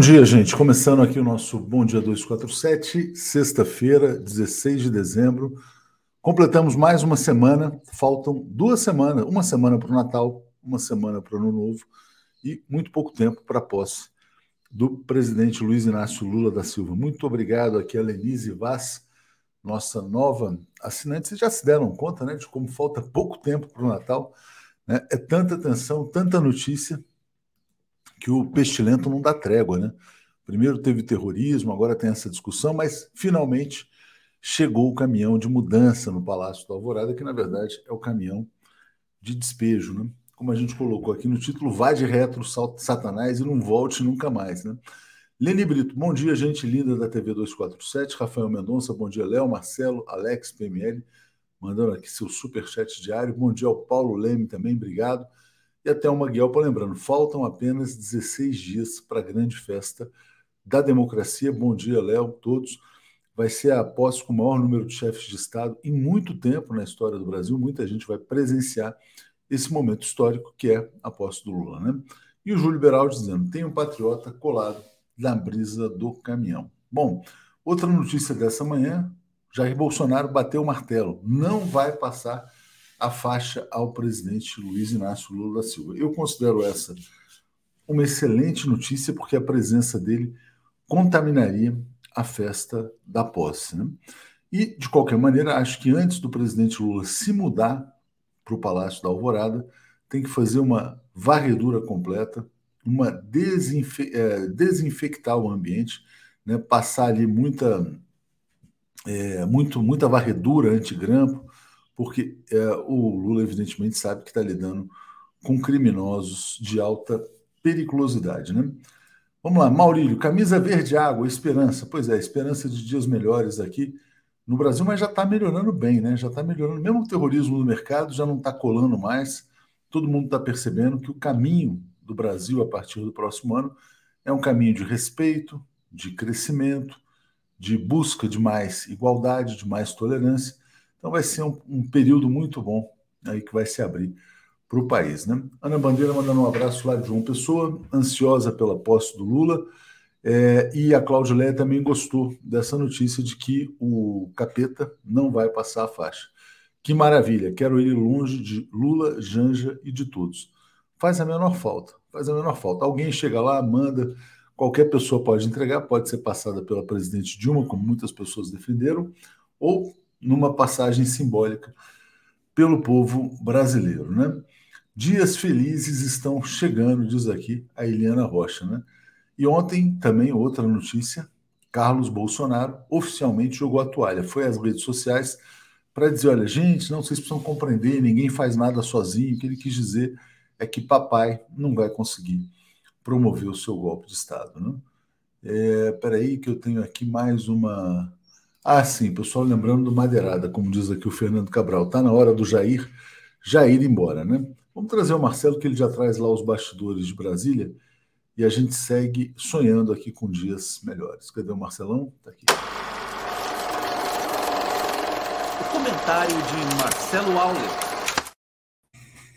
Bom dia, gente. Começando aqui o nosso Bom Dia 247, sexta-feira, 16 de dezembro. Completamos mais uma semana, faltam duas semanas, uma semana para o Natal, uma semana para o Ano Novo e muito pouco tempo para a posse do presidente Luiz Inácio Lula da Silva. Muito obrigado aqui a Lenise Vaz, nossa nova assinante. Vocês já se deram conta né, de como falta pouco tempo para o Natal. Né? É tanta atenção, tanta notícia que o pestilento não dá trégua, né? Primeiro teve terrorismo, agora tem essa discussão, mas finalmente chegou o caminhão de mudança no Palácio da Alvorada, que na verdade é o caminhão de despejo, né? Como a gente colocou aqui no título, vá de retro, Satanás e não volte nunca mais, né? Lene Brito, bom dia, gente linda da TV 247. Rafael Mendonça, bom dia, Léo, Marcelo, Alex, PML, mandando aqui seu super chat diário. Bom dia ao Paulo Leme também, obrigado. E até uma Guelpa lembrando, faltam apenas 16 dias para a grande festa da democracia. Bom dia, Léo, todos. Vai ser a posse com o maior número de chefes de Estado em muito tempo na história do Brasil. Muita gente vai presenciar esse momento histórico que é a posse do Lula. Né? E o Júlio Liberal dizendo: tem um patriota colado na brisa do caminhão. Bom, outra notícia dessa manhã: Jair Bolsonaro bateu o martelo. Não vai passar a faixa ao presidente Luiz Inácio Lula da Silva. Eu considero essa uma excelente notícia, porque a presença dele contaminaria a festa da posse. Né? E, de qualquer maneira, acho que antes do presidente Lula se mudar para o Palácio da Alvorada, tem que fazer uma varredura completa, uma desinfe é, desinfectar o ambiente, né? passar ali muita, é, muito, muita varredura antigrampo, porque é, o Lula, evidentemente, sabe que está lidando com criminosos de alta periculosidade. Né? Vamos lá, Maurílio, camisa verde água, esperança. Pois é, esperança de dias melhores aqui no Brasil, mas já está melhorando bem, né? Já está melhorando. Mesmo o terrorismo no mercado já não está colando mais. Todo mundo está percebendo que o caminho do Brasil a partir do próximo ano é um caminho de respeito, de crescimento, de busca de mais igualdade, de mais tolerância então vai ser um, um período muito bom aí que vai se abrir para o país. Né? Ana Bandeira mandando um abraço lá de João Pessoa, ansiosa pela posse do Lula. É, e a Cláudia Leia também gostou dessa notícia de que o capeta não vai passar a faixa. Que maravilha, quero ir longe de Lula, Janja e de todos. Faz a menor falta, faz a menor falta. Alguém chega lá, manda, qualquer pessoa pode entregar, pode ser passada pela presidente Dilma, como muitas pessoas defenderam, ou numa passagem simbólica pelo povo brasileiro, né? Dias felizes estão chegando, diz aqui a Eliana Rocha, né? E ontem também outra notícia, Carlos Bolsonaro oficialmente jogou a toalha, foi às redes sociais para dizer, olha, gente, não vocês precisam compreender, ninguém faz nada sozinho. O que ele quis dizer é que papai não vai conseguir promover o seu golpe de Estado, né? É, peraí que eu tenho aqui mais uma ah, sim, pessoal, lembrando do Madeirada, como diz aqui o Fernando Cabral, está na hora do Jair já ir embora, né? Vamos trazer o Marcelo, que ele já traz lá os bastidores de Brasília, e a gente segue sonhando aqui com dias melhores. Cadê o Marcelão? Está aqui. O comentário de Marcelo Auler.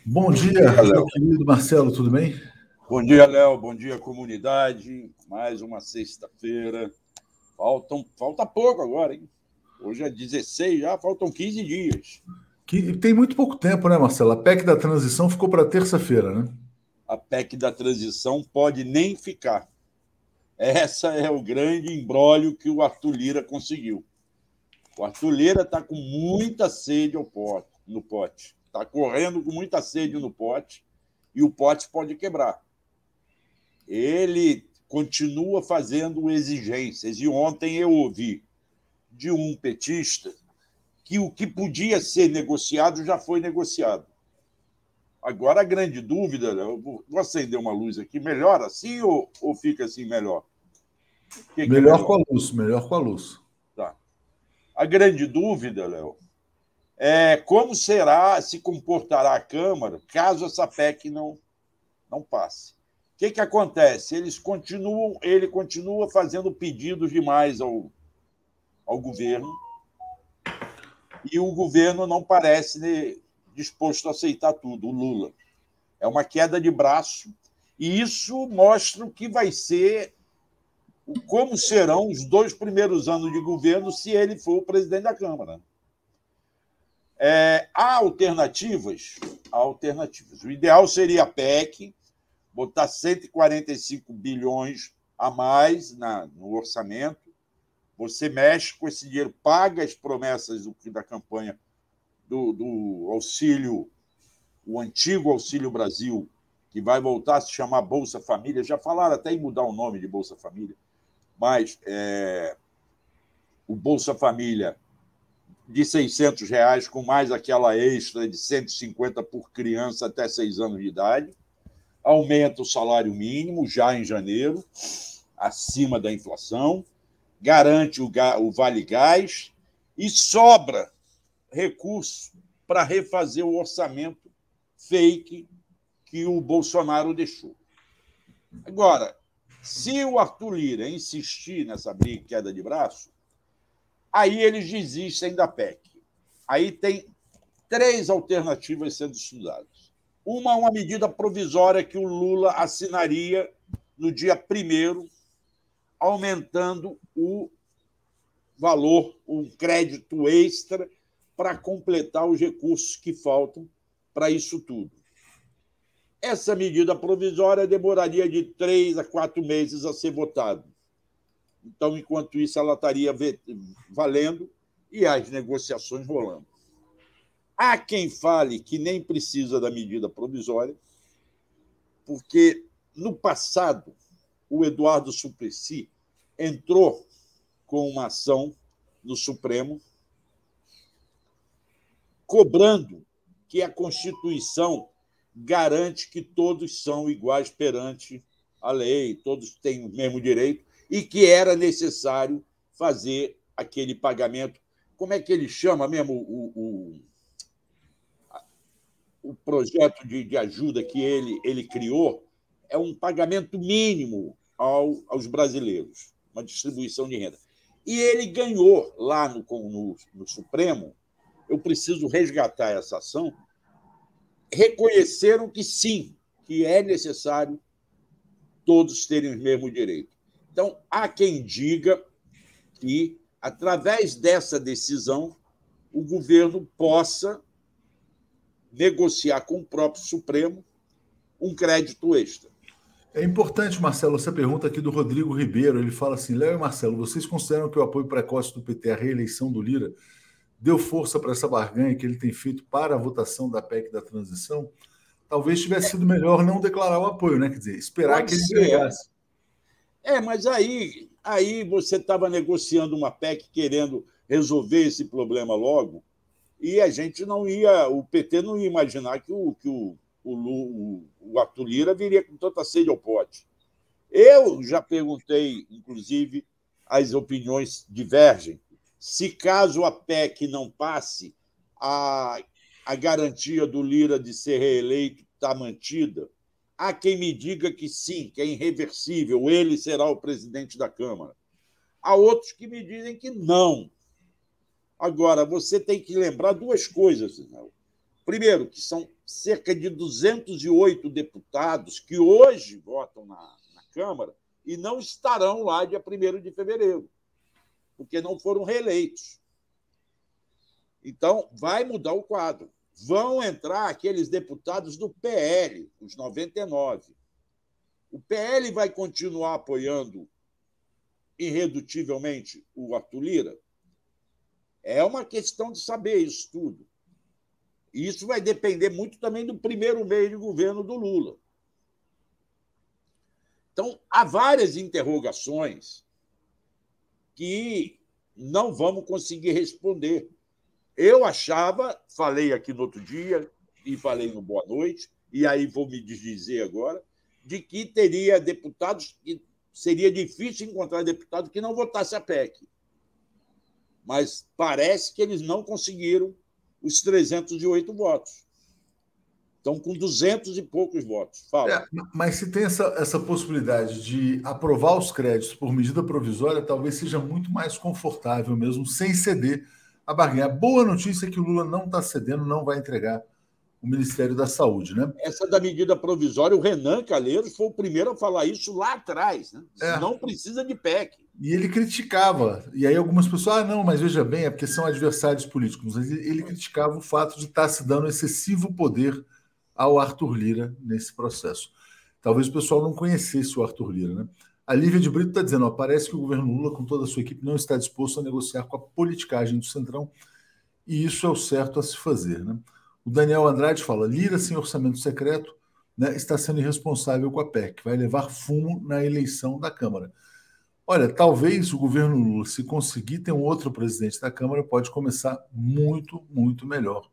Bom dia, meu querido Marcelo, tudo bem? Bom dia, Léo. Bom dia, comunidade. Mais uma sexta-feira Faltam, falta pouco agora, hein? Hoje é 16 já, faltam 15 dias. Que tem muito pouco tempo, né, Marcelo? A PEC da transição ficou para terça-feira, né? A PEC da transição pode nem ficar. Essa é o grande embrólio que o Arthur Lira conseguiu. O Arthur Lira está com muita sede ao pote, no pote. Está correndo com muita sede no pote e o pote pode quebrar. Ele continua fazendo exigências. E ontem eu ouvi de um petista que o que podia ser negociado já foi negociado. Agora, a grande dúvida, eu vou acender uma luz aqui, melhor assim ou, ou fica assim melhor? Que melhor, que é melhor com a luz, melhor com a luz. Tá. A grande dúvida, Léo, é como será, se comportará a Câmara caso essa PEC não, não passe que, que acontece? Eles continuam, ele continua fazendo pedidos demais ao, ao governo e o governo não parece disposto a aceitar tudo, o Lula. É uma queda de braço e isso mostra o que vai ser como serão os dois primeiros anos de governo se ele for o presidente da Câmara. É, há alternativas? Há alternativas. O ideal seria a PEC, botar 145 bilhões a mais na, no orçamento. Você mexe com esse dinheiro, paga as promessas do, da campanha do, do auxílio, o antigo Auxílio Brasil, que vai voltar a se chamar Bolsa Família. Já falaram até em mudar o nome de Bolsa Família, mas é, o Bolsa Família de 600 reais, com mais aquela extra de 150 por criança até 6 anos de idade. Aumenta o salário mínimo já em janeiro, acima da inflação. Garante o, o Vale Gás e sobra recurso para refazer o orçamento fake que o Bolsonaro deixou. Agora, se o Arthur Lira insistir nessa briga queda de braço, aí eles desistem da PEC. Aí tem três alternativas sendo estudadas. Uma, uma medida provisória que o Lula assinaria no dia primeiro, aumentando o valor, um crédito extra para completar os recursos que faltam para isso tudo. Essa medida provisória demoraria de três a quatro meses a ser votada. Então, enquanto isso, ela estaria valendo e as negociações rolando. Há quem fale que nem precisa da medida provisória, porque no passado o Eduardo Suplicy entrou com uma ação no Supremo cobrando que a Constituição garante que todos são iguais perante a lei, todos têm o mesmo direito, e que era necessário fazer aquele pagamento. Como é que ele chama mesmo o, o, o projeto de, de, ajuda que ele, ele criou? É um pagamento mínimo ao, aos brasileiros, uma distribuição de renda. E ele ganhou lá no, no, no Supremo. Eu preciso resgatar essa ação. Reconheceram que sim, que é necessário todos terem o mesmo direito. Então, há quem diga que, através dessa decisão, o governo possa negociar com o próprio Supremo um crédito extra. É importante, Marcelo, essa pergunta aqui do Rodrigo Ribeiro. Ele fala assim: Léo e Marcelo, vocês consideram que o apoio precoce do PT à reeleição do Lira deu força para essa barganha que ele tem feito para a votação da PEC da transição? Talvez tivesse sido melhor não declarar o apoio, né? Quer dizer, esperar Pode que ele ganhasse. É, mas aí, aí você estava negociando uma PEC querendo resolver esse problema logo, e a gente não ia, o PT não ia imaginar que o, que o, o, o Arthur Lira viria com tanta sede ao pote. Eu já perguntei, inclusive, as opiniões divergem. Se caso a PEC não passe, a, a garantia do Lira de ser reeleito está mantida. Há quem me diga que sim, que é irreversível, ele será o presidente da Câmara. Há outros que me dizem que não. Agora, você tem que lembrar duas coisas. Né? Primeiro, que são cerca de 208 deputados que hoje votam na, na Câmara e não estarão lá dia 1 de fevereiro, porque não foram reeleitos. Então, vai mudar o quadro vão entrar aqueles deputados do PL, os 99. O PL vai continuar apoiando irredutivelmente o Arthur Lira? É uma questão de saber isso tudo. E isso vai depender muito também do primeiro mês de governo do Lula. Então, há várias interrogações que não vamos conseguir responder. Eu achava, falei aqui no outro dia e falei no Boa Noite, e aí vou me desdizer agora, de que teria deputados que seria difícil encontrar deputado que não votasse a PEC. Mas parece que eles não conseguiram os 308 votos. Estão com 200 e poucos votos. Fala. É, mas se tem essa, essa possibilidade de aprovar os créditos por medida provisória, talvez seja muito mais confortável mesmo, sem ceder a barganha. A boa notícia é que o Lula não está cedendo, não vai entregar o Ministério da Saúde. Né? Essa da medida provisória, o Renan Calheiros foi o primeiro a falar isso lá atrás. Né? É. Não precisa de PEC. E ele criticava. E aí algumas pessoas, ah, não, mas veja bem, é porque são adversários políticos. Mas ele criticava o fato de estar se dando excessivo poder ao Arthur Lira nesse processo. Talvez o pessoal não conhecesse o Arthur Lira. Né? A Lívia de Brito está dizendo: ó, parece que o governo Lula, com toda a sua equipe, não está disposto a negociar com a politicagem do Centrão, e isso é o certo a se fazer. Né? O Daniel Andrade fala: Lira sem orçamento secreto né, está sendo irresponsável com a PEC, vai levar fumo na eleição da Câmara. Olha, talvez o governo Lula, se conseguir ter um outro presidente da Câmara, pode começar muito, muito melhor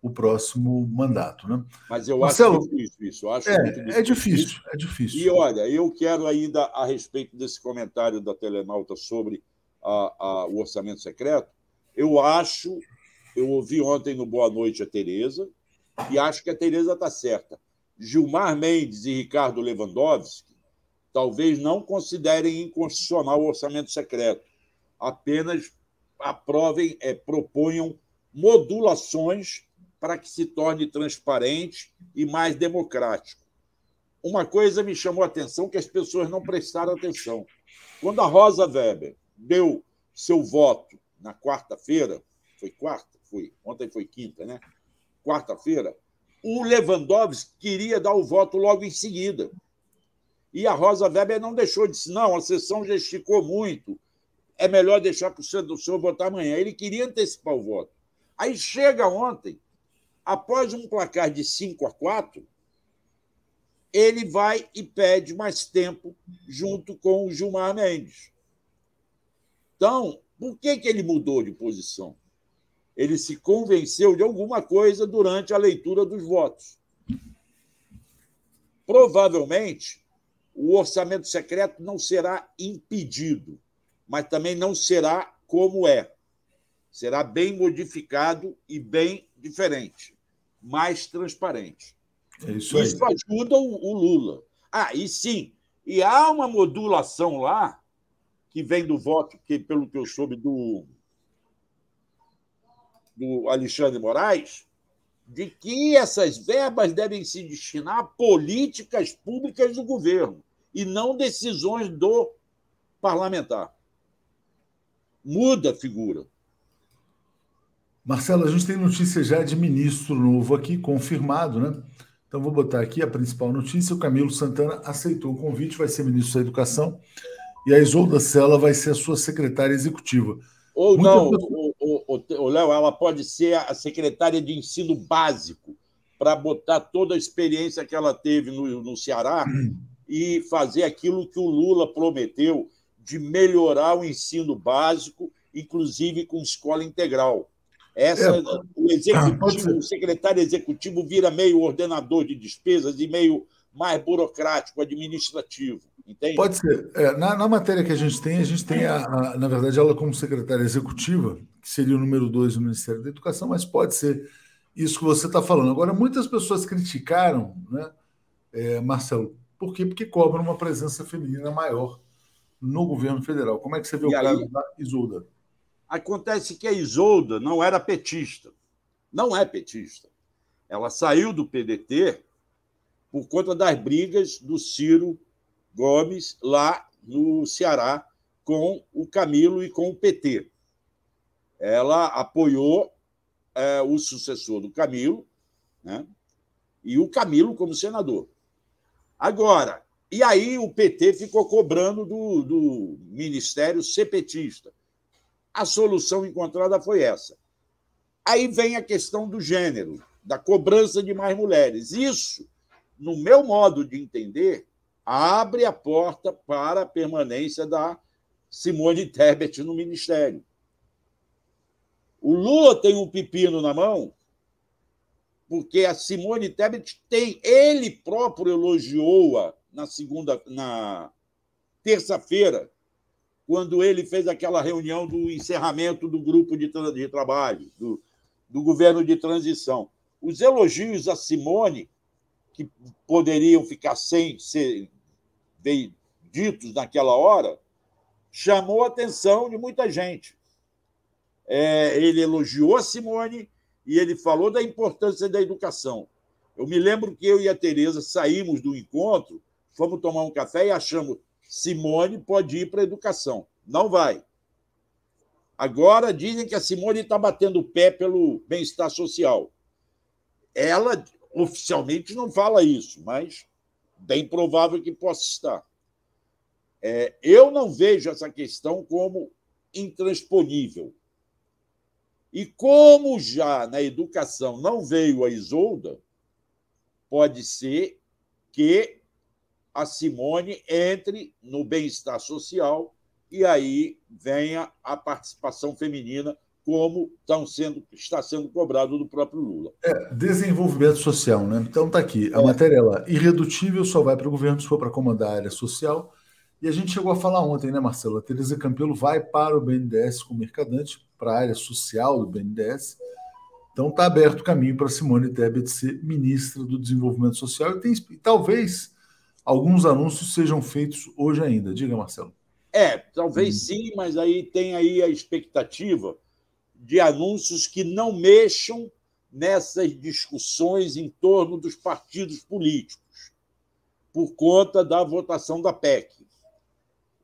o próximo mandato. Né? Mas eu Marcelo, acho difícil isso. Acho é, difícil. é difícil, é difícil. E olha, eu quero ainda, a respeito desse comentário da Telenauta sobre a, a, o orçamento secreto, eu acho, eu ouvi ontem no Boa Noite a Tereza, e acho que a Tereza está certa. Gilmar Mendes e Ricardo Lewandowski talvez não considerem inconstitucional o orçamento secreto, apenas aprovem, é, proponham modulações para que se torne transparente e mais democrático. Uma coisa me chamou a atenção que as pessoas não prestaram atenção. Quando a Rosa Weber deu seu voto na quarta-feira, foi quarta? Foi. Ontem foi quinta, né? Quarta-feira, o Lewandowski queria dar o voto logo em seguida. E a Rosa Weber não deixou, disse: não, a sessão já esticou muito, é melhor deixar para o senhor, votar amanhã. Ele queria antecipar o voto. Aí chega ontem, após um placar de 5 a 4, ele vai e pede mais tempo junto com o Gilmar Mendes. Então, por que, que ele mudou de posição? Ele se convenceu de alguma coisa durante a leitura dos votos. Provavelmente, o orçamento secreto não será impedido, mas também não será como é. Será bem modificado e bem diferente, mais transparente. É isso, isso ajuda o, o Lula. Ah, e sim, e há uma modulação lá, que vem do voto, que, pelo que eu soube, do, do Alexandre Moraes, de que essas verbas devem se destinar a políticas públicas do governo e não decisões do parlamentar. Muda a figura. Marcelo, a gente tem notícia já de ministro novo aqui, confirmado, né? Então vou botar aqui a principal notícia: o Camilo Santana aceitou o convite, vai ser ministro da Educação, e a Isolda Sela vai ser a sua secretária executiva. Ou Muita não, pessoa... o Léo, ela pode ser a secretária de ensino básico, para botar toda a experiência que ela teve no, no Ceará e fazer aquilo que o Lula prometeu de melhorar o ensino básico, inclusive com escola integral. Essa, é, o, executivo, o secretário executivo vira meio ordenador de despesas e meio mais burocrático, administrativo. Entende? Pode ser. É, na, na, matéria que a gente tem, a gente tem, a, a, na verdade, ela como secretária executiva, que seria o número dois do Ministério da Educação, mas pode ser isso que você está falando. Agora, muitas pessoas criticaram, né, é, Marcelo, por quê? Porque cobram uma presença feminina maior no governo federal. Como é que você vê e o aí, caso da Isolda? Acontece que a Isolda não era petista. Não é petista. Ela saiu do PDT por conta das brigas do Ciro Gomes lá no Ceará com o Camilo e com o PT. Ela apoiou é, o sucessor do Camilo, né? e o Camilo como senador. Agora, e aí o PT ficou cobrando do, do ministério ser petista. A solução encontrada foi essa. Aí vem a questão do gênero, da cobrança de mais mulheres. Isso, no meu modo de entender, abre a porta para a permanência da Simone Tebet no ministério. O Lula tem um pepino na mão, porque a Simone Tebet tem, ele próprio elogiou-a na segunda, na terça-feira, quando ele fez aquela reunião do encerramento do grupo de, de trabalho, do, do governo de transição. Os elogios a Simone, que poderiam ficar sem ser ditos naquela hora, chamou a atenção de muita gente. É, ele elogiou a Simone e ele falou da importância da educação. Eu me lembro que eu e a Tereza saímos do encontro, fomos tomar um café e achamos Simone pode ir para a educação. Não vai. Agora dizem que a Simone está batendo o pé pelo bem-estar social. Ela oficialmente não fala isso, mas bem provável que possa estar. É, eu não vejo essa questão como intransponível. E como já na educação não veio a Isolda, pode ser que a Simone entre no bem-estar social e aí venha a participação feminina, como estão sendo, está sendo cobrado do próprio Lula. É, desenvolvimento social, né? Então está aqui, a é. matéria é lá, irredutível só vai para o governo se for para comandar a área social. E a gente chegou a falar ontem, né, Marcelo? A Tereza Campelo vai para o BNDES como mercadante, para a área social do BNDES. Então está aberto o caminho para Simone Tebet ser ministra do Desenvolvimento Social e, tem, e talvez alguns anúncios sejam feitos hoje ainda. Diga, Marcelo. É, talvez sim, mas aí tem aí a expectativa de anúncios que não mexam nessas discussões em torno dos partidos políticos, por conta da votação da PEC.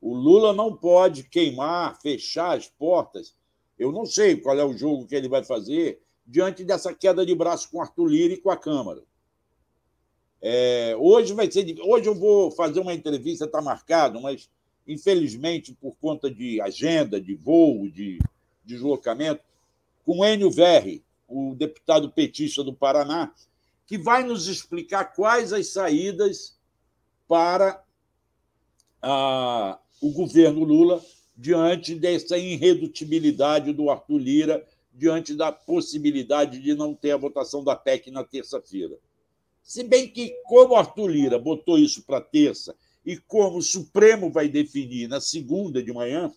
O Lula não pode queimar, fechar as portas. Eu não sei qual é o jogo que ele vai fazer diante dessa queda de braço com Arthur Lira e com a Câmara. É, hoje vai ser. Hoje eu vou fazer uma entrevista, está marcado, mas infelizmente, por conta de agenda, de voo, de deslocamento, com Enio Verri, o deputado petista do Paraná, que vai nos explicar quais as saídas para o governo Lula diante dessa irredutibilidade do Arthur Lira, diante da possibilidade de não ter a votação da PEC na terça-feira. Se bem que, como Arthur Lira botou isso para terça e como o Supremo vai definir na segunda de manhã,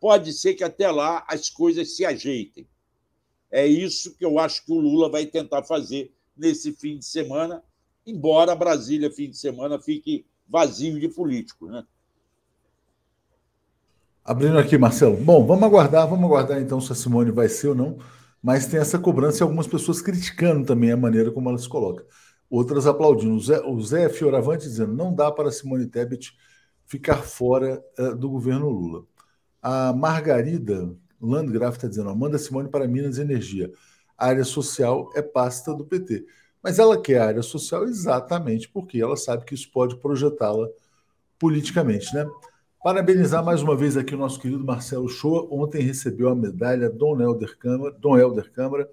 pode ser que até lá as coisas se ajeitem. É isso que eu acho que o Lula vai tentar fazer nesse fim de semana, embora Brasília, fim de semana, fique vazio de político. Né? Abrindo aqui, Marcelo. Bom, vamos aguardar, vamos aguardar então se a Simone vai ser ou não, mas tem essa cobrança e algumas pessoas criticando também a maneira como ela se coloca outras aplaudindo. O Zé, o Zé Fioravante dizendo não dá para Simone Tebet ficar fora uh, do governo Lula. A Margarida Landgraf está dizendo, manda Simone para Minas Energia. A área social é pasta do PT. Mas ela quer a área social exatamente porque ela sabe que isso pode projetá-la politicamente, né? Parabenizar mais uma vez aqui o nosso querido Marcelo Shoa. Ontem recebeu a medalha Dom Helder Câmara, Dom Helder Câmara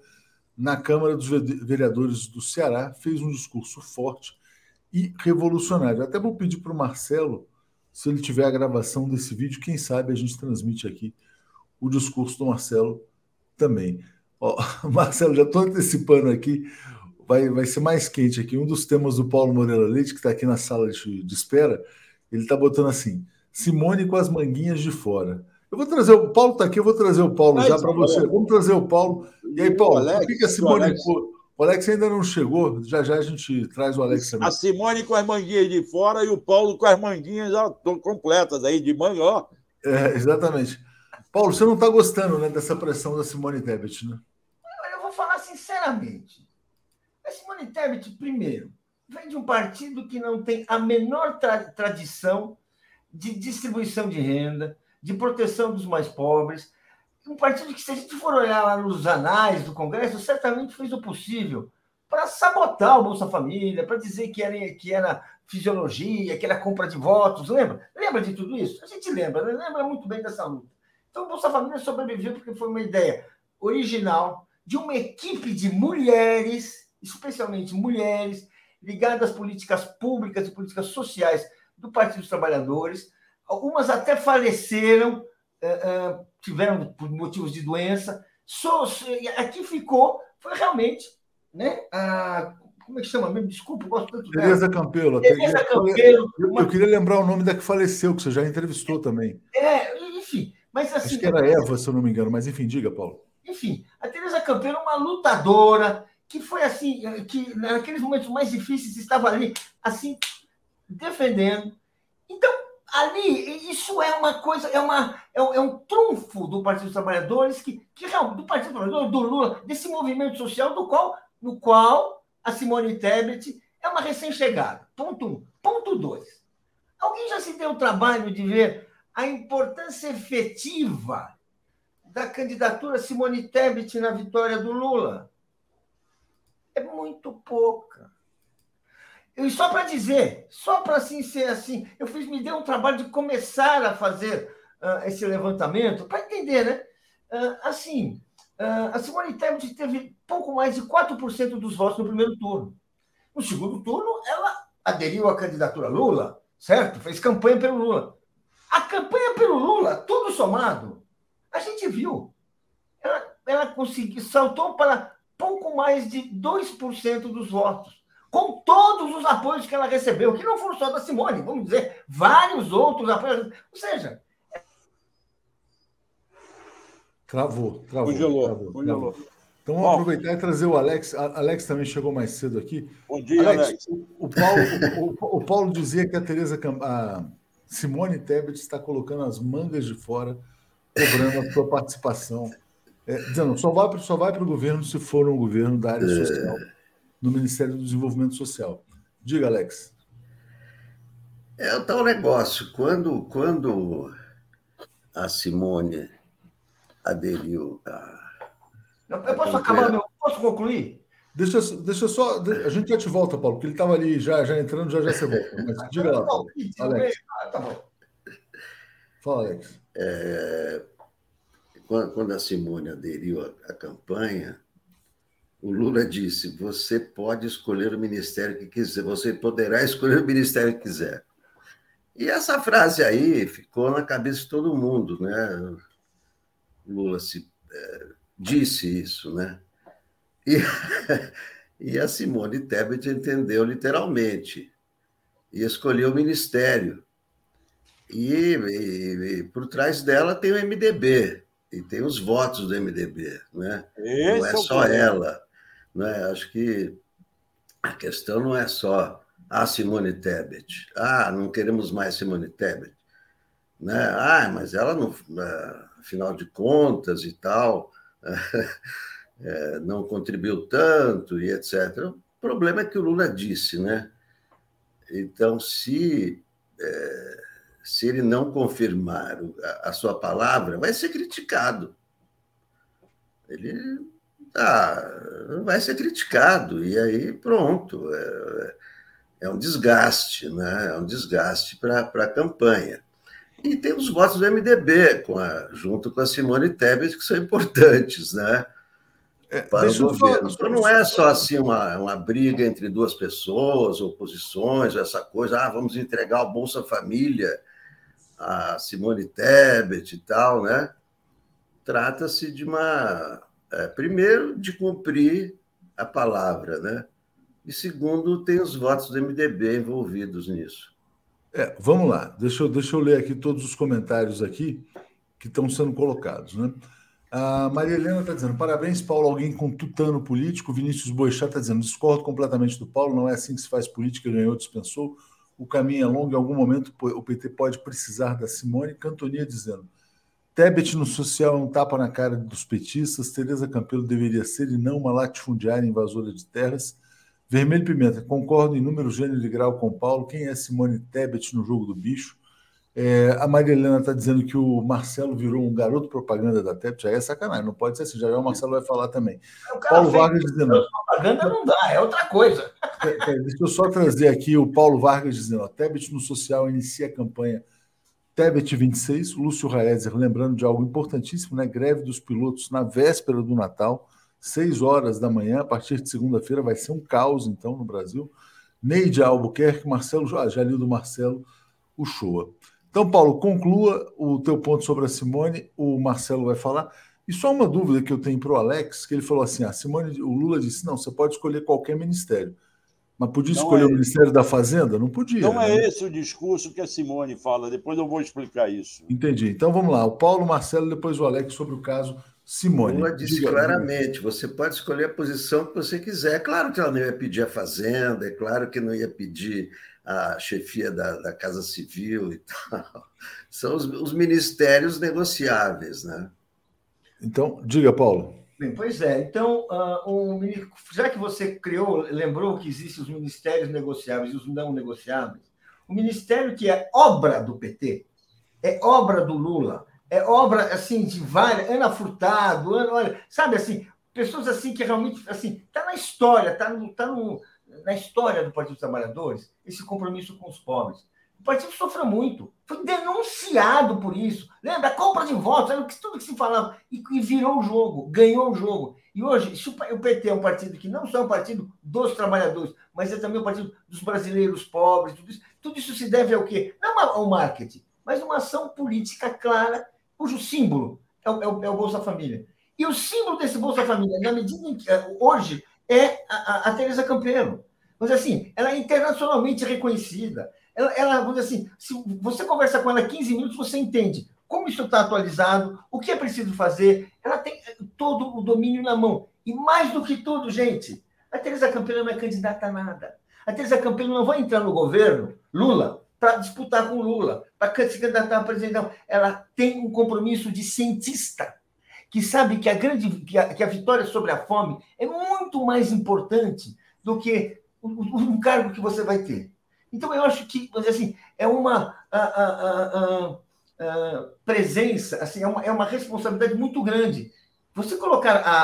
na Câmara dos Vereadores do Ceará, fez um discurso forte e revolucionário. Até vou pedir para o Marcelo, se ele tiver a gravação desse vídeo, quem sabe a gente transmite aqui o discurso do Marcelo também. Ó, Marcelo, já estou antecipando aqui, vai, vai ser mais quente aqui. Um dos temas do Paulo Moreira Leite, que está aqui na sala de, de espera, ele está botando assim: Simone com as manguinhas de fora. Eu vou trazer o Paulo está aqui, eu vou trazer o Paulo Mas, já para você. Vamos trazer o Paulo. E aí, Paulo, por que, que a Simone. Alex... O Alex ainda não chegou, já já a gente traz o Alex também. A Simone com as manguinhas de fora e o Paulo com as manguinhas já completas aí, de manga, ó. É, exatamente. Paulo, você não está gostando né, dessa pressão da Simone Tebet, né? Eu vou falar sinceramente. A Simone Tebet, primeiro, vem de um partido que não tem a menor tra tradição de distribuição de renda, de proteção dos mais pobres. Um partido que, se a gente for olhar lá nos anais do Congresso, certamente fez o possível para sabotar o Bolsa Família, para dizer que era, que era fisiologia, que era compra de votos. Lembra? Lembra de tudo isso? A gente lembra, né? lembra muito bem dessa luta. Então, o Bolsa Família sobreviveu porque foi uma ideia original de uma equipe de mulheres, especialmente mulheres, ligadas às políticas públicas e políticas sociais do Partido dos Trabalhadores, Algumas até faleceram, é, é, tiveram por motivos de doença. Aqui ficou, foi realmente, né? A, como é que chama mesmo? Desculpa, gosto tanto dela. Tereza Campelo. Tereza Campelo. Eu, eu, queria lembrar o nome da que faleceu, que você já entrevistou também. É, enfim. Mas assim. Acho que era Eva, se eu não me engano, mas enfim, diga, Paulo. Enfim, a Tereza Campelo é uma lutadora que foi assim, que naqueles momentos mais difíceis estava ali, assim, defendendo. Então, ali, isso é uma coisa, é, uma, é, um, é um trunfo do Partido dos Trabalhadores, que, que do Partido dos Trabalhadores, do Lula, desse movimento social do qual, no qual a Simone Tebet é uma recém-chegada. Ponto um. Ponto dois. Alguém já se deu o trabalho de ver a importância efetiva da candidatura Simone Tebet na vitória do Lula? É muito pouca. E só para dizer, só para assim ser assim, eu fiz, me deu um trabalho de começar a fazer uh, esse levantamento, para entender, né? Uh, assim, uh, a Simone Tebet teve pouco mais de 4% dos votos no primeiro turno. No segundo turno, ela aderiu à candidatura Lula, certo? Fez campanha pelo Lula. A campanha pelo Lula, tudo somado, a gente viu. Ela, ela conseguiu, saltou para pouco mais de 2% dos votos com todos os apoios que ela recebeu, que não foram só da Simone, vamos dizer, vários outros apoios. Ou seja. Travou, travou. Congelou, travou, congelou. Travou. Então vamos Bom, aproveitar e trazer o Alex. A Alex também chegou mais cedo aqui. Bom dia, Alex. Alex. O, Paulo, o, o, Paulo dizia que a Tereza a Simone Tebet está colocando as mangas de fora, cobrando a sua participação. É, dizendo, só vai, só vai para o governo se for um governo da área é. social no Ministério do Desenvolvimento Social. Diga, Alex. É o tal negócio. Quando, quando a Simone aderiu a. Eu posso acabar, meu, posso concluir? Deixa, deixa só. A gente já te volta, Paulo, porque ele estava ali já, já entrando, já já você volta. Mas diga lá, Paulo. Alex. Ah, tá bom. Fala, Alex. É, quando a Simone aderiu à, à campanha, o Lula disse: você pode escolher o ministério que quiser, você poderá escolher o ministério que quiser. E essa frase aí ficou na cabeça de todo mundo, né? Lula se, é, disse isso, né? E, e a Simone Tebet entendeu literalmente e escolheu o ministério. E, e, e, por trás dela tem o MDB e tem os votos do MDB, né? Esse não é, é só ela. Né? Acho que a questão não é só a Simone Tebet. Ah, não queremos mais Simone Tebet. Né? Ah, mas ela, não, né, afinal de contas e tal, é, não contribuiu tanto e etc. O problema é que o Lula disse, né? Então, se, é, se ele não confirmar a, a sua palavra, vai ser criticado. Ele ah, vai ser criticado, e aí pronto. É, é um desgaste, né? é um desgaste para a campanha. E tem os votos do MDB, com a, junto com a Simone Tebet, que são importantes, né? É, para o governo. Não é só assim uma, uma briga entre duas pessoas, oposições, essa coisa, ah, vamos entregar o Bolsa Família a Simone Tebet e tal, né? Trata-se de uma é, primeiro, de cumprir a palavra, né? E segundo, tem os votos do MDB envolvidos nisso. É, vamos lá, deixa eu, deixa eu ler aqui todos os comentários aqui que estão sendo colocados, né? A Maria Helena está dizendo: parabéns, Paulo, alguém com tutano político. Vinícius Boixá está dizendo: discordo completamente do Paulo, não é assim que se faz política, ganhou, dispensou. O caminho é longo, em algum momento o PT pode precisar da Simone. Cantonia dizendo: Tebet no social é um tapa na cara dos petistas. Tereza Campelo deveria ser e não uma latifundiária invasora de terras. Vermelho Pimenta, concordo em número, gênero e grau com Paulo. Quem é Simone Tebet no jogo do bicho? É, a Maria Helena está dizendo que o Marcelo virou um garoto propaganda da Tebet. Já é sacanagem, não pode ser assim. Já, já o Marcelo vai falar também. Paulo Vargas dizendo. Propaganda não dá, é outra coisa. É, é, deixa eu só trazer aqui o Paulo Vargas dizendo: ó, Tebet no social inicia a campanha Tebet 26, Lúcio Raezer, lembrando de algo importantíssimo, né? Greve dos pilotos na véspera do Natal, 6 horas da manhã, a partir de segunda-feira vai ser um caos, então, no Brasil. Neide Albuquerque, Marcelo, ah, já li do Marcelo Uchoa. Então, Paulo, conclua o teu ponto sobre a Simone, o Marcelo vai falar. E só uma dúvida que eu tenho para o Alex, que ele falou assim: a ah, Simone, o Lula disse: não, você pode escolher qualquer ministério. Mas podia escolher é o Ministério da Fazenda? Não podia. Não é né? é esse o discurso que a Simone fala. Depois eu vou explicar isso. Entendi. Então vamos lá. O Paulo, Marcelo, depois o Alex sobre o caso Simone. Lula disse Diga, claramente: você pode escolher a posição que você quiser. É claro que ela não ia pedir a Fazenda, é claro que não ia pedir a chefia da, da Casa Civil e tal. São os, os ministérios negociáveis, né? Então, diga, Paulo. Bem, pois é. Então, uh, um, já que você criou, lembrou que existem os ministérios negociáveis e os não negociáveis, o ministério que é obra do PT, é obra do Lula, é obra assim de várias, Ana Furtado, Ana, olha, sabe assim, pessoas assim que realmente assim, tá na história, tá no, tá no, na história do Partido dos Trabalhadores, esse compromisso com os pobres. O partido sofreu muito, foi denunciado por isso. Lembra? A compra de votos, era tudo que se falava. E, e virou o jogo, ganhou o jogo. E hoje, se o PT é um partido que não só é um partido dos trabalhadores, mas é também um partido dos brasileiros pobres, tudo isso, tudo isso se deve ao quê? Não ao marketing, mas uma ação política clara, cujo símbolo é o, é o, é o Bolsa Família. E o símbolo desse Bolsa Família, na medida em que é, hoje, é a, a, a Tereza Campelo. Mas assim, ela é internacionalmente reconhecida. Ela, ela, vamos dizer assim, se você conversa com ela 15 minutos, você entende como isso está atualizado, o que é preciso fazer. Ela tem todo o domínio na mão. E mais do que tudo, gente, a Teresa Campelo não é candidata a nada. A Teresa Campelo não vai entrar no governo, Lula, para disputar com Lula, para se candidatar a presidente. Não. Ela tem um compromisso de cientista, que sabe que a grande que a, que a vitória sobre a fome é muito mais importante do que um cargo que você vai ter. Então, eu acho que, assim, é uma a, a, a, presença, assim, é uma, é uma responsabilidade muito grande. Você colocar a,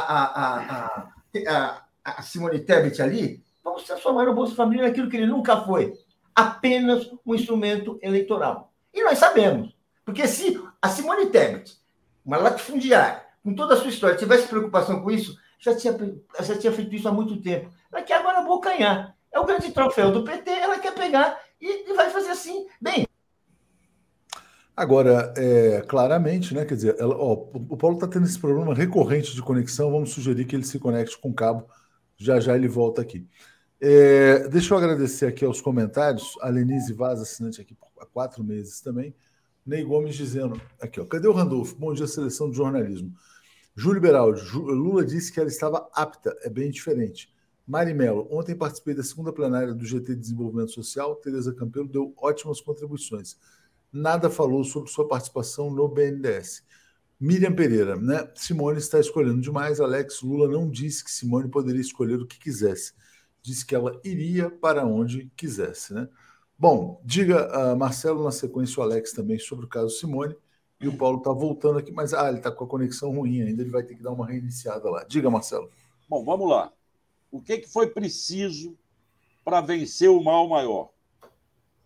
a, a, Simone Tebet ali, vamos transformar o Bolsa Família naquilo que ele nunca foi, apenas um instrumento eleitoral. E nós sabemos, porque se a Simone Tebet, uma latifundiária, com toda a sua história, tivesse preocupação com isso, já tinha, já tinha feito isso há muito tempo. Ela abocanhar. É o grande troféu do PT, ela quer pegar e, e vai fazer assim. Bem. Agora, é, claramente, né? Quer dizer, ela, ó, o Paulo está tendo esse problema recorrente de conexão. Vamos sugerir que ele se conecte com o cabo. Já já ele volta aqui. É, deixa eu agradecer aqui aos comentários. A Lenise Vaz, assinante aqui há quatro meses também. Ney Gomes dizendo aqui, ó, cadê o Randolfo? Bom dia, seleção de jornalismo. Júlio Beraldi, Lula disse que ela estava apta, é bem diferente. Mari Mello, ontem participei da segunda plenária do GT de Desenvolvimento Social. Tereza Campelo deu ótimas contribuições. Nada falou sobre sua participação no BNDES. Miriam Pereira, né? Simone está escolhendo demais. Alex Lula não disse que Simone poderia escolher o que quisesse. Disse que ela iria para onde quisesse, né? Bom, diga, uh, Marcelo, na sequência, o Alex também sobre o caso Simone. E o Paulo está voltando aqui, mas ah, ele está com a conexão ruim ainda, ele vai ter que dar uma reiniciada lá. Diga, Marcelo. Bom, vamos lá o que, que foi preciso para vencer o mal maior?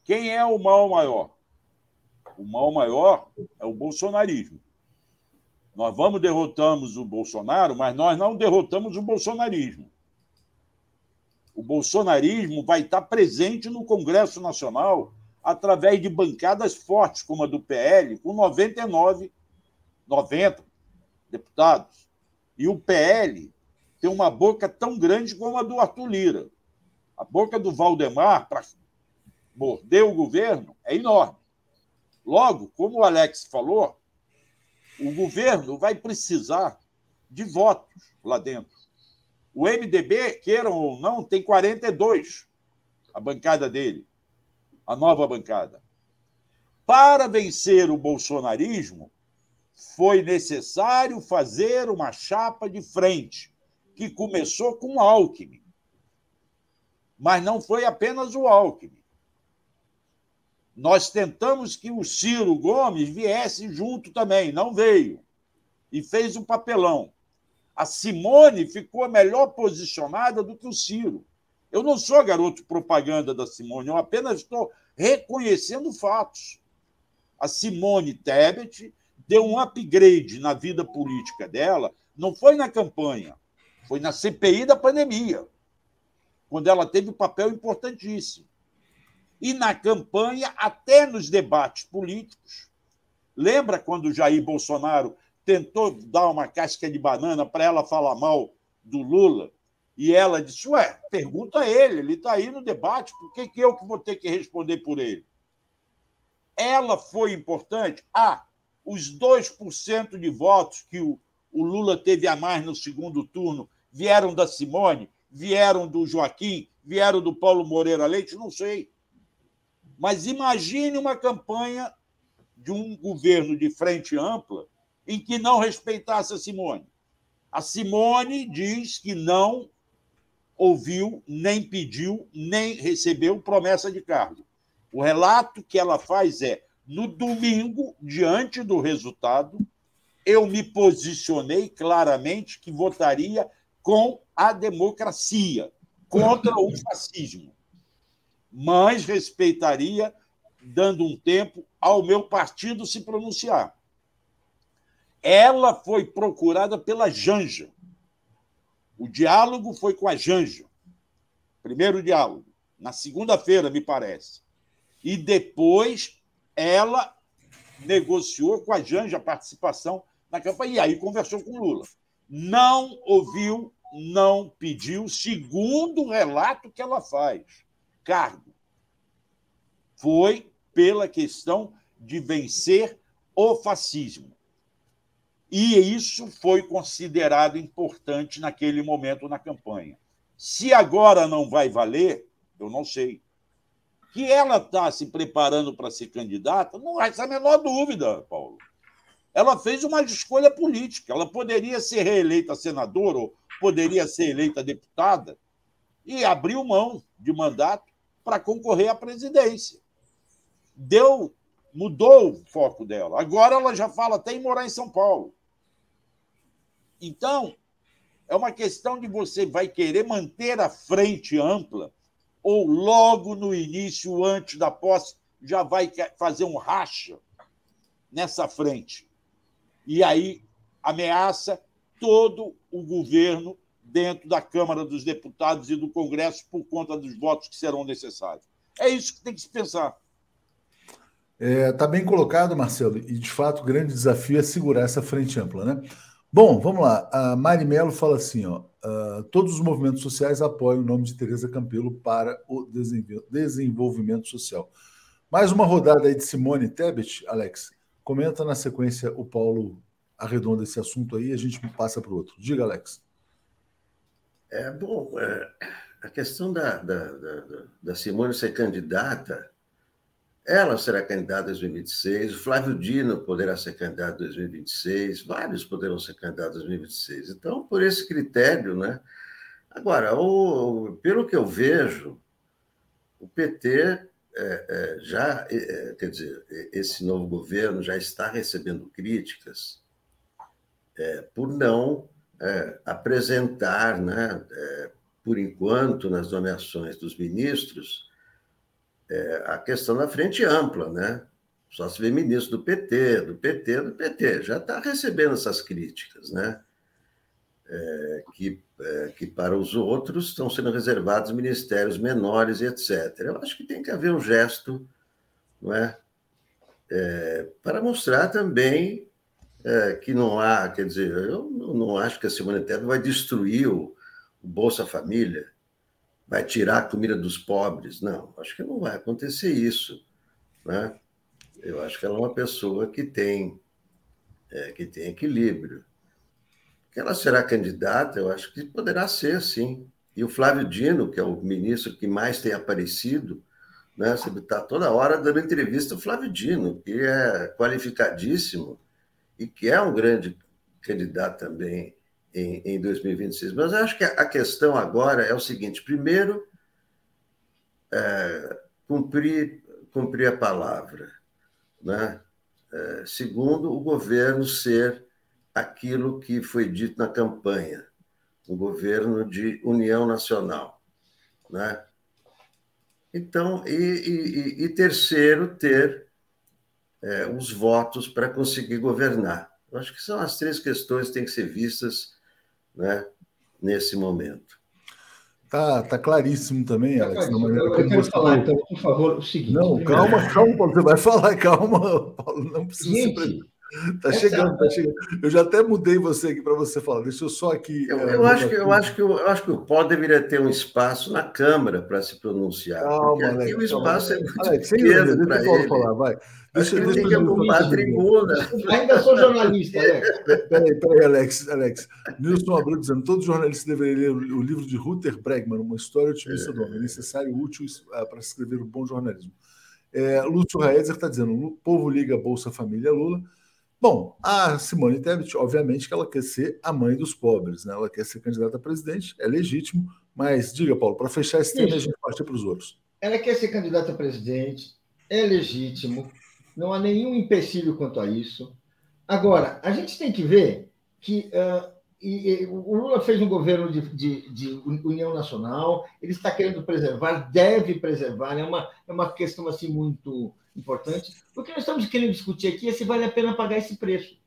Quem é o mal maior? O mal maior é o bolsonarismo. Nós vamos derrotamos o Bolsonaro, mas nós não derrotamos o bolsonarismo. O bolsonarismo vai estar presente no Congresso Nacional através de bancadas fortes, como a do PL, com 99, 90 deputados. E o PL tem uma boca tão grande como a do Arthur Lira. A boca do Valdemar para morder o governo é enorme. Logo, como o Alex falou, o governo vai precisar de votos lá dentro. O MDB, queiram ou não, tem 42, a bancada dele, a nova bancada. Para vencer o bolsonarismo, foi necessário fazer uma chapa de frente que começou com o Alckmin. Mas não foi apenas o Alckmin. Nós tentamos que o Ciro Gomes viesse junto também, não veio. E fez um papelão. A Simone ficou melhor posicionada do que o Ciro. Eu não sou garoto propaganda da Simone, eu apenas estou reconhecendo fatos. A Simone Tebet deu um upgrade na vida política dela, não foi na campanha, foi na CPI da pandemia, quando ela teve um papel importantíssimo. E na campanha, até nos debates políticos. Lembra quando Jair Bolsonaro tentou dar uma casca de banana para ela falar mal do Lula? E ela disse: Ué, pergunta a ele, ele está aí no debate, por que, que eu que vou ter que responder por ele? Ela foi importante? Ah, os 2% de votos que o, o Lula teve a mais no segundo turno vieram da Simone, vieram do Joaquim, vieram do Paulo Moreira Leite, não sei. Mas imagine uma campanha de um governo de frente ampla em que não respeitasse a Simone. A Simone diz que não ouviu, nem pediu, nem recebeu promessa de cargo. O relato que ela faz é: no domingo, diante do resultado, eu me posicionei claramente que votaria com a democracia, contra o fascismo, mas respeitaria, dando um tempo ao meu partido se pronunciar. Ela foi procurada pela Janja. O diálogo foi com a Janja. Primeiro diálogo, na segunda-feira, me parece. E depois ela negociou com a Janja a participação na campanha. E aí conversou com Lula. Não ouviu, não pediu, segundo o relato que ela faz, cargo. Foi pela questão de vencer o fascismo. E isso foi considerado importante naquele momento na campanha. Se agora não vai valer, eu não sei. Que ela está se preparando para ser candidata, não há essa menor dúvida, Paulo. Ela fez uma escolha política. Ela poderia ser reeleita senadora ou poderia ser eleita deputada e abriu mão de mandato para concorrer à presidência. Deu, mudou o foco dela. Agora ela já fala até em morar em São Paulo. Então, é uma questão de você vai querer manter a frente ampla ou logo no início, antes da posse, já vai fazer um racha nessa frente. E aí ameaça todo o governo dentro da Câmara dos Deputados e do Congresso por conta dos votos que serão necessários. É isso que tem que se pensar. Está é, tá bem colocado, Marcelo, e de fato o grande desafio é segurar essa frente ampla, né? Bom, vamos lá. A Mari Mello fala assim: ó, uh, todos os movimentos sociais apoiam o nome de Tereza Campelo para o desenvolvimento social. Mais uma rodada aí de Simone Tebet, Alex. Comenta na sequência o Paulo arredonda esse assunto aí e a gente passa para o outro. Diga, Alex. É, bom, é, a questão da, da, da, da, Simone ser candidata, ela será candidata em 2026, o Flávio Dino poderá ser candidato em 2026, vários poderão ser candidatos em 2026. Então, por esse critério, né? Agora, o, pelo que eu vejo, o PT é, é, já, é, é, quer dizer, esse novo governo já está recebendo críticas é, por não é, apresentar, né, por enquanto, nas nomeações dos ministros, a questão da frente ampla, né? Só se vê ministro do PT, do PT, do PT, já está recebendo essas críticas, né? que, é, que para os outros estão sendo reservados ministérios menores etc. Eu acho que tem que haver um gesto, não é? é para mostrar também é, que não há, quer dizer, eu não acho que a Simone Tebet vai destruir o, o Bolsa Família, vai tirar a comida dos pobres. Não, acho que não vai acontecer isso. Né? Eu acho que ela é uma pessoa que tem, é, que tem equilíbrio que ela será candidata, eu acho que poderá ser, sim. E o Flávio Dino, que é o ministro que mais tem aparecido, né? Você está toda hora dando entrevista ao Flávio Dino, que é qualificadíssimo e que é um grande candidato também em, em 2026. Mas eu acho que a questão agora é o seguinte: primeiro, é, cumprir, cumprir a palavra, né? É, segundo, o governo ser aquilo que foi dito na campanha, um governo de união nacional. Né? Então, e, e, e terceiro, ter é, os votos para conseguir governar. Eu acho que são as três questões que têm que ser vistas né, nesse momento. Tá, tá claríssimo também, tá Alex. eu, eu quero falar, então, por favor, o seguinte. Não, calma, calma, você vai falar, calma, Paulo, não precisa Gente, se Tá chegando, tá chegando. Eu já até mudei você aqui para você falar. Deixa eu só aqui. Eu, é, eu acho, que, eu, acho que, eu acho que o Paulo deveria ter um espaço na Câmara para se pronunciar. Calma, Alex, aqui o espaço calma. é muito Alex, pequeno para ele. Falar, vai. Deixa, eu deixa, que ocupar a tribuna. Ainda sou jornalista, Alex. Peraí, peraí, Alex. Alex. Nilson Abreu dizendo: todos os jornalistas deveriam ler o livro de Ruther Bregman, Uma História Otimista é. do Homem, necessário e útil ah, para escrever um bom jornalismo. É, Lúcio Raezer está dizendo: o povo liga Bolsa Família Lula. Bom, a Simone Tebet, obviamente, que ela quer ser a mãe dos pobres, né? Ela quer ser candidata a presidente, é legítimo, mas diga, Paulo, para fechar esse tema, a gente partir para os outros. Ela quer ser candidata a presidente, é legítimo, não há nenhum empecilho quanto a isso. Agora, a gente tem que ver que uh, e, e, o Lula fez um governo de, de, de, união nacional, ele está querendo preservar, deve preservar, é uma, é uma questão assim muito importante. O que nós estamos querendo discutir aqui é se vale a pena pagar esse preço.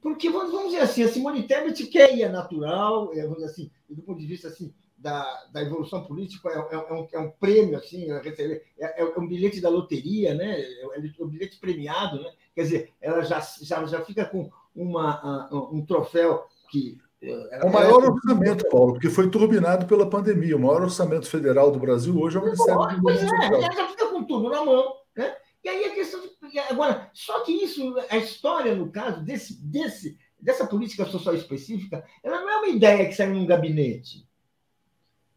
Porque, vamos, dizer assim, a Simone Tebet quer e é natural, é, vamos dizer assim, do ponto de vista assim, da, da evolução política, é, é, é, um, é um prêmio, assim, é, é, é, um bilhete da loteria, né? é um bilhete premiado, né? quer dizer, ela já, já, já fica com uma, um troféu que é o maior orçamento, Paulo, porque foi turbinado pela pandemia. O maior orçamento federal do Brasil hoje é o Ministério da Pois é, já fica com tudo na mão. Né? E aí a questão de. Agora, só que isso, a história, no caso, desse, desse, dessa política social específica, ela não é uma ideia que sai num gabinete.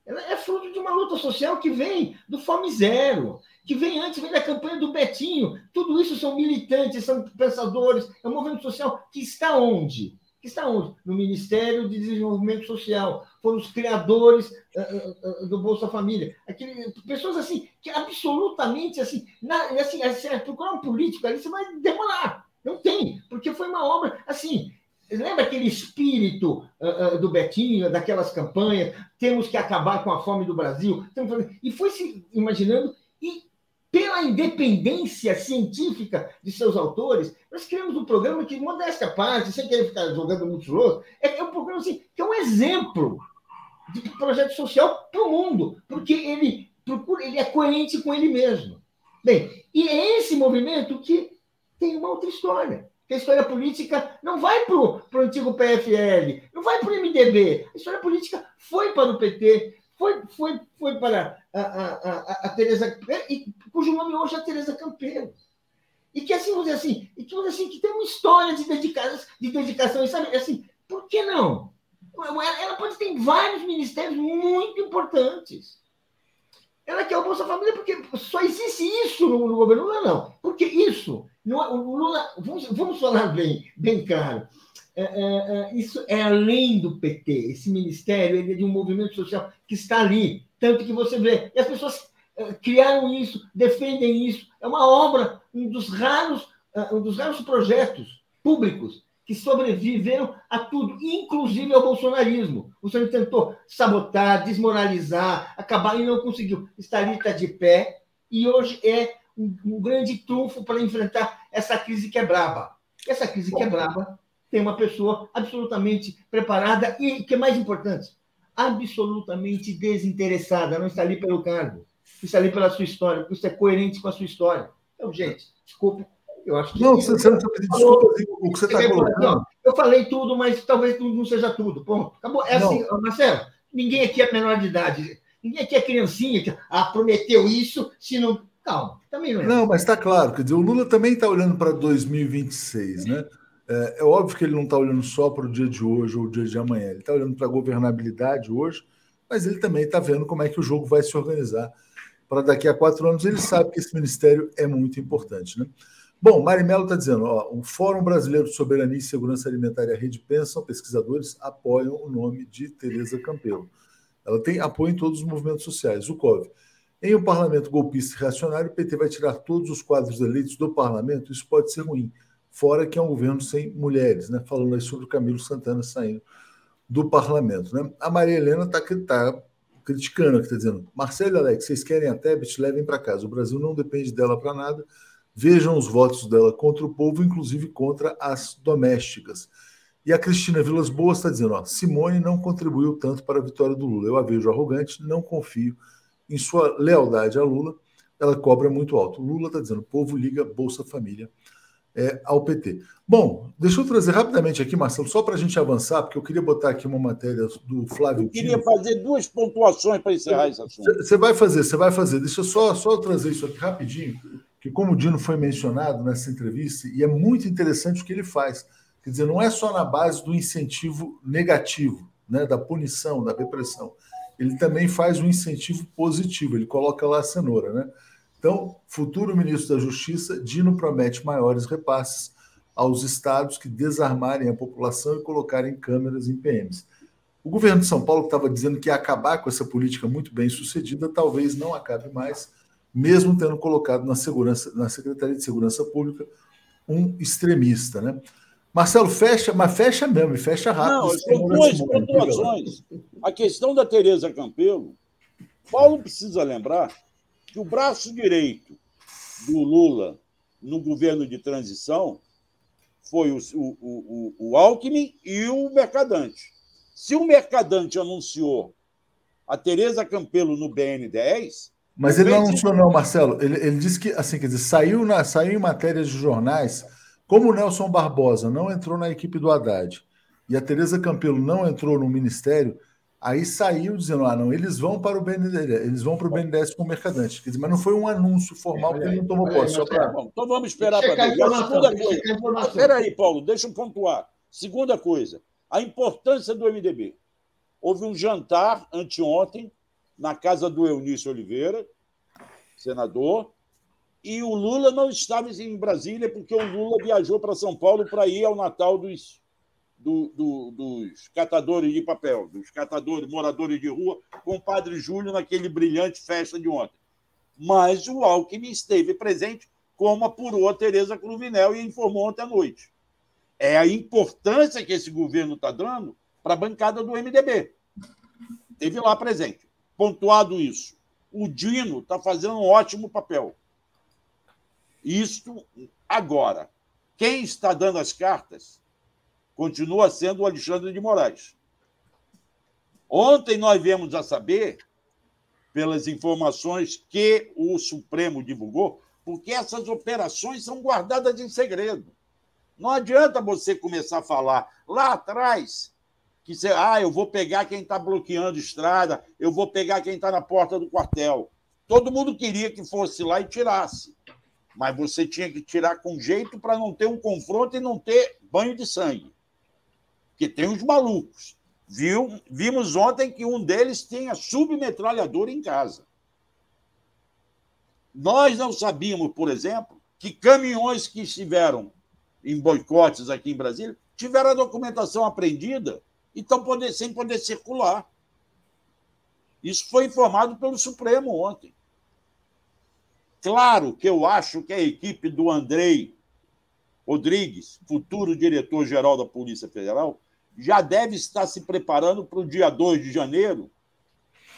Ela é fruto de uma luta social que vem do Fome Zero, que vem antes, vem da campanha do Betinho. Tudo isso são militantes, são pensadores, é um movimento social que está onde? Que está onde? No Ministério de Desenvolvimento Social. Foram os criadores uh, uh, do Bolsa Família. Aquele, pessoas assim, que absolutamente assim, na, assim, assim, procurar um político ali, você vai demorar. Não tem, porque foi uma obra assim. Lembra aquele espírito uh, do Betinho, daquelas campanhas? Temos que acabar com a fome do Brasil. E foi se imaginando, pela independência científica de seus autores, nós criamos um programa que, modéstia à parte, sem querer ficar jogando muito louco, é, é um programa assim, que é um exemplo de projeto social para o mundo, porque ele procura, ele é coerente com ele mesmo. Bem, e é esse movimento que tem uma outra história a história política não vai para o antigo PFL, não vai para o MDB. A história política foi para o PT, foi, foi, foi para a, a, a, a Tereza, cujo nome hoje é Tereza Campeiro. E que assim, vamos dizer assim, e que, vamos assim, que tem uma história de dedicação, de dedicação, e sabe, assim, por que não? Ela pode ter vários ministérios muito importantes. Ela quer o Bolsa Família porque só existe isso no, no governo Lula, não. Porque isso, não, é, o Lula, vamos, vamos falar bem, bem claro, é, é, é, isso é além do PT. Esse ministério ele é de um movimento social que está ali. Tanto que você vê, e as pessoas é, criaram isso, defendem isso. É uma obra, um dos raros, é, um dos raros projetos públicos que sobreviveram a tudo, inclusive ao bolsonarismo. O senhor tentou sabotar, desmoralizar, acabar e não conseguiu. Está está de pé e hoje é um, um grande trunfo para enfrentar essa crise que é braba. Essa crise que é braba tem uma pessoa absolutamente preparada e, que é mais importante, absolutamente desinteressada, não está ali pelo cargo, está ali pela sua história, isso é coerente com a sua história. Então, gente, desculpe, eu acho que. Não, você, não precisa pedir desculpa o que você está colocando. eu falei tudo, mas talvez não seja tudo. Ponto. Acabou. É assim, Marcelo, ninguém aqui é menor de idade. Ninguém aqui é criancinha que ah, prometeu isso, se não. Calma, também não é. Não, mas está claro. Quer dizer, o Lula também está olhando para 2026, né? É, é, óbvio que ele não está olhando só para o dia de hoje ou o dia de amanhã. Ele está olhando para a governabilidade hoje, mas ele também está vendo como é que o jogo vai se organizar para daqui a quatro anos. Ele sabe que esse ministério é muito importante, né? Bom, Marimelo está dizendo, ó, o Fórum Brasileiro de Soberania e Segurança Alimentar e a Rede Pensam, pesquisadores apoiam o nome de Tereza Campelo. Ela tem apoio em todos os movimentos sociais. O COV. Em um parlamento golpista e reacionário, o PT vai tirar todos os quadros eleitos do parlamento. Isso pode ser ruim. Fora que é um governo sem mulheres, né? Falando aí sobre o Camilo Santana saindo do parlamento. Né? A Maria Helena está tá criticando, está dizendo: Marcelo e Alex, vocês querem a Tebet? Levem para casa. O Brasil não depende dela para nada Vejam os votos dela contra o povo, inclusive contra as domésticas. E a Cristina Vilas Boas está dizendo: ó, Simone não contribuiu tanto para a vitória do Lula. Eu a vejo arrogante, não confio em sua lealdade a Lula. Ela cobra muito alto. Lula está dizendo: povo liga Bolsa Família é, ao PT. Bom, deixa eu trazer rapidamente aqui, Marcelo, só para a gente avançar, porque eu queria botar aqui uma matéria do Flávio. Eu queria fazer duas pontuações para encerrar esse assunto. Você vai fazer, você vai fazer. Deixa eu só, só trazer isso aqui rapidinho que, como o Dino foi mencionado nessa entrevista, e é muito interessante o que ele faz. Quer dizer, não é só na base do incentivo negativo, né, da punição, da repressão. Ele também faz um incentivo positivo, ele coloca lá a cenoura. Né? Então, futuro ministro da Justiça, Dino promete maiores repasses aos estados que desarmarem a população e colocarem câmeras em PMs. O governo de São Paulo estava dizendo que ia acabar com essa política muito bem sucedida, talvez não acabe mais, mesmo tendo colocado na, segurança, na Secretaria de Segurança Pública um extremista. Né? Marcelo, fecha, mas fecha mesmo, e fecha rápido. Não, são duas pontuações. A questão da Tereza Campelo, Paulo precisa lembrar que o braço direito do Lula no governo de transição foi o, o, o, o Alckmin e o Mercadante. Se o Mercadante anunciou a Tereza Campelo no BN10. Mas ele não anunciou, não, Marcelo. Ele, ele disse que, assim, quer dizer, saiu, na, saiu em matérias de jornais, como o Nelson Barbosa não entrou na equipe do Haddad e a Tereza Campelo não entrou no ministério, Aí saiu dizendo: ah, não, eles vão para o BNDES, eles vão para o BNDES com o mercadante. Quer dizer, mas não foi um anúncio formal, porque ele não tomou posse. Só pra... então vamos esperar para ver. A segunda coisa. Espera aí, Paulo, deixa eu pontuar. Segunda coisa, a importância do MDB. Houve um jantar anteontem na casa do Eunício Oliveira, senador, e o Lula não estava em Brasília porque o Lula viajou para São Paulo para ir ao Natal dos do, do, dos catadores de papel, dos catadores, moradores de rua, com o padre Júlio naquele brilhante festa de ontem. Mas o Alckmin esteve presente, como apurou a Tereza Cruvinel e informou ontem à noite. É a importância que esse governo está dando para a bancada do MDB. Esteve lá presente. Pontuado isso. O Dino está fazendo um ótimo papel. Isto agora. Quem está dando as cartas continua sendo o Alexandre de Moraes. Ontem nós viemos a saber, pelas informações que o Supremo divulgou, porque essas operações são guardadas em segredo. Não adianta você começar a falar lá atrás que você, ah, eu vou pegar quem está bloqueando estrada, eu vou pegar quem está na porta do quartel. Todo mundo queria que fosse lá e tirasse. Mas você tinha que tirar com jeito para não ter um confronto e não ter banho de sangue que tem os malucos. Viu, vimos ontem que um deles tinha submetralhadora em casa. Nós não sabíamos, por exemplo, que caminhões que estiveram em boicotes aqui em Brasília tiveram a documentação apreendida e estão poder, sem poder circular. Isso foi informado pelo Supremo ontem. Claro que eu acho que a equipe do Andrei Rodrigues, futuro diretor-geral da Polícia Federal, já deve estar se preparando para o dia 2 de janeiro,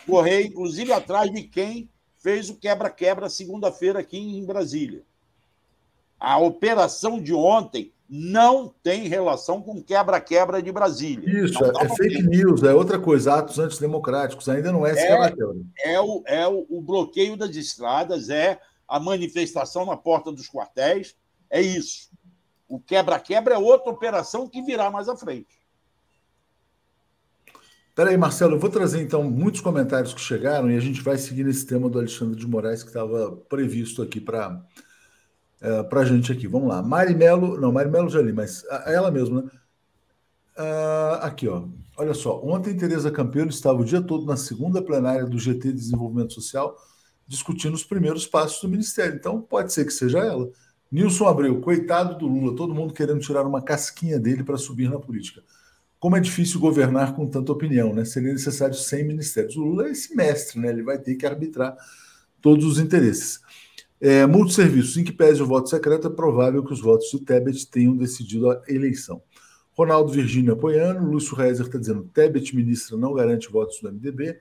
correr, inclusive, atrás de quem fez o quebra-quebra segunda-feira aqui em Brasília. A operação de ontem não tem relação com quebra-quebra de Brasília. Isso, é, fake news, é outra coisa, atos antidemocráticos, ainda não é esse é. É, o, é o, o bloqueio das estradas, é a manifestação na porta dos quartéis, é isso. O quebra-quebra é outra operação que virá mais à frente. Peraí, Marcelo, eu vou trazer então muitos comentários que chegaram e a gente vai seguir nesse tema do Alexandre de Moraes que estava previsto aqui para é, a gente aqui. Vamos lá. Mari Melo, não, Mari Melo já li, mas ela mesma, né? Uh, aqui, ó. Olha só, ontem Tereza Campelo estava o dia todo na segunda plenária do GT de Desenvolvimento Social discutindo os primeiros passos do Ministério. Então, pode ser que seja ela. Nilson Abreu, coitado do Lula, todo mundo querendo tirar uma casquinha dele para subir na política como é difícil governar com tanta opinião, né? Seria necessário 100 ministérios. O Lula é esse mestre, né? Ele vai ter que arbitrar todos os interesses. É, multisserviços, em que pese o voto secreto, é provável que os votos do Tebet tenham decidido a eleição. Ronaldo Virgínio apoiando, Lúcio Reiser está dizendo Tebet, ministra, não garante votos do MDB.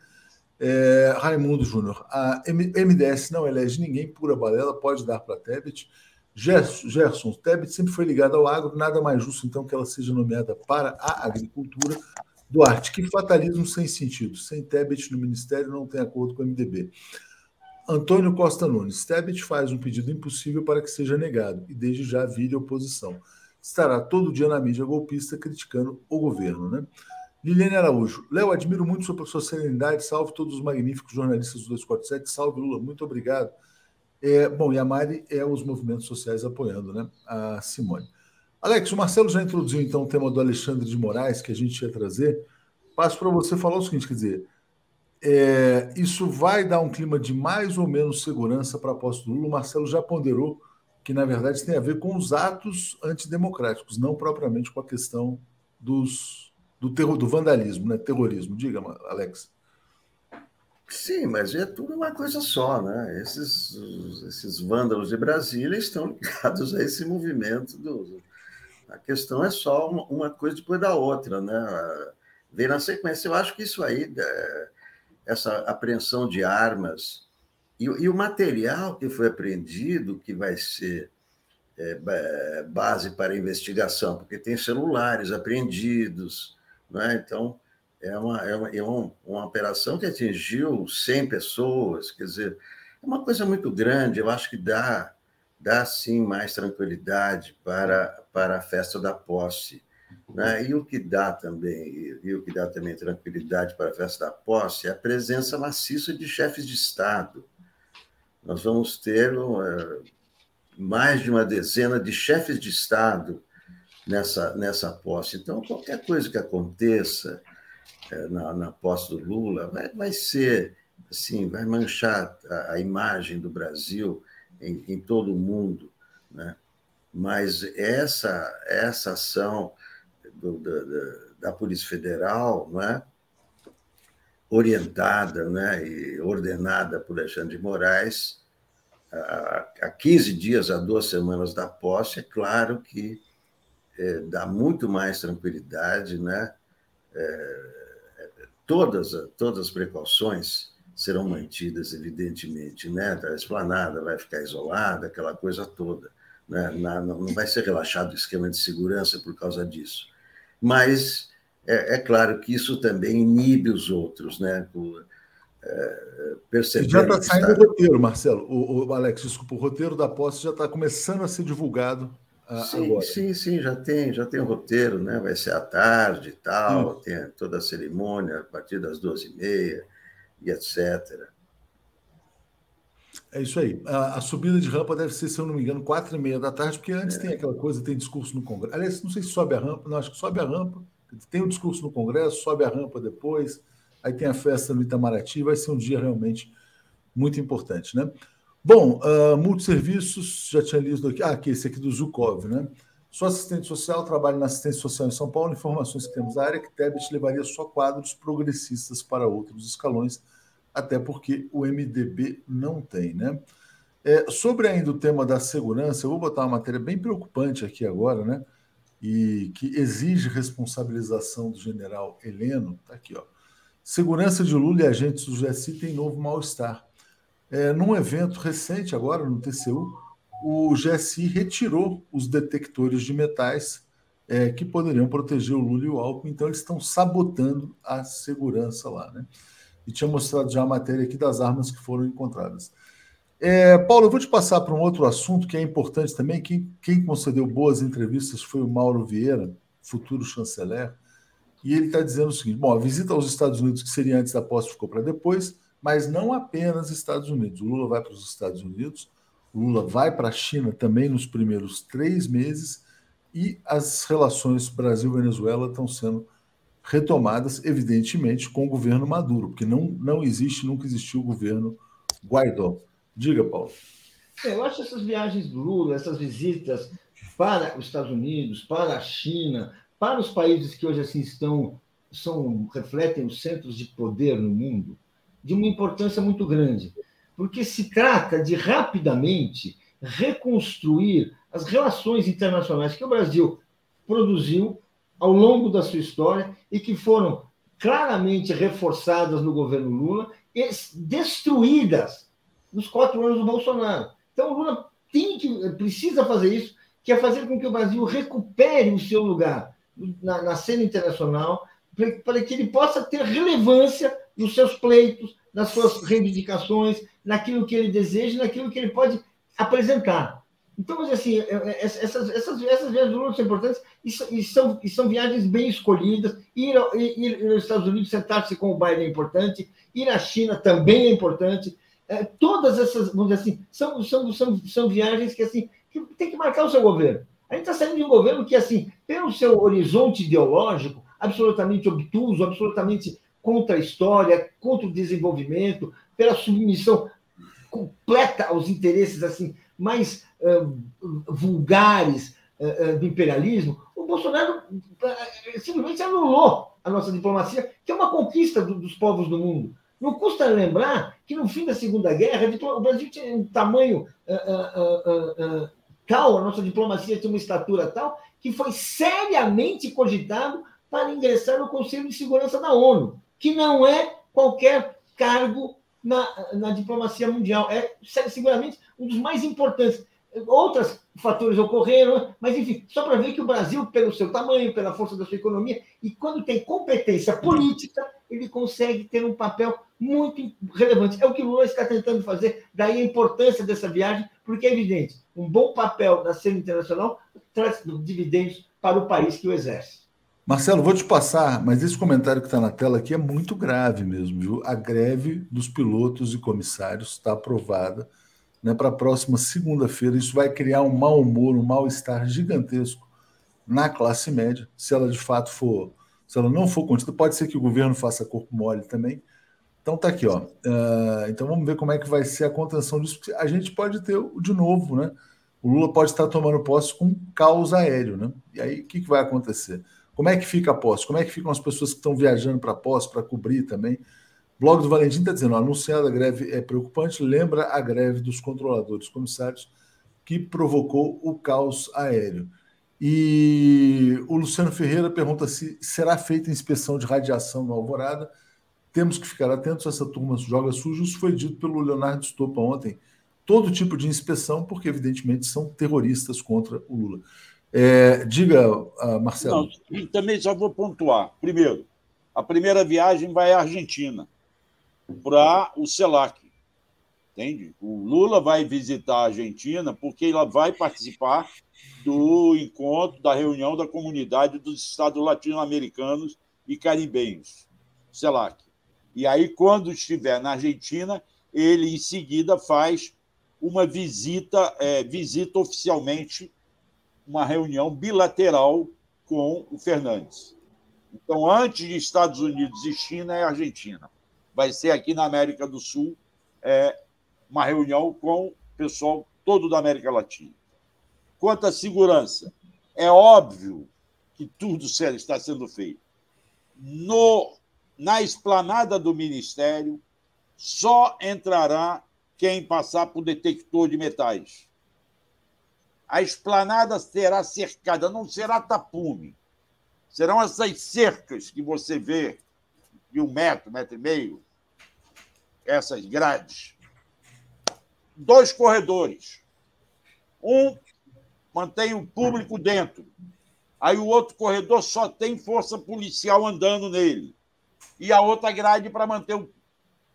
É, Raimundo Júnior, a MDS não elege ninguém, pura balela, pode dar para Tebet. Gerson, Tebet sempre foi ligada ao agro, nada mais justo então que ela seja nomeada para a agricultura. Duarte, que fatalismo sem sentido. Sem Tebet no ministério não tem acordo com o MDB. Antônio Costa Nunes, Tebet faz um pedido impossível para que seja negado e desde já vire oposição. Estará todo dia na mídia golpista criticando o governo, né? Liliane Araújo, Léo, admiro muito sua, sua serenidade, salve todos os magníficos jornalistas do 247, salve Lula, muito obrigado. É, bom, e a Mari é os movimentos sociais apoiando, né? A Simone. Alex, o Marcelo já introduziu então o tema do Alexandre de Moraes que a gente ia trazer. Passo para você falar o seguinte: quer dizer, É, isso vai dar um clima de mais ou menos segurança para a posse do Lula. O Marcelo já ponderou que, na verdade, tem a ver com os atos antidemocráticos, não propriamente com a questão dos, do, terror, do vandalismo, né? terrorismo. Diga, Alex. Sim, mas é tudo uma coisa só, né? Esses, esses vândalos de Brasília estão ligados a esse movimento. Do, a questão é só uma, coisa depois da outra, né? Vem na sequência. Eu acho que isso aí, é, essa apreensão de armas e, e o material que foi apreendido, que vai ser é, base para investigação, porque tem celulares apreendidos, né? Então é uma, é uma, é uma, uma operação que atingiu 100 pessoas, quer dizer, é uma coisa muito grande, eu acho que dá, dá sim mais tranquilidade para, para a festa da posse. Né? E o que dá também, e, e o que dá também tranquilidade para a festa da posse é a presença maciça de chefes de Estado. Nós vamos ter uh, mais de uma dezena de chefes de Estado nessa, nessa posse. Então, qualquer coisa que aconteça, na, na posse do Lula, vai, vai ser assim, vai manchar a, a imagem do Brasil em, em, todo o mundo, né? Mas essa essa ação do, da, Polícia Federal, né? orientada né, e ordenada por Alexandre de Moraes, há 15 dias, há duas semanas da posse, é claro que é, dá muito mais tranquilidade, né? É, todas, todas as precauções serão mantidas, evidentemente, né? A esplanada vai ficar isolada, aquela coisa toda. Né? Não vai ser relaxado o esquema de segurança por causa disso. Mas é, é claro que isso também inibe os outros, né? Por, é, já está saindo está... o roteiro, Marcelo. O, o, Alex, desculpa, o roteiro da posse já está começando a ser divulgado sim, agora. Sim, sim, já tem, já tem o um roteiro, né? Vai ser à tarde e tal, hum. tem toda a cerimônia a partir das duas e meia e etc. É isso aí. A, a, subida de rampa deve ser, se eu não me engano, quatro e meia da tarde, porque antes é. tem aquela coisa, tem discurso no Congresso. Aliás, não sei se sobe a rampa, não, acho que sobe a rampa, tem o discurso no Congresso, sobe a rampa depois, aí tem a festa no Itamaraty, vai ser um dia realmente muito importante, né? Bom, uh, multisserviços, já tinha lido aqui. Ah, aqui, esse aqui do Zukov, né? Sou assistente social, trabalho na assistência social em São Paulo. Informações que temos da área que Tebet levaria só quadros progressistas para outros escalões, até porque o MDB não tem, né? É, sobre ainda o tema da segurança, eu vou botar uma matéria bem preocupante aqui agora, né? E que exige responsabilização do general Heleno. Tá aqui, ó. Segurança de Lula e agentes do GSI tem novo mal-estar. É, num evento recente, agora no TCU, o GSI retirou os detectores de metais é, que poderiam proteger o Lula e o Alckmin, então eles estão sabotando a segurança lá. Né? E tinha mostrado já a matéria aqui das armas que foram encontradas. É, Paulo, eu vou te passar para um outro assunto que é importante também. Quem, quem concedeu boas entrevistas foi o Mauro Vieira, futuro chanceler, e ele está dizendo o seguinte: bom, a visita aos Estados Unidos, que seria antes da posse, ficou para depois mas não apenas Estados Unidos. O Lula vai para os Estados Unidos, o Lula vai para a China também nos primeiros três meses, e as relações Brasil-Venezuela estão sendo retomadas, evidentemente, com o governo Maduro, porque não, não existe, nunca existiu o governo Guaidó. Diga, Paulo. Eu acho essas viagens do Lula, essas visitas para os Estados Unidos, para a China, para os países que hoje assim estão, são, refletem os centros de poder no mundo, de uma importância muito grande, porque se trata de rapidamente reconstruir as relações internacionais que o Brasil produziu ao longo da sua história e que foram claramente reforçadas no governo Lula e destruídas nos quatro anos do Bolsonaro. Então, o Lula tem que, precisa fazer isso, que é fazer com que o Brasil recupere o seu lugar na, na cena internacional, para que ele possa ter relevância nos seus pleitos, nas suas reivindicações, naquilo que ele deseja, naquilo que ele pode apresentar. Então, assim, é, é, essas, essas, essas viagens do Lula são importantes e, e, são, e são viagens bem escolhidas. Ir, ir, ir aos Estados Unidos, sentar-se com o Biden é importante, ir à China também é importante. É, todas essas, vamos dizer assim, são, são, são, são viagens que, assim, que tem que marcar o seu governo. A gente está saindo de um governo que, assim, pelo seu horizonte ideológico, absolutamente obtuso, absolutamente contra a história, contra o desenvolvimento, pela submissão completa aos interesses assim mais uh, vulgares uh, uh, do imperialismo, o Bolsonaro simplesmente anulou a nossa diplomacia, que é uma conquista do, dos povos do mundo. Não custa lembrar que no fim da Segunda Guerra, o Brasil tinha um tamanho tal, a nossa diplomacia tinha uma estatura tal, que foi seriamente cogitado para ingressar no Conselho de Segurança da ONU, que não é qualquer cargo na, na diplomacia mundial. É seguramente um dos mais importantes. Outros fatores ocorreram, mas enfim, só para ver que o Brasil, pelo seu tamanho, pela força da sua economia, e quando tem competência política, ele consegue ter um papel muito relevante. É o que Lula está tentando fazer, daí a importância dessa viagem, porque é evidente, um bom papel na cena internacional traz dividendos para o país que o exerce. Marcelo, vou te passar, mas esse comentário que está na tela aqui é muito grave mesmo, viu? A greve dos pilotos e comissários está aprovada né, para a próxima segunda-feira. Isso vai criar um mau humor, um mal-estar gigantesco na classe média, se ela de fato for, se ela não for contida, pode ser que o governo faça corpo mole também. Então tá aqui, ó. Uh, então vamos ver como é que vai ser a contenção disso. A gente pode ter de novo, né? O Lula pode estar tomando posse com caos aéreo, né? E aí o que, que vai acontecer? Como é que fica a posse? Como é que ficam as pessoas que estão viajando para a posse para cobrir também? O blog do Valentim está dizendo: anunciada a greve é preocupante, lembra a greve dos controladores comissários que provocou o caos aéreo. E o Luciano Ferreira pergunta se será feita inspeção de radiação no Alvorada. Temos que ficar atentos, essa turma joga sujo. Isso foi dito pelo Leonardo Stopa ontem. Todo tipo de inspeção, porque evidentemente são terroristas contra o Lula. É, diga, uh, Marcelo. Não, também só vou pontuar. Primeiro, a primeira viagem vai à Argentina, para o CELAC. Entende? O Lula vai visitar a Argentina porque ela vai participar do encontro, da reunião da comunidade dos Estados latino-americanos e caribenhos, CELAC. E aí, quando estiver na Argentina, ele em seguida faz uma visita, é, visita oficialmente uma reunião bilateral com o Fernandes. Então, antes de Estados Unidos e China, é Argentina. Vai ser aqui na América do Sul é, uma reunião com o pessoal todo da América Latina. Quanto à segurança, é óbvio que tudo está sendo feito. No, na esplanada do Ministério, só entrará quem passar por detector de metais a esplanada será cercada, não será tapume. Serão essas cercas que você vê de um metro, metro e meio, essas grades. Dois corredores. Um mantém o público dentro. Aí o outro corredor só tem força policial andando nele. E a outra grade para manter o...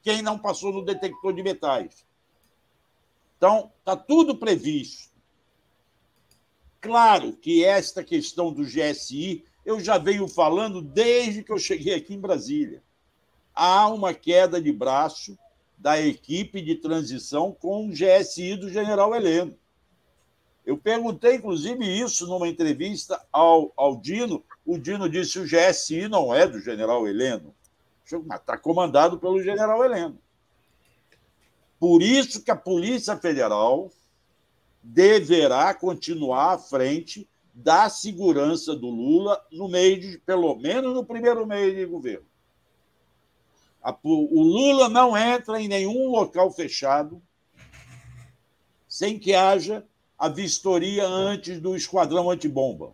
quem não passou no detector de metais. Então, está tudo previsto. Claro que esta questão do GSI eu já venho falando desde que eu cheguei aqui em Brasília. Há uma queda de braço da equipe de transição com o GSI do general Heleno. Eu perguntei, inclusive, isso numa entrevista ao, ao Dino. O Dino disse o GSI não é do general Heleno, mas está comandado pelo general Heleno. Por isso que a Polícia Federal deverá continuar à frente da segurança do Lula no meio de, pelo menos no primeiro meio de governo. O Lula não entra em nenhum local fechado sem que haja a vistoria antes do esquadrão antibomba.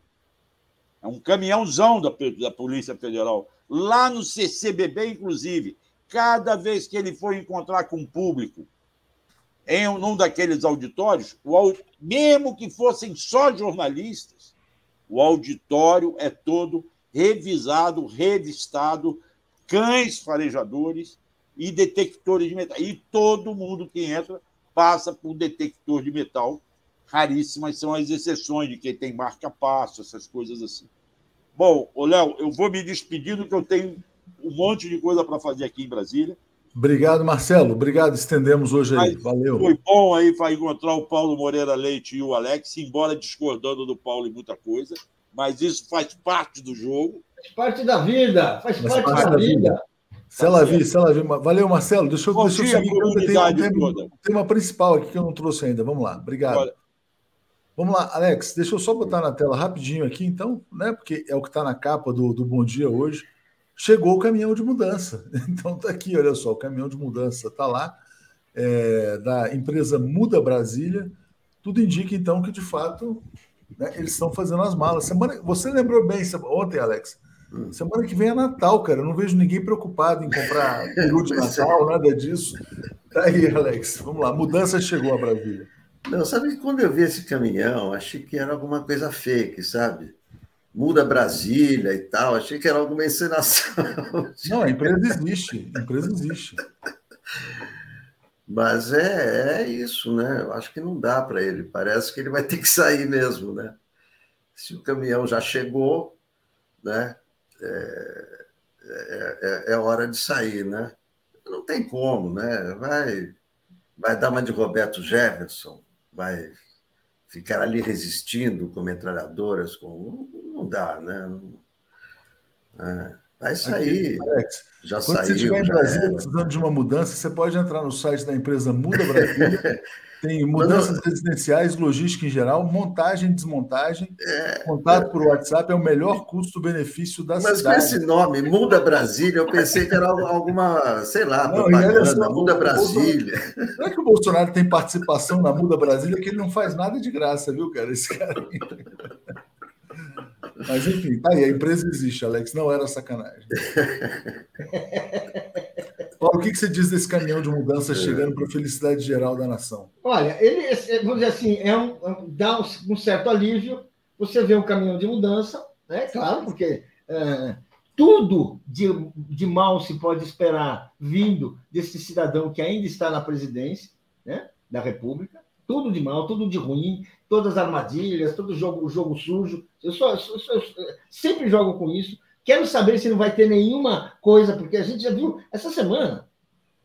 É um caminhãozão da, da Polícia Federal. Lá no CCBB, inclusive, cada vez que ele for encontrar com o público em um daqueles auditórios, o, mesmo que fossem só jornalistas, o auditório é todo revisado, revistado, cães farejadores e detectores de metal. E todo mundo que entra passa por detector de metal. Raríssimas são as exceções de quem tem marca-passo, essas coisas assim. Bom, Léo, eu vou me despedindo, que eu tenho um monte de coisa para fazer aqui em Brasília. Obrigado, Marcelo. Obrigado, estendemos hoje aí. Mas Valeu. Foi bom aí para encontrar o Paulo Moreira Leite e o Alex, embora discordando do Paulo em muita coisa, mas isso faz parte do jogo. Faz parte da vida, faz, faz parte, parte, da, vida. vida. Se ela vir, se ela vir. Valeu, Marcelo. Deixa eu, Bom deixa eu dia, seguir. eu toda. um tema principal aqui que eu não trouxe ainda. Vamos lá. Obrigado. Olha. Vamos lá, Alex. Deixa eu só botar na tela rapidinho aqui, então, né? Porque é o que está na capa do, do Bom Dia hoje. Chegou o caminhão de mudança. Então tá aqui, olha só, o caminhão de mudança está lá, é, da empresa Muda Brasília. Tudo indica, então, que de fato né, eles estão fazendo as malas. Semana, você lembrou bem ontem, Alex? Semana que vem é Natal, cara. Eu não vejo ninguém preocupado em comprar peru de Natal, nada disso. Tá aí, Alex. Vamos lá. Mudança chegou a Brasília. Não, sabe que quando eu vi esse caminhão, achei que era alguma coisa fake, sabe? Muda Brasília e tal, achei que era alguma encenação. Não, a empresa existe, a empresa existe. Mas é, é isso, né? Eu acho que não dá para ele. Parece que ele vai ter que sair mesmo, né? Se o caminhão já chegou, né? É, é, é hora de sair, né? Não tem como, né? Vai, vai dar uma de Roberto Jefferson, vai ficar ali resistindo com metralhadoras, com não dá, né? É, vai sair. Alex, já quando saiu. você estiver em Brasília precisando de uma mudança, você pode entrar no site da empresa Muda Brasília. Tem mudanças não... residenciais, logística em geral, montagem, desmontagem, é... contato por WhatsApp é o melhor custo-benefício da Mas cidade. Mas com esse nome, Muda Brasília, eu pensei que era alguma, sei lá, não, propaganda, Muda Brasília. Bolsonaro, é que o Bolsonaro tem participação na Muda Brasília, que ele não faz nada de graça, viu, cara? Esse cara. Mas enfim, tá aí, a empresa existe, Alex, não era sacanagem. Paulo, o que, você diz desse caminhão de mudança chegando para a felicidade geral da nação? Olha, ele, vamos dizer assim, é um, dá um, certo alívio. Você vê um caminhão de mudança, né? Claro, porque é, tudo de, de mal se pode esperar vindo desse cidadão que ainda está na presidência né, da República. Tudo de mal, tudo de ruim, todas as armadilhas, todo jogo, jogo sujo. Eu, só, eu, só, eu sempre jogo com isso. Quero saber se não vai ter nenhuma coisa, porque a gente já viu essa semana.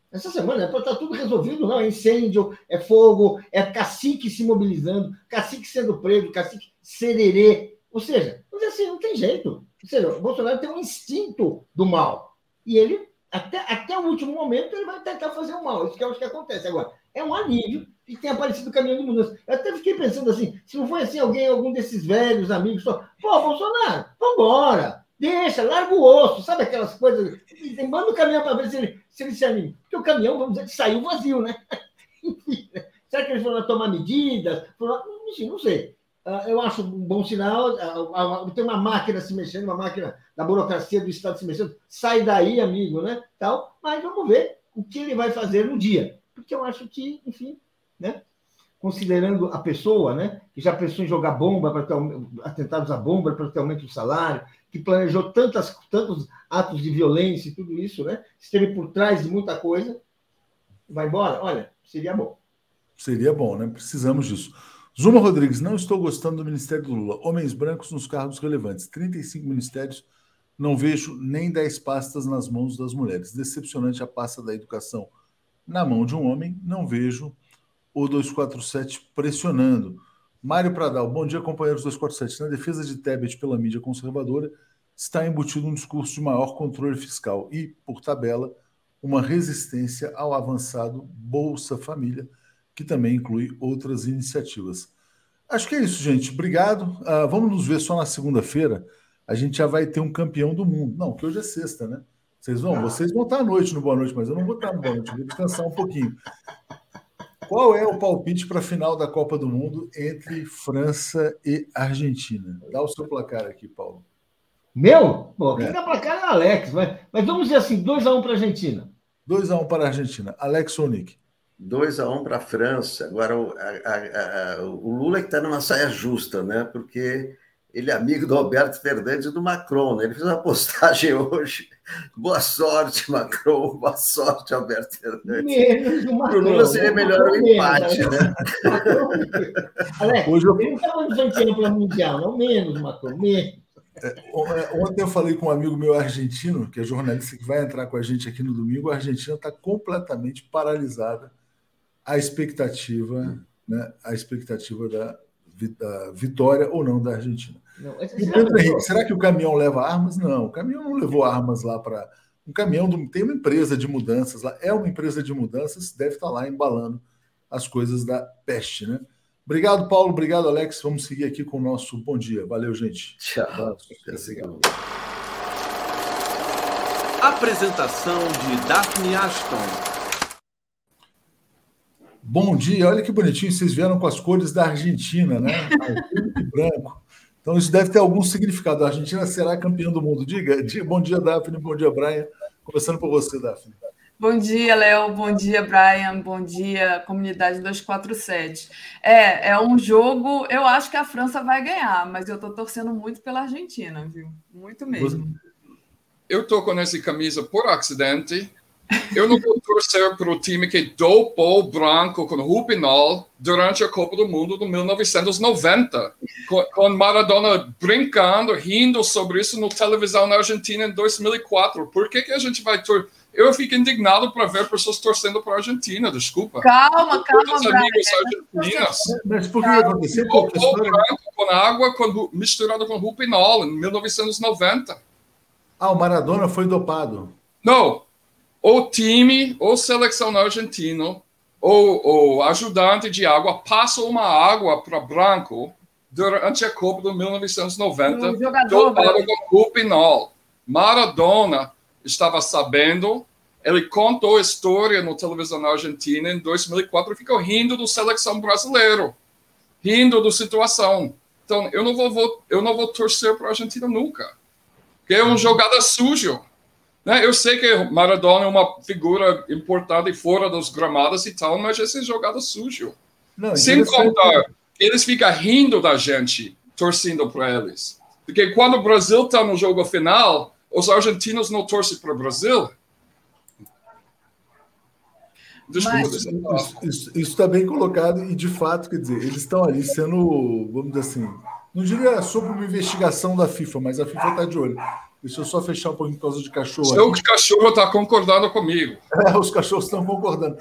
Essa semana é estar tudo resolvido, não. É incêndio, é fogo, é cacique se mobilizando, cacique sendo preso, cacique sererê. Ou seja, assim, não tem jeito. Ou seja, o Bolsonaro tem um instinto do mal. E ele, até, até o último momento, ele vai tentar fazer o mal. Isso que é o que acontece. Agora, é um alívio que tem aparecido caminhão de mudança. Eu até fiquei pensando assim, se não foi assim alguém, algum desses velhos amigos, só, pô, Bolsonaro, vambora, Deixa, larga o osso, sabe aquelas coisas? Manda o caminhão para ver se ele, se ele se anima. Porque o caminhão, vamos dizer, saiu vazio, né? Será que eles foram tomar medidas? Foram... Enfim, não sei. Ah, eu acho um bom sinal. Ah, ah, tem uma máquina se mexendo, uma máquina da burocracia do Estado se mexendo. Sai daí, amigo, né? Tal. Mas vamos ver o que ele vai fazer no dia. Porque eu acho que, enfim, né? considerando a pessoa, né, que já pensou em jogar bomba para ter atentados à bomba para ter aumento do salário, que planejou tantas, tantos atos de violência e tudo isso, né, esteve por trás de muita coisa, vai embora? Olha, seria bom. Seria bom, né? Precisamos disso. Zuma Rodrigues, não estou gostando do Ministério do Lula. Homens brancos nos cargos relevantes. 35 ministérios, não vejo nem 10 pastas nas mãos das mulheres. Decepcionante a pasta da educação na mão de um homem, não vejo o 247 pressionando. Mário Pradal, bom dia, companheiros 247. Na defesa de Tebet pela mídia conservadora, está embutido um discurso de maior controle fiscal e, por tabela, uma resistência ao avançado Bolsa Família, que também inclui outras iniciativas. Acho que é isso, gente. Obrigado. Uh, vamos nos ver só na segunda-feira. A gente já vai ter um campeão do mundo. Não, que hoje é sexta, né? Vocês vão, vocês vão estar à noite no Boa Noite, mas eu não vou estar no Boa Noite, vou descansar um pouquinho. Qual é o palpite para a final da Copa do Mundo entre França e Argentina? Dá o seu placar aqui, Paulo. Meu? Pô, quem é. dá placar é o Alex. Mas, mas vamos dizer assim: 2x1 um para a Argentina. 2x1 um para a Argentina. Alex ou Nick? 2x1 um para a França. Agora, o, a, a, o Lula que está numa saia justa, né? Porque ele é amigo do Alberto Fernandes e do Macron. Né? Ele fez uma postagem hoje. Boa sorte, Macron. Boa sorte, Alberto Fernandes. Menos o Macron. Lula seria melhor o empate, né? Alex, hoje eu... ele não estava dizendo para o Mundial, não menos, Macron, menos. É, é, ontem eu falei com um amigo meu argentino, que é jornalista que vai entrar com a gente aqui no domingo. A Argentina está completamente paralisada à expectativa, né, à expectativa da, da vitória ou não da Argentina. Não, Pedro Henrique, será que o caminhão leva armas? Não, o caminhão não levou armas lá para um caminhão, do, tem uma empresa de mudanças lá, é uma empresa de mudanças, deve estar lá embalando as coisas da peste, né? Obrigado, Paulo. Obrigado, Alex. Vamos seguir aqui com o nosso bom dia. Valeu, gente. Tchau. Apresentação de Daphne Ashton. Bom dia, olha que bonitinho, vocês vieram com as cores da Argentina, né? Azul e branco. Então, isso deve ter algum significado. A Argentina será campeã do mundo. Diga, bom dia, Daphne, bom dia, Brian. Começando por você, Daphne. Bom dia, Léo. Bom dia, Brian. Bom dia, comunidade 247. É, é um jogo. Eu acho que a França vai ganhar, mas eu estou torcendo muito pela Argentina, viu? Muito mesmo. Eu estou com essa camisa por acidente eu não vou torcer para o time que dopou branco com Rupinol durante a Copa do Mundo de 1990, com, com Maradona brincando, rindo sobre isso no televisão na Argentina em 2004. Por que, que a gente vai torcer? Eu fico indignado para ver pessoas torcendo para a Argentina, desculpa. Calma, calma, argentinos. Mas por que aconteceu? Dopou branco com água com, misturado com Rupinol em 1990. Ah, o Maradona foi dopado. Não, o time, ou seleção argentino, ou o ajudante de água passa uma água para branco durante a Copa de 1990, dopado com Rupinol. Maradona estava sabendo, ele contou a história no televisão argentina em 2004 e ficou rindo do seleção brasileiro, rindo da situação. Então, eu não vou, eu não vou torcer para a Argentina nunca, porque é uma jogada suja. Né? Eu sei que Maradona é uma figura importante fora dos gramados e tal, mas esse jogada sujo. Não, Sem contar, eles ficam rindo da gente, torcendo para eles. Porque quando o Brasil está no jogo final, os argentinos não torcem para o Brasil. Desculpa, Mas, isso está bem colocado e, de fato, quer dizer, eles estão ali sendo, vamos dizer assim, não diria sobre uma investigação da FIFA, mas a FIFA está de olho. Deixa eu só fechar um pouquinho por causa de cachorro. Seu aqui. cachorro está concordando comigo. É, os cachorros estão concordando.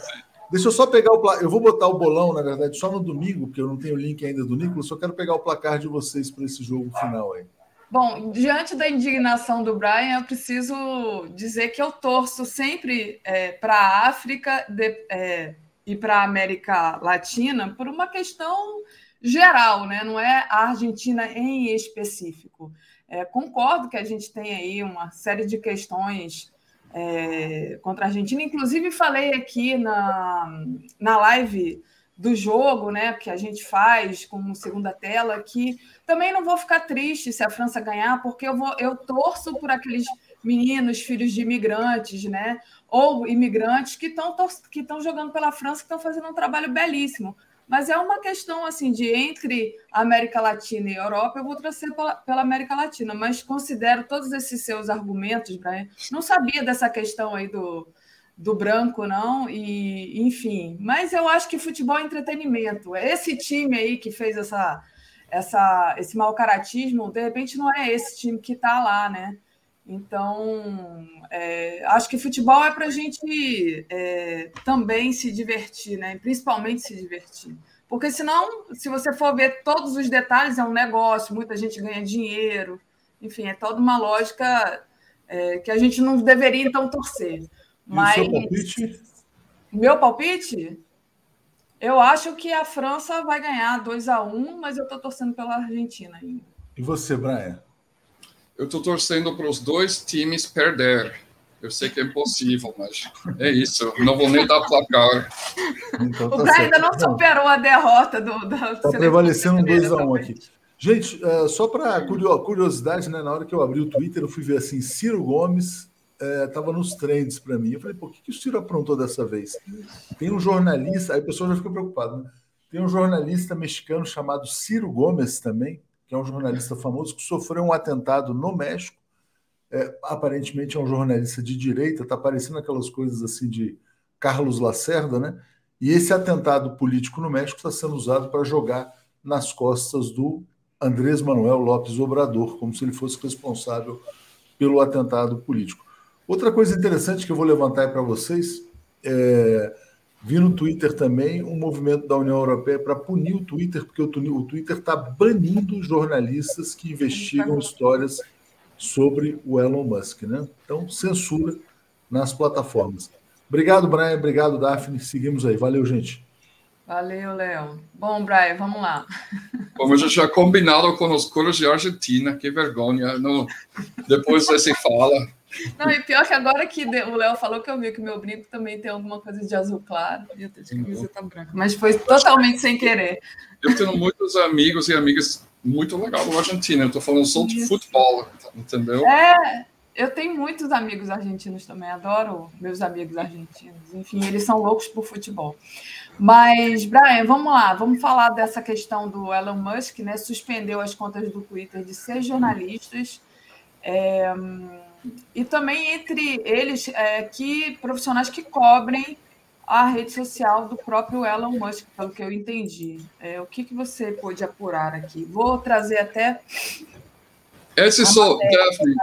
Deixa eu só pegar o placar. Eu vou botar o bolão, na verdade, só no domingo, porque eu não tenho o link ainda do Nicolas. Só quero pegar o placar de vocês para esse jogo final aí. Bom, diante da indignação do Brian, eu preciso dizer que eu torço sempre é, para a África de, é, e para a América Latina por uma questão geral, né? não é a Argentina em específico. É, concordo que a gente tem aí uma série de questões é, contra a Argentina. Inclusive, falei aqui na, na live do jogo, né, que a gente faz como segunda tela, que também não vou ficar triste se a França ganhar, porque eu vou, eu torço por aqueles meninos, filhos de imigrantes, né, ou imigrantes que estão que estão jogando pela França, que estão fazendo um trabalho belíssimo. Mas é uma questão assim de entre América Latina e Europa, eu vou trazer pela, pela América Latina, mas considero todos esses seus argumentos, Brian. Não sabia dessa questão aí do, do branco, não, e enfim. Mas eu acho que futebol é entretenimento. Esse time aí que fez essa, essa, esse mau caratismo, de repente não é esse time que está lá, né? Então, é, acho que futebol é para a gente é, também se divertir, né? principalmente se divertir. Porque senão, se você for ver todos os detalhes, é um negócio, muita gente ganha dinheiro, enfim, é toda uma lógica é, que a gente não deveria então torcer. Mas, seu palpite? Meu palpite? Eu acho que a França vai ganhar 2 a 1 um, mas eu estou torcendo pela Argentina ainda. E você, Brian? Eu estou torcendo para os dois times perder. Eu sei que é impossível, mas é isso. Não vou nem dar placar. Então, tá o Brian ainda não superou a derrota do. Está prevalecendo um 2x1 um aqui. Gente, uh, só para curiosidade, né, na hora que eu abri o Twitter, eu fui ver assim: Ciro Gomes estava uh, nos trends para mim. Eu falei, por que, que o Ciro aprontou dessa vez? Tem um jornalista, aí a pessoa já fica preocupada, né? Tem um jornalista mexicano chamado Ciro Gomes também, que é um jornalista famoso que sofreu um atentado no México. É, aparentemente é um jornalista de direita, está parecendo aquelas coisas assim de Carlos Lacerda, né? E esse atentado político no México está sendo usado para jogar nas costas do Andrés Manuel Lopes Obrador, como se ele fosse responsável pelo atentado político. Outra coisa interessante que eu vou levantar para vocês é Vi no Twitter também um movimento da União Europeia para punir o Twitter, porque o Twitter está banindo jornalistas que investigam histórias sobre o Elon Musk. Né? Então, censura nas plataformas. Obrigado, Brian. Obrigado, Daphne. Seguimos aí. Valeu, gente. Valeu, Léo. Bom, Brian, vamos lá. Como a gente já combinado com os cores de Argentina, que vergonha. Não, depois você fala. Não, e pior que agora que o Léo falou que eu vi que meu brinco também tem alguma coisa de azul claro. Eu tô de camiseta branca. Mas foi totalmente sem querer. Eu tenho muitos amigos e amigas muito legal do Argentina. Eu tô falando só de futebol, entendeu? É, eu tenho muitos amigos argentinos também. Adoro meus amigos argentinos. Enfim, eles são loucos por futebol. Mas, Brian, vamos lá, vamos falar dessa questão do Elon Musk, né? Suspendeu as contas do Twitter de seis jornalistas. É, e também entre eles, é, que profissionais que cobrem a rede social do próprio Elon Musk, pelo que eu entendi. É, o que, que você pôde apurar aqui? Vou trazer até. Esse só, Daphne,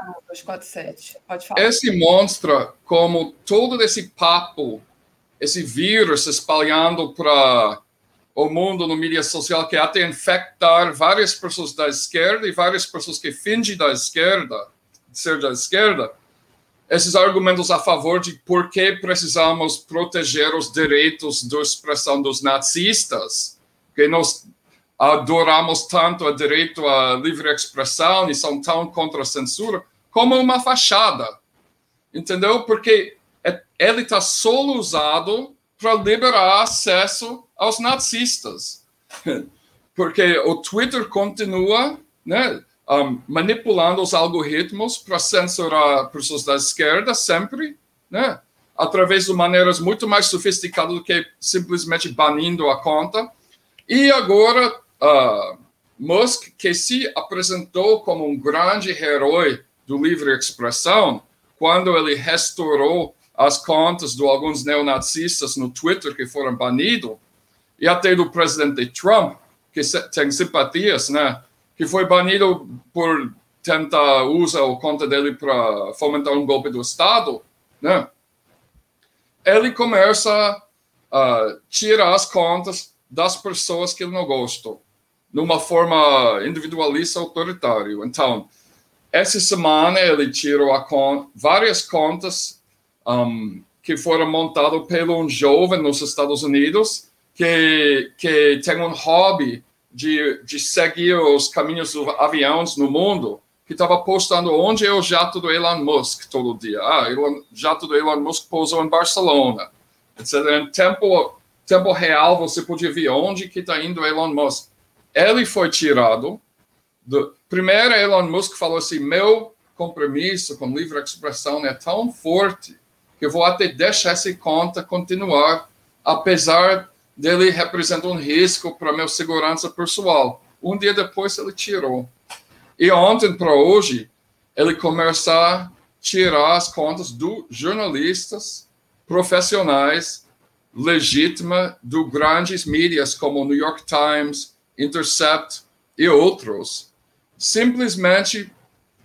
Pode falar. Esse mostra como todo esse papo esse vírus espalhando para o mundo no mídia social que até infectar várias pessoas da esquerda e várias pessoas que fingem da esquerda, ser da esquerda, esses argumentos a favor de por que precisamos proteger os direitos de expressão dos nazistas, que nós adoramos tanto o direito à livre expressão e são tão contra a censura, como uma fachada. Entendeu? Porque é, ele está só usado para liberar acesso aos nazistas. Porque o Twitter continua né, um, manipulando os algoritmos para censurar pessoas da esquerda sempre, né, através de maneiras muito mais sofisticadas do que simplesmente banindo a conta. E agora, uh, Musk, que se apresentou como um grande herói do livre expressão, quando ele restaurou as contas de alguns neonazistas no Twitter que foram banidos, e até do presidente Trump, que tem simpatias, né? Que foi banido por tentar usar a conta dele para fomentar um golpe do Estado, né? Ele começa a tirar as contas das pessoas que ele não gosta, numa forma individualista autoritária. Então, essa semana ele tirou várias contas um, que foram montados pelo um jovem nos Estados Unidos que, que tem um hobby de, de seguir os caminhos dos aviões no mundo, que estava postando onde é o jato do Elon Musk todo dia. Ah, o jato do Elon Musk pousou em Barcelona, etc. Em tempo, tempo real, você podia ver onde que está indo Elon Musk. Ele foi tirado. Do, primeiro, Elon Musk falou assim, meu compromisso com livre expressão é tão forte que eu vou até deixar essa conta continuar, apesar dele representar um risco para minha segurança pessoal. Um dia depois ele tirou. E ontem para hoje, ele começa a tirar as contas dos jornalistas profissionais legítima do grandes mídias como New York Times, Intercept e outros, simplesmente,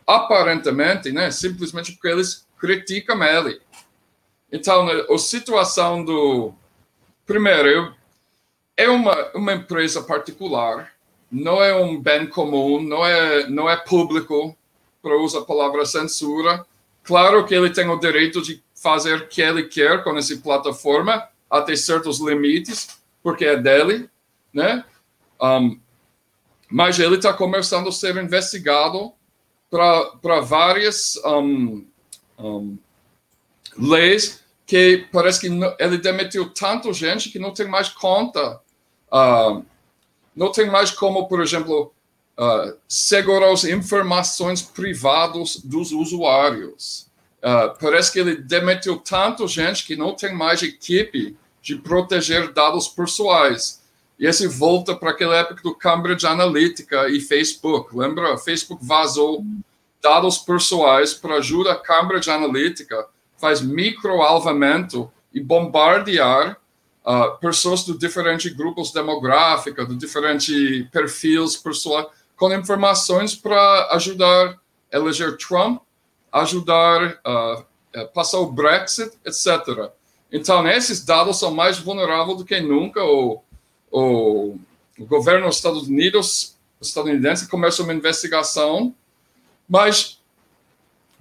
aparentemente, né, simplesmente porque eles criticam ele. Então, né, a situação do. Primeiro, é uma, uma empresa particular, não é um bem comum, não é, não é público, para usar a palavra censura. Claro que ele tem o direito de fazer o que ele quer com essa plataforma, até certos limites, porque é dele, né? Um, mas ele está começando a ser investigado para várias um, um, leis que parece que ele demitiu tanta gente que não tem mais conta, uh, não tem mais como, por exemplo, uh, segurar as informações privadas dos usuários. Uh, parece que ele demitiu tanta gente que não tem mais equipe de proteger dados pessoais. E esse volta para aquela época do Cambridge Analytica e Facebook. Lembra? Facebook vazou dados pessoais para ajuda a Cambridge Analytica faz microalvamento e bombardear uh, pessoas de diferentes grupos demográficos, de diferentes perfis pessoais, com informações para ajudar a eleger Trump, ajudar a uh, passar o Brexit, etc. Então, esses dados são mais vulneráveis do que nunca. O, o, o governo dos Estados Unidos, estadunidense, começa uma investigação, mas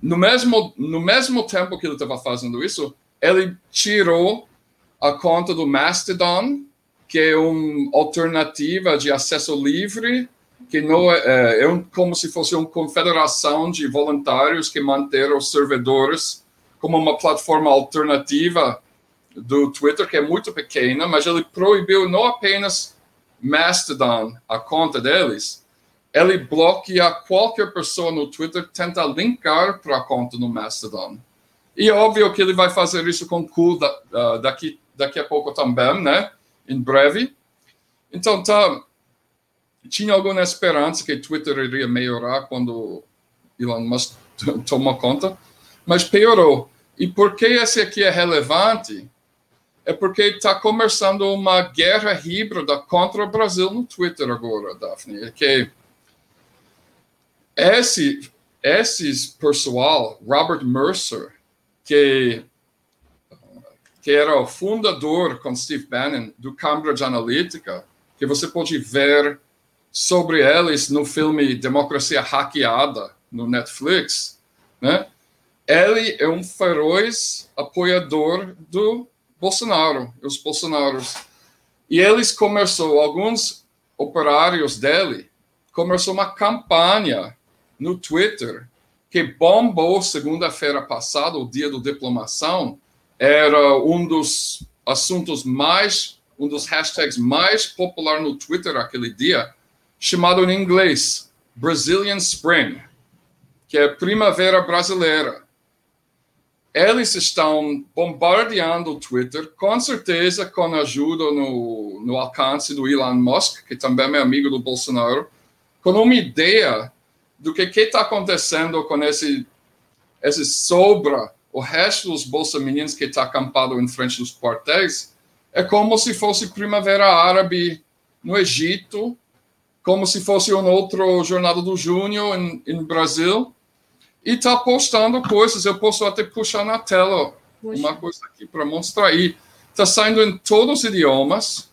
no mesmo, no mesmo tempo que ele estava fazendo isso, ele tirou a conta do Mastodon, que é uma alternativa de acesso livre, que não é, é, é um, como se fosse uma confederação de voluntários que mantém os servidores como uma plataforma alternativa do Twitter, que é muito pequena, mas ele proibiu não apenas Mastodon, a conta deles, ele bloqueia qualquer pessoa no Twitter tenta linkar para a conta no Mastodon. E é óbvio que ele vai fazer isso com Cool da, daqui, daqui a pouco também, né? Em breve. Então, tá, tinha alguma esperança que Twitter iria melhorar quando Elon Musk tomou conta, mas piorou. E por que esse aqui é relevante? É porque está começando uma guerra híbrida contra o Brasil no Twitter agora, Daphne. É que esse, esses pessoal, Robert Mercer, que, que era o fundador com Steve Bannon do Cambridge Analytica, que você pode ver sobre eles no filme Democracia Hackeada no Netflix, né? Ele é um feroz apoiador do Bolsonaro, os Bolsonaros. E eles começou, alguns operários dele, começou uma campanha no Twitter que bombou segunda-feira passada, o dia da diplomação, era um dos assuntos mais, um dos hashtags mais popular no Twitter aquele dia, chamado em inglês Brazilian Spring, que é primavera brasileira. Eles estão bombardeando o Twitter, com certeza com ajuda no, no alcance do Elon Musk, que também é amigo do Bolsonaro, com uma ideia do que está acontecendo com esse, esse sobra, o resto dos bolsominions que está acampado em frente dos quartéis, é como se fosse primavera árabe no Egito, como se fosse um outro Jornada do Júnior em, em Brasil, e está postando coisas. Eu posso até puxar na tela Puxa. uma coisa aqui para mostrar. E está saindo em todos os idiomas.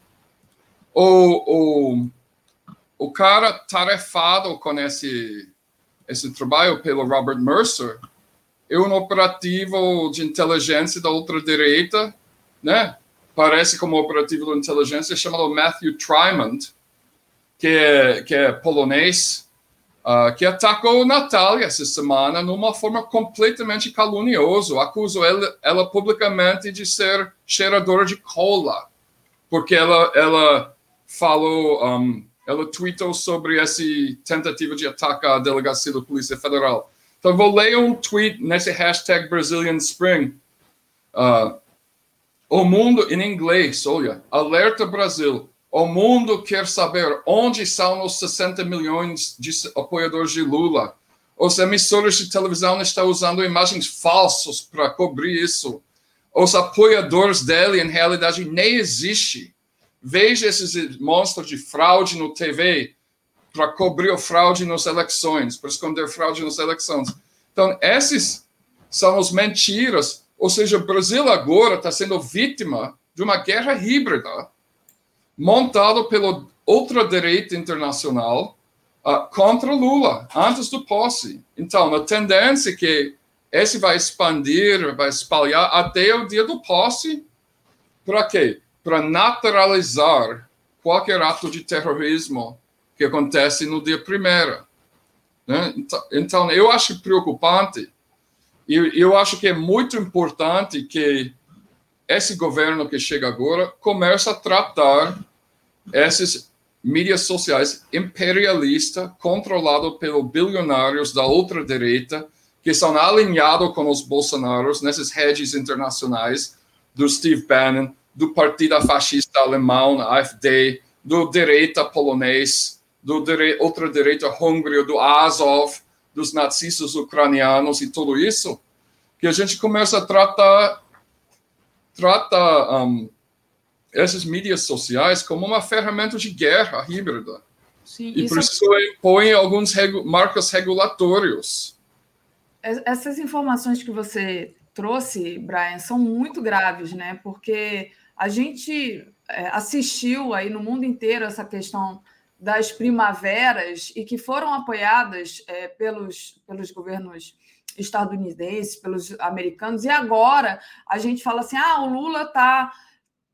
O, o, o cara tarefado com esse esse trabalho pelo Robert Mercer, é um operativo de inteligência da ultradireita, né? Parece como operativo de inteligência chamado Matthew Trimond, que é, que é polonês, uh, que atacou Natália essa semana numa forma completamente caluniosa. Acusou ela, ela publicamente de ser cheiradora de cola, porque ela, ela falou um, ela tweetou sobre essa tentativa de ataque à delegacia da Polícia Federal. Então, vou ler um tweet nesse hashtag Brazilian Spring. Uh, o mundo, em inglês, olha, alerta Brasil. O mundo quer saber onde estão os 60 milhões de apoiadores de Lula. Os emissores de televisão estão usando imagens falsas para cobrir isso. Os apoiadores dele, em realidade, nem existem veja esses monstros de fraude no TV para cobrir fraude nas eleições, para esconder fraude nas eleições. Então, esses são as mentiras. Ou seja, o Brasil agora está sendo vítima de uma guerra híbrida montada pela ultradireita internacional uh, contra Lula, antes do posse. Então, a tendência é que esse vai expandir, vai espalhar até o dia do posse. Para quê? para naturalizar qualquer ato de terrorismo que acontece no dia primeiro. Né? Então, então, eu acho preocupante e eu acho que é muito importante que esse governo que chega agora comece a tratar esses mídias sociais imperialistas controlados pelos bilionários da ultradireita que são alinhados com os bolsonaros nessas redes internacionais do Steve Bannon, do Partido Fascista Alemão, AfD, do direita polonês, do dire... outra direita húngria, do Azov, dos nazistas ucranianos e tudo isso, que a gente começa a tratar, trata um, essas mídias sociais como uma ferramenta de guerra híbrida. Sim, e por isso impõe alguns regu marcos regulatórios. Essas informações que você trouxe, Brian, são muito graves, né? Porque a gente é, assistiu aí no mundo inteiro essa questão das primaveras e que foram apoiadas é, pelos, pelos governos estadunidenses, pelos americanos, e agora a gente fala assim: ah, o Lula tá,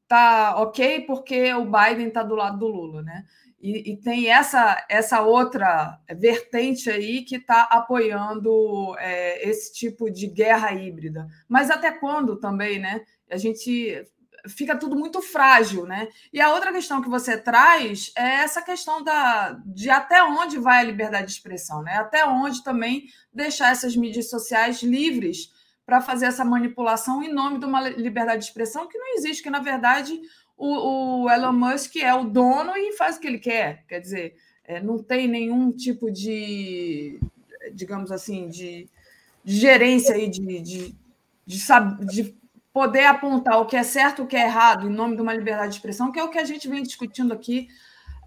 tá ok porque o Biden está do lado do Lula, né? E, e, tem essa, essa outra vertente aí que está apoiando é, esse tipo de guerra híbrida. Mas até quando também, né? A gente fica tudo muito frágil, né? E a outra questão que você traz é essa questão da, de até onde vai a liberdade de expressão, né? Até onde também deixar essas mídias sociais livres para fazer essa manipulação em nome de uma liberdade de expressão que não existe, que na verdade o, o Elon Musk é o dono e faz o que ele quer. Quer dizer, é, não tem nenhum tipo de, digamos assim, de, de gerência aí de, de, de, de poder apontar o que é certo o que é errado em nome de uma liberdade de expressão, que é o que a gente vem discutindo aqui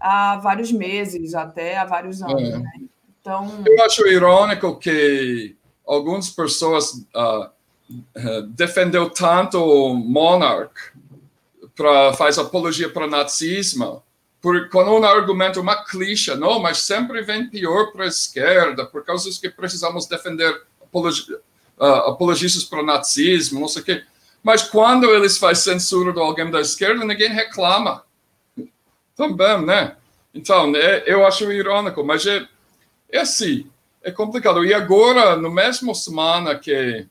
há vários meses, até há vários anos. É. Né? Então... Eu acho irônico que algumas pessoas uh, defendeu tanto o Monarch para faz apologia para o nazismo, por, quando um argumento uma clichê, não, mas sempre vem pior para a esquerda, por causa que precisamos defender apologi, uh, apologistas para o nazismo, não sei o quê. Mas quando eles fazem censura de alguém da esquerda, ninguém reclama. Também, né? Então, é, eu acho irônico, mas é, é assim, é complicado. E agora, no mesmo semana que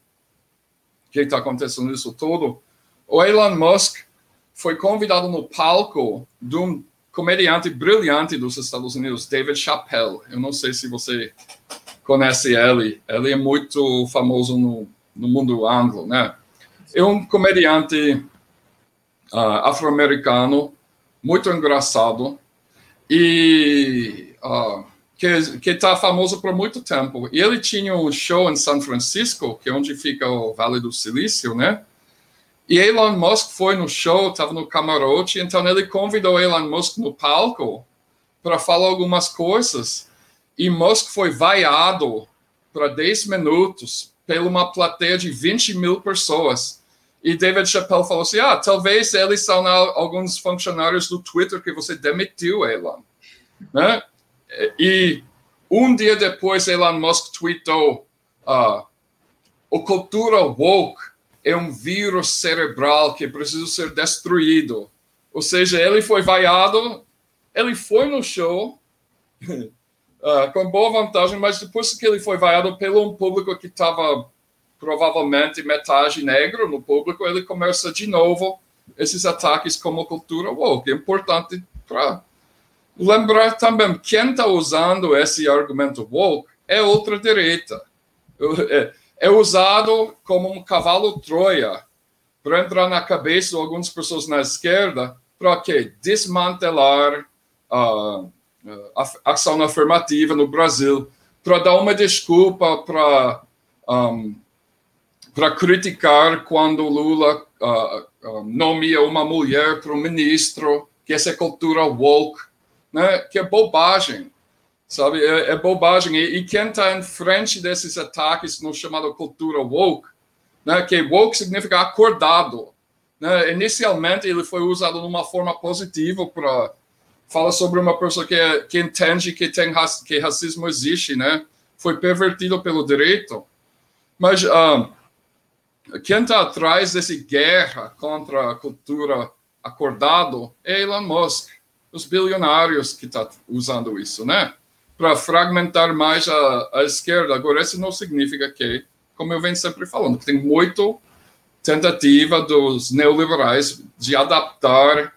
que está acontecendo isso tudo, o Elon Musk foi convidado no palco de um comediante brilhante dos Estados Unidos, David Chappelle. Eu não sei se você conhece ele. Ele é muito famoso no, no mundo anglo, né? É um comediante uh, afro-americano muito engraçado e uh, que está famoso por muito tempo. E ele tinha um show em São Francisco, que é onde fica o Vale do Silício, né? E Elon Musk foi no show, estava no camarote, então ele convidou Elon Musk no palco para falar algumas coisas. E Musk foi vaiado para 10 minutos pela uma plateia de 20 mil pessoas. E David Chappelle falou assim: ah, talvez eles são alguns funcionários do Twitter que você demitiu, Elon. Né? E um dia depois, Elon Musk tweetou: uh, o cultura woke é um vírus cerebral que precisa ser destruído. Ou seja, ele foi vaiado, ele foi no show. Uh, com boa vantagem, mas depois que ele foi vaiado pelo um público que estava provavelmente metade negro no público, ele começa de novo esses ataques como cultura woke. É importante para lembrar também quem está usando esse argumento woke é outra direita. É, é usado como um cavalo Troia para entrar na cabeça de algumas pessoas na esquerda para quê? Desmantelar a, a ação afirmativa no Brasil, para dar uma desculpa para um, para criticar quando Lula uh, uh, nomeia uma mulher para o ministro, que essa é cultura woke, né? que é bobagem, sabe? É, é bobagem. E, e quem está em frente desses ataques no chamado cultura woke, né? que woke significa acordado. Né? Inicialmente ele foi usado de uma forma positiva para falar sobre uma pessoa que, é, que entende que tem que racismo existe, né? Foi pervertido pelo direito. Mas uh, quem está atrás dessa guerra contra a cultura acordado é Elon Musk, os bilionários que estão tá usando isso, né? Para fragmentar mais a, a, esquerda. Agora, isso não significa que, como eu venho sempre falando, tem muito tentativa dos neoliberais de adaptar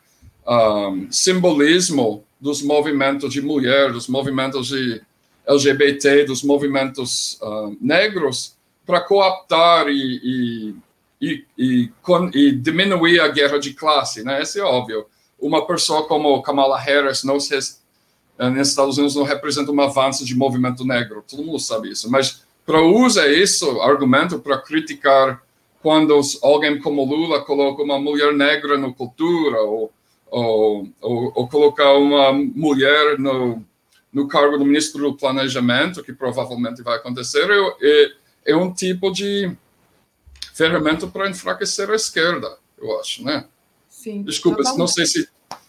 um, simbolismo dos movimentos de mulher, dos movimentos de LGBT, dos movimentos uh, negros, para cooptar e, e, e, e, e, diminuir a guerra de classe, né? Isso é óbvio. Uma pessoa como Kamala Harris não se, eh, nos Estados Unidos não representa um avanço de movimento negro, todo mundo sabe isso. Mas para usar isso argumento para criticar quando alguém como Lula coloca uma mulher negra na cultura ou, ou, ou, ou colocar uma mulher no, no cargo do ministro do planejamento, que provavelmente vai acontecer, eu, eu é um tipo de ferramenta para enfraquecer a esquerda, eu acho, né? Sim. Desculpa, não sei se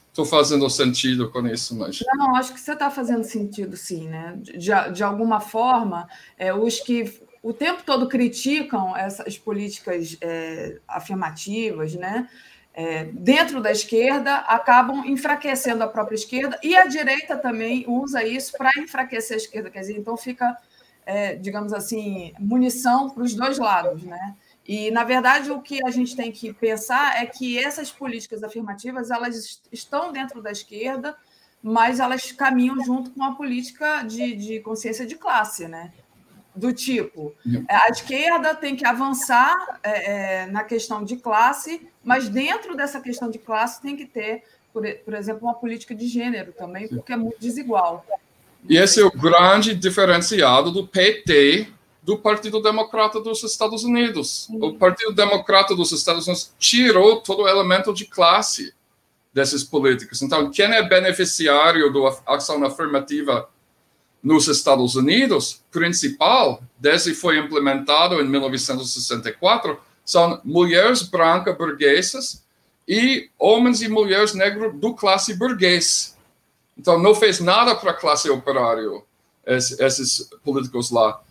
estou fazendo sentido com isso, mas. Não, acho que você está fazendo sentido, sim, né? De, de alguma forma, é, os que o tempo todo criticam essas políticas é, afirmativas, né? É, dentro da esquerda, acabam enfraquecendo a própria esquerda e a direita também usa isso para enfraquecer a esquerda. Quer dizer, então fica, é, digamos assim, munição para os dois lados, né? E, na verdade, o que a gente tem que pensar é que essas políticas afirmativas elas estão dentro da esquerda, mas elas caminham junto com a política de, de consciência de classe, né? Do tipo, a esquerda tem que avançar é, é, na questão de classe, mas dentro dessa questão de classe tem que ter, por, por exemplo, uma política de gênero também, porque é muito desigual. E esse é o grande diferenciado do PT do Partido Democrata dos Estados Unidos. O Partido Democrata dos Estados Unidos tirou todo o elemento de classe desses políticos. Então, quem é beneficiário da ação afirmativa nos Estados Unidos, principal, desde foi implementado em 1964, são mulheres brancas burguesas e homens e mulheres negros do classe burguês. Então, não fez nada para a classe operária, esses políticos lá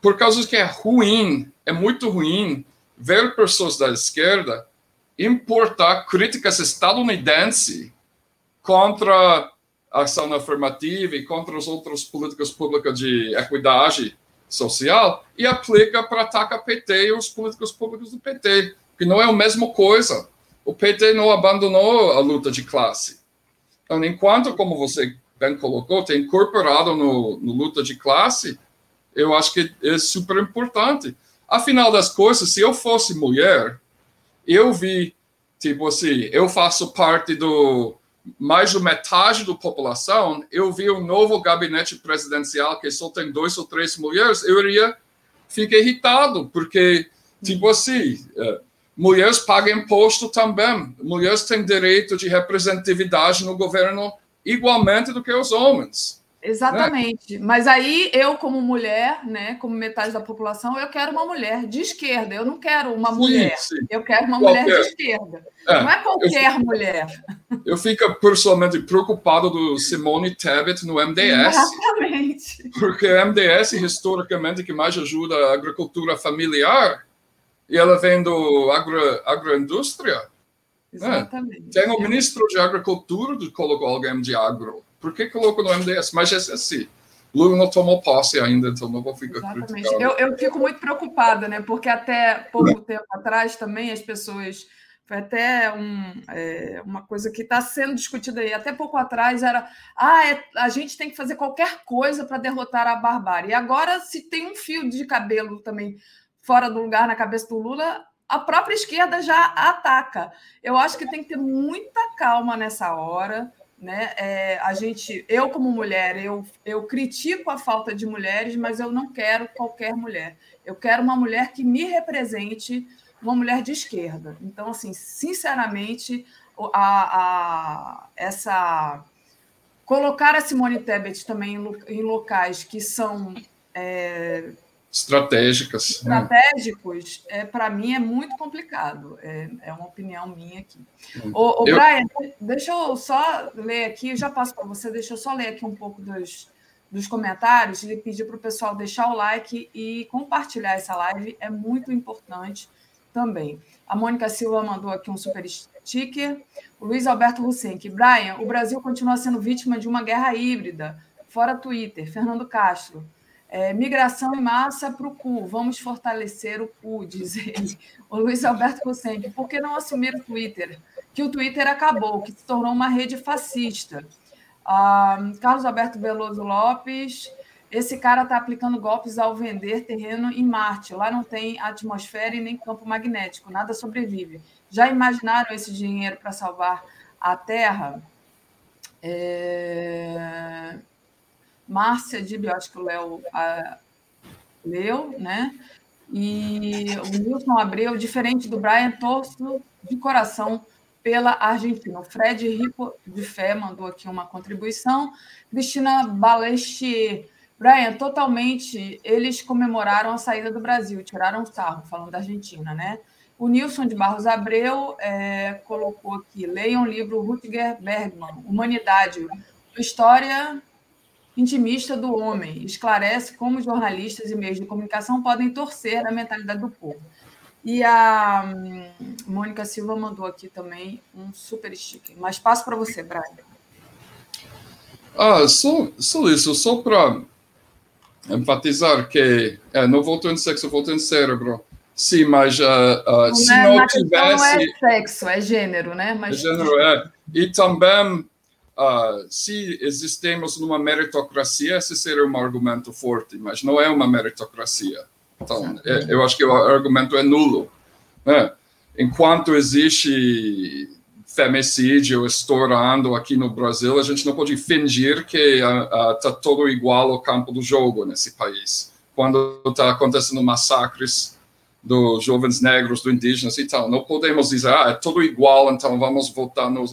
por causa que é ruim, é muito ruim ver pessoas da esquerda importar críticas estadunidenses contra a ação afirmativa e contra as outras políticas públicas de equidade social e aplica para atacar PT e os políticos públicos do PT, que não é a mesma coisa. O PT não abandonou a luta de classe. Então, enquanto, como você bem colocou, tem incorporado no, no luta de classe, eu acho que é super importante. Afinal das coisas, se eu fosse mulher, eu vi, tipo assim, eu faço parte do mais de metade da população, eu vi um novo gabinete presidencial que só tem dois ou três mulheres, eu iria ficar irritado, porque, tipo assim, é, mulheres pagam imposto também, mulheres têm direito de representatividade no governo igualmente do que os homens. Exatamente. Né? Mas aí eu, como mulher, né, como metade da população, eu quero uma mulher de esquerda. Eu não quero uma sim, mulher. Sim. Eu quero uma qualquer. mulher de esquerda. É, não é qualquer eu, mulher. Eu fico pessoalmente preocupado do Simone Tebet no MDS. Exatamente. Porque o MDS, historicamente, que mais ajuda a agricultura familiar, e ela vem do agro, agroindústria. Né? Exatamente. Né? Tem o ministro de Agricultura que colocou alguém de agro. Por que colocou no MDS? Mas é assim. Lula não tomou posse ainda, então não vou ficar Exatamente. Eu, eu fico muito preocupada, né? Porque até pouco tempo atrás também as pessoas. Foi até um, é, uma coisa que está sendo discutida aí. Até pouco atrás era ah, é, a gente tem que fazer qualquer coisa para derrotar a barbárie. E agora, se tem um fio de cabelo também fora do lugar na cabeça do Lula, a própria esquerda já ataca. Eu acho que tem que ter muita calma nessa hora né? É, a gente, eu como mulher, eu, eu critico a falta de mulheres, mas eu não quero qualquer mulher. Eu quero uma mulher que me represente, uma mulher de esquerda. Então, assim, sinceramente, a, a, essa colocar a Simone Tebet também em, locais que são é, estratégicas. Né? Estratégicos, é, para mim, é muito complicado. É, é uma opinião minha aqui. Hum. Ô, ô eu... Brian, deixa eu só ler aqui, já passo para você, deixa eu só ler aqui um pouco dos, dos comentários e pedir para o pessoal deixar o like e compartilhar essa live, é muito importante também. A Mônica Silva mandou aqui um super sticker. O Luiz Alberto Lucenque. Brian, o Brasil continua sendo vítima de uma guerra híbrida, fora Twitter. Fernando Castro. É, migração em massa para o cu, vamos fortalecer o cu, diz ele. O Luiz Alberto Cossenque, por que não assumir o Twitter? Que o Twitter acabou, que se tornou uma rede fascista. Ah, Carlos Alberto Veloso Lopes, esse cara está aplicando golpes ao vender terreno em Marte. Lá não tem atmosfera e nem campo magnético, nada sobrevive. Já imaginaram esse dinheiro para salvar a Terra? É... Márcia Dib, eu acho que o Léo leu, né? E o Nilson Abreu, diferente do Brian, torço de coração pela Argentina. O Fred Rico de Fé mandou aqui uma contribuição. Cristina Balestier. Brian, totalmente, eles comemoraram a saída do Brasil, tiraram sarro, falando da Argentina, né? O Nilson de Barros Abreu é, colocou aqui, leiam o livro Rutger Bergman, Humanidade, História intimista do homem. Esclarece como jornalistas e meios de comunicação podem torcer a mentalidade do povo. E a hum, Mônica Silva mandou aqui também um super sticker. Mas passo para você, Brian. Ah, só, só isso, só para enfatizar que é, não voltou em sexo, voltou em cérebro. Sim, mas uh, uh, não se é, não tivesse. Não é sexo, é gênero, né? Mas... É gênero, é. E também, uh, se existimos numa meritocracia, esse seria um argumento forte, mas não é uma meritocracia. Então, é, eu acho que o argumento é nulo. Né? Enquanto existe femicídio estourando aqui no Brasil, a gente não pode fingir que está todo igual ao campo do jogo nesse país. Quando está acontecendo massacres dos jovens negros, dos indígenas e tal, não podemos dizer, ah, é tudo igual, então vamos votar no,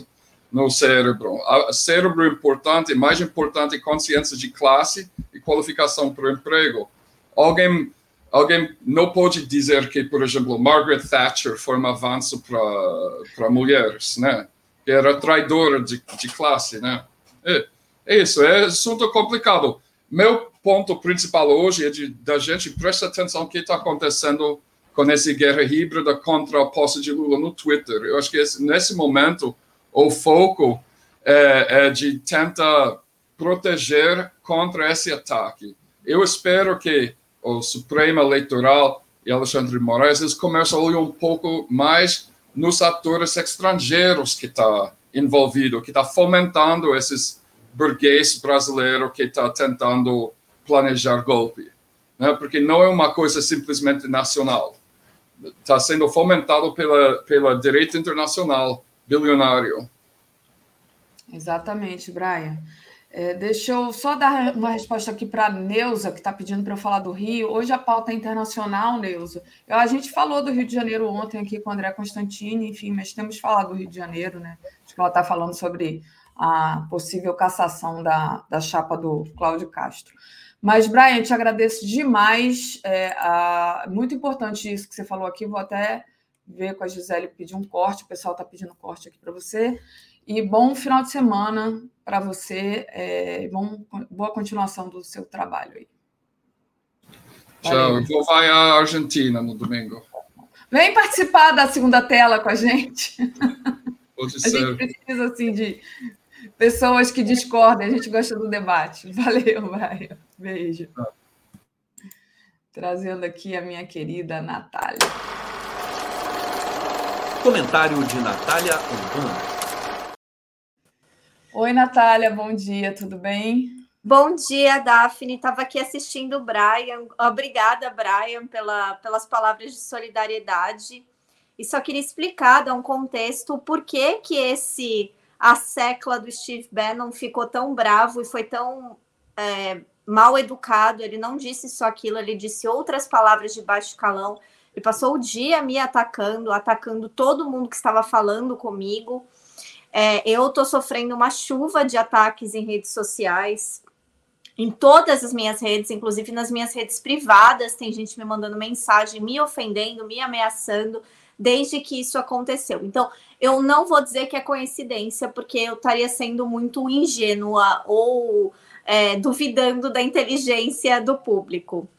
no cérebro. O cérebro é importante, mais importante consciência de classe e qualificação para o emprego. Alguém alguém não pode dizer que, por exemplo, Margaret Thatcher foi um avanço para mulheres, né? Que era traidora de, de classe, né? É, é, isso, é assunto complicado. Meu ponto principal hoje é de da gente prestar atenção no que está acontecendo com essa guerra híbrida contra a posse de Lula no Twitter. Eu acho que esse, nesse momento o foco é, é de tentar proteger contra esse ataque. Eu espero que o Supremo Eleitoral e Alexandre Moraes, eles começam a olhar um pouco mais nos atores estrangeiros que está envolvido, que está fomentando esses burguês brasileiros que está tentando planejar golpe, né? porque não é uma coisa simplesmente nacional. Está sendo fomentado pela, pela direita internacional bilionário. Exatamente, Brian. É, deixa eu só dar uma resposta aqui para a Neuza, que está pedindo para eu falar do Rio. Hoje a pauta é internacional, Neuza. A gente falou do Rio de Janeiro ontem aqui com o André Constantini, enfim, mas temos falado do Rio de Janeiro, né? Acho que ela está falando sobre a possível cassação da, da chapa do Cláudio Castro. Mas, Brian, te agradeço demais. É, a, muito importante isso que você falou aqui. Vou até ver com a Gisele pedir um corte. O pessoal está pedindo corte aqui para você. E bom final de semana para você. É, bom, boa continuação do seu trabalho aí. Tchau. Eu vou vai à Argentina no domingo. Vem participar da segunda tela com a gente. Pode a ser. gente precisa assim de pessoas que discordem. A gente gosta do debate. Valeu, vai. Beijo. Ah. Trazendo aqui a minha querida Natália. Comentário de Natália Urbano. Oi, Natália, bom dia, tudo bem? Bom dia, Daphne. Estava aqui assistindo o Brian. Obrigada, Brian, pela, pelas palavras de solidariedade. E só queria explicar, dar um contexto, por que, que esse a secla do Steve Bannon ficou tão bravo e foi tão é, mal educado. Ele não disse só aquilo, ele disse outras palavras de baixo calão. Ele passou o dia me atacando, atacando todo mundo que estava falando comigo. É, eu estou sofrendo uma chuva de ataques em redes sociais, em todas as minhas redes, inclusive nas minhas redes privadas, tem gente me mandando mensagem, me ofendendo, me ameaçando, desde que isso aconteceu. Então, eu não vou dizer que é coincidência, porque eu estaria sendo muito ingênua ou é, duvidando da inteligência do público.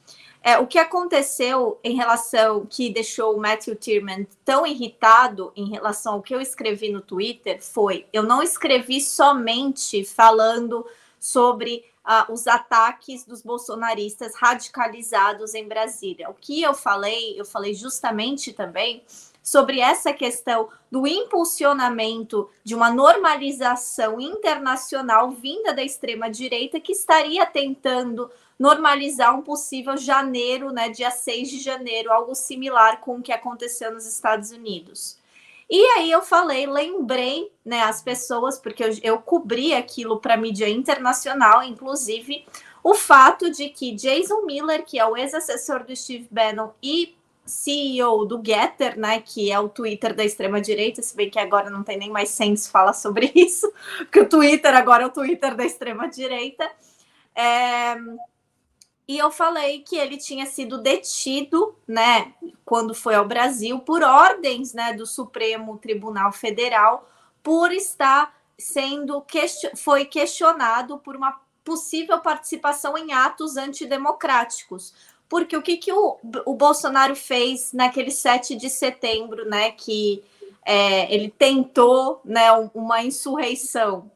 É, o que aconteceu em relação que deixou o Matthew Tierman tão irritado em relação ao que eu escrevi no Twitter foi: eu não escrevi somente falando sobre uh, os ataques dos bolsonaristas radicalizados em Brasília. O que eu falei, eu falei justamente também sobre essa questão do impulsionamento de uma normalização internacional vinda da extrema direita que estaria tentando normalizar um possível janeiro, né, dia 6 de janeiro, algo similar com o que aconteceu nos Estados Unidos. E aí eu falei, lembrei né, as pessoas, porque eu, eu cobri aquilo para mídia internacional, inclusive o fato de que Jason Miller, que é o ex-assessor do Steve Bannon e CEO do Getter, né, que é o Twitter da extrema direita, se bem que agora não tem nem mais senso falar sobre isso, que o Twitter agora é o Twitter da extrema direita. É, e eu falei que ele tinha sido detido, né, quando foi ao Brasil, por ordens, né, do Supremo Tribunal Federal, por estar sendo question... foi questionado por uma possível participação em atos antidemocráticos. Porque o que, que o, o Bolsonaro fez naquele 7 de setembro, né? Que é, ele tentou né, uma insurreição.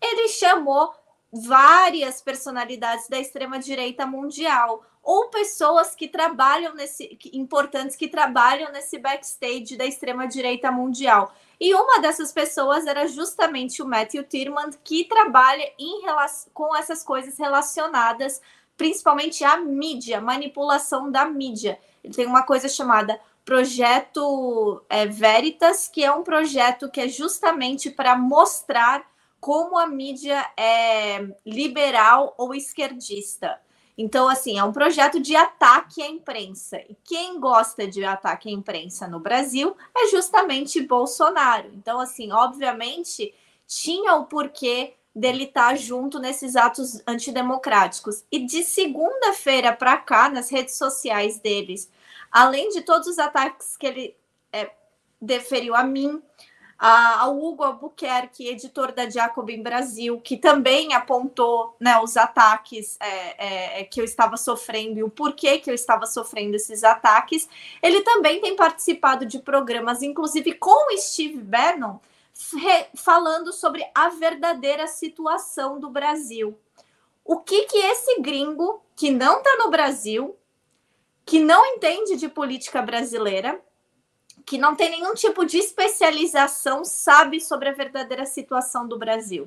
Ele chamou várias personalidades da extrema-direita mundial ou pessoas que trabalham nesse que, importantes que trabalham nesse backstage da extrema direita mundial. E uma dessas pessoas era justamente o Matthew Tierman, que trabalha em com essas coisas relacionadas principalmente à mídia, manipulação da mídia. Ele tem uma coisa chamada Projeto é, Veritas, que é um projeto que é justamente para mostrar como a mídia é liberal ou esquerdista. Então, assim, é um projeto de ataque à imprensa. E quem gosta de ataque à imprensa no Brasil é justamente Bolsonaro. Então, assim, obviamente, tinha o porquê dele estar junto nesses atos antidemocráticos. E de segunda-feira para cá, nas redes sociais deles, além de todos os ataques que ele é, deferiu a mim, ao Hugo Albuquerque, editor da Jacobin Brasil, que também apontou né, os ataques é, é, é, que eu estava sofrendo e o porquê que eu estava sofrendo esses ataques. Ele também tem participado de programas, inclusive com Steve Bannon, falando sobre a verdadeira situação do Brasil. O que que esse gringo que não está no Brasil, que não entende de política brasileira, que não tem nenhum tipo de especialização, sabe sobre a verdadeira situação do Brasil.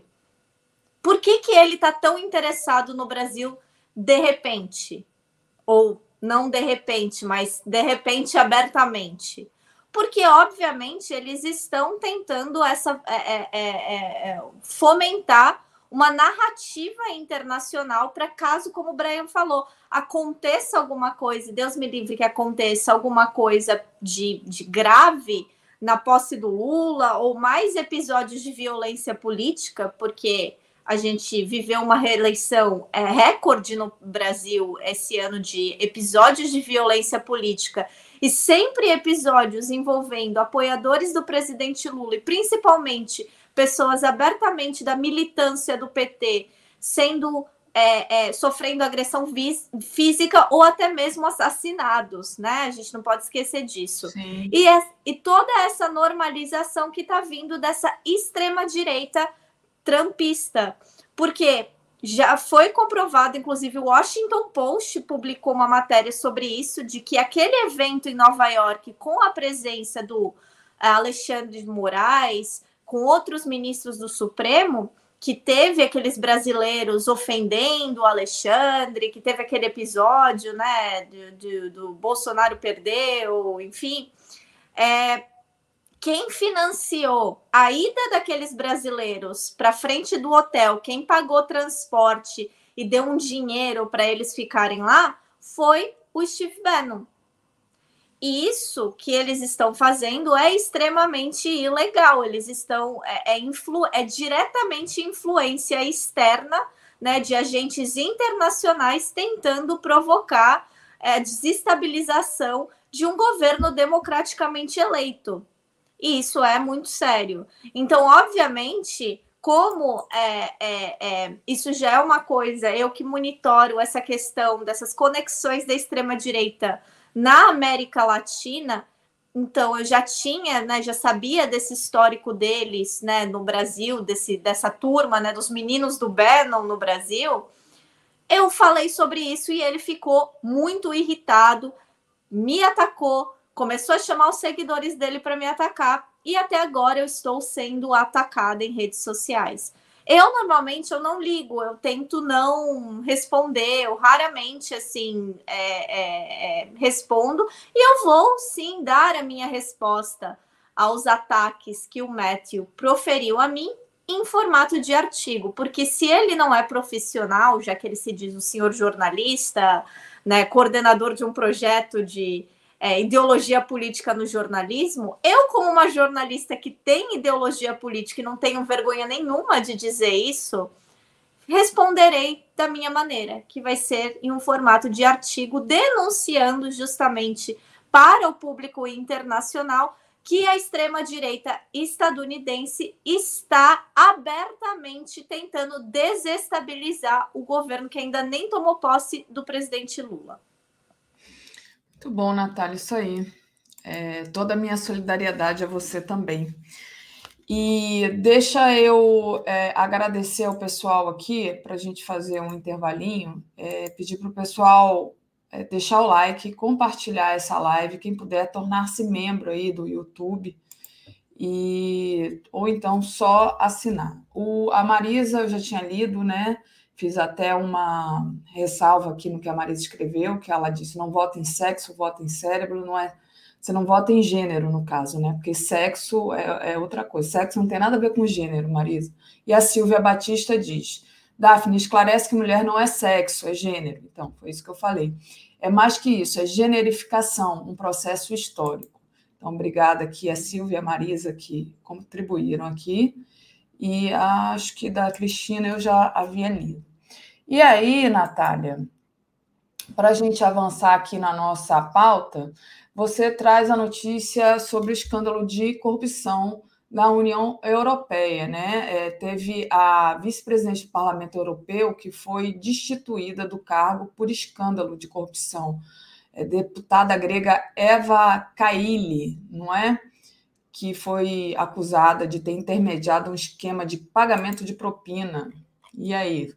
Por que, que ele está tão interessado no Brasil de repente? Ou não de repente, mas de repente abertamente? Porque, obviamente, eles estão tentando essa, é, é, é, é fomentar uma narrativa internacional para caso, como o Brian falou, aconteça alguma coisa, Deus me livre que aconteça alguma coisa de, de grave na posse do Lula ou mais episódios de violência política, porque a gente viveu uma reeleição é, recorde no Brasil esse ano de episódios de violência política e sempre episódios envolvendo apoiadores do presidente Lula e principalmente pessoas abertamente da militância do PT sendo é, é, sofrendo agressão física ou até mesmo assassinados, né? A gente não pode esquecer disso. E, é, e toda essa normalização que está vindo dessa extrema direita trampista, porque já foi comprovado, inclusive o Washington Post publicou uma matéria sobre isso, de que aquele evento em Nova York, com a presença do Alexandre de Moraes, com outros ministros do Supremo, que teve aqueles brasileiros ofendendo o Alexandre, que teve aquele episódio, né, de, de, do Bolsonaro perdeu, enfim. É, quem financiou a ida daqueles brasileiros para frente do hotel, quem pagou transporte e deu um dinheiro para eles ficarem lá, foi o Steve Bannon. Isso que eles estão fazendo é extremamente ilegal. Eles estão é, é, influ, é diretamente influência externa, né, de agentes internacionais tentando provocar é, desestabilização de um governo democraticamente eleito. E isso é muito sério. Então, obviamente, como é, é, é, isso já é uma coisa, eu que monitoro essa questão dessas conexões da extrema-direita na América Latina, então eu já tinha, né, já sabia desse histórico deles, né, no Brasil, desse dessa turma, né, dos meninos do Bannon no Brasil. Eu falei sobre isso e ele ficou muito irritado, me atacou, começou a chamar os seguidores dele para me atacar e até agora eu estou sendo atacada em redes sociais. Eu normalmente eu não ligo, eu tento não responder, eu raramente assim é, é, é, respondo e eu vou sim dar a minha resposta aos ataques que o Matthew proferiu a mim em formato de artigo, porque se ele não é profissional, já que ele se diz o senhor jornalista, né, coordenador de um projeto de é, ideologia política no jornalismo, eu, como uma jornalista que tem ideologia política e não tenho vergonha nenhuma de dizer isso, responderei da minha maneira, que vai ser em um formato de artigo denunciando justamente para o público internacional que a extrema-direita estadunidense está abertamente tentando desestabilizar o governo que ainda nem tomou posse do presidente Lula. Muito bom, Natália, isso aí. É, toda a minha solidariedade a você também. E deixa eu é, agradecer ao pessoal aqui para a gente fazer um intervalinho, é, pedir para o pessoal é, deixar o like, compartilhar essa live, quem puder tornar-se membro aí do YouTube e ou então só assinar. O, a Marisa eu já tinha lido, né? Fiz até uma ressalva aqui no que a Marisa escreveu, que ela disse: não vota em sexo, vota em cérebro, não é você não vota em gênero, no caso, né? Porque sexo é, é, outra coisa. Sexo não tem nada a ver com gênero, Marisa. E a Silvia Batista diz: Daphne, esclarece que mulher não é sexo, é gênero. Então, foi isso que eu falei. É mais que isso, é generificação, um processo histórico. Então, obrigada aqui a Silvia e a Marisa que contribuíram aqui. E acho que da Cristina eu já havia lido. E aí, Natália, para a gente avançar aqui na nossa pauta, você traz a notícia sobre o escândalo de corrupção na União Europeia, né? É, teve a vice-presidente do Parlamento Europeu que foi destituída do cargo por escândalo de corrupção. É, deputada grega Eva Kaili, não é? Que foi acusada de ter intermediado um esquema de pagamento de propina. E aí?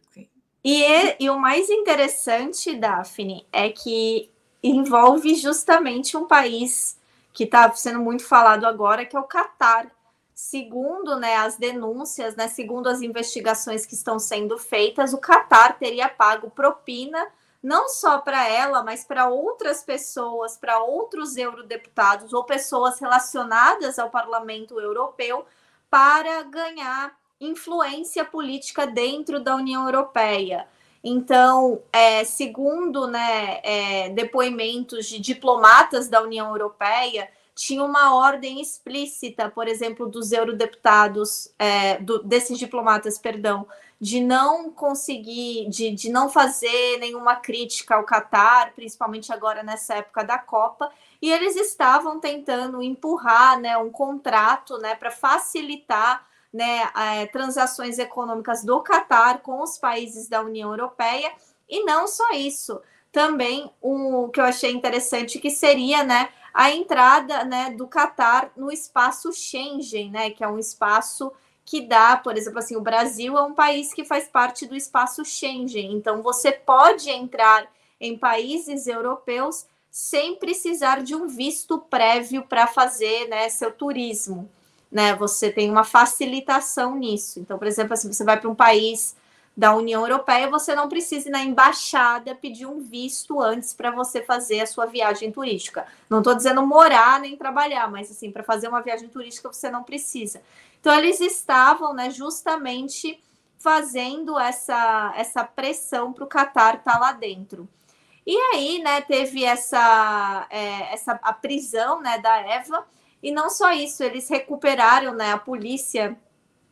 E, e o mais interessante, Daphne, é que envolve justamente um país que está sendo muito falado agora, que é o Catar. Segundo né, as denúncias, né, segundo as investigações que estão sendo feitas, o Catar teria pago propina não só para ela, mas para outras pessoas, para outros eurodeputados ou pessoas relacionadas ao Parlamento Europeu para ganhar influência política dentro da União Europeia. Então, é, segundo né, é, depoimentos de diplomatas da União Europeia, tinha uma ordem explícita, por exemplo, dos eurodeputados, é, do, desses diplomatas, perdão, de não conseguir, de, de não fazer nenhuma crítica ao Catar, principalmente agora nessa época da Copa, e eles estavam tentando empurrar né, um contrato né, para facilitar né, é, transações econômicas do Catar com os países da União Europeia. E não só isso, também o que eu achei interessante que seria né, a entrada né, do Catar no espaço Schengen, né, que é um espaço que dá, por exemplo, assim, o Brasil é um país que faz parte do espaço Schengen, então você pode entrar em países europeus sem precisar de um visto prévio para fazer né, seu turismo né? Você tem uma facilitação nisso. Então, por exemplo, se assim, você vai para um país da União Europeia, você não precisa ir na embaixada pedir um visto antes para você fazer a sua viagem turística. Não estou dizendo morar nem trabalhar, mas assim, para fazer uma viagem turística você não precisa. Então, eles estavam né, justamente fazendo essa, essa pressão para o Qatar estar tá lá dentro. E aí, né, teve essa, é, essa a prisão né, da Eva, e não só isso, eles recuperaram, né? A polícia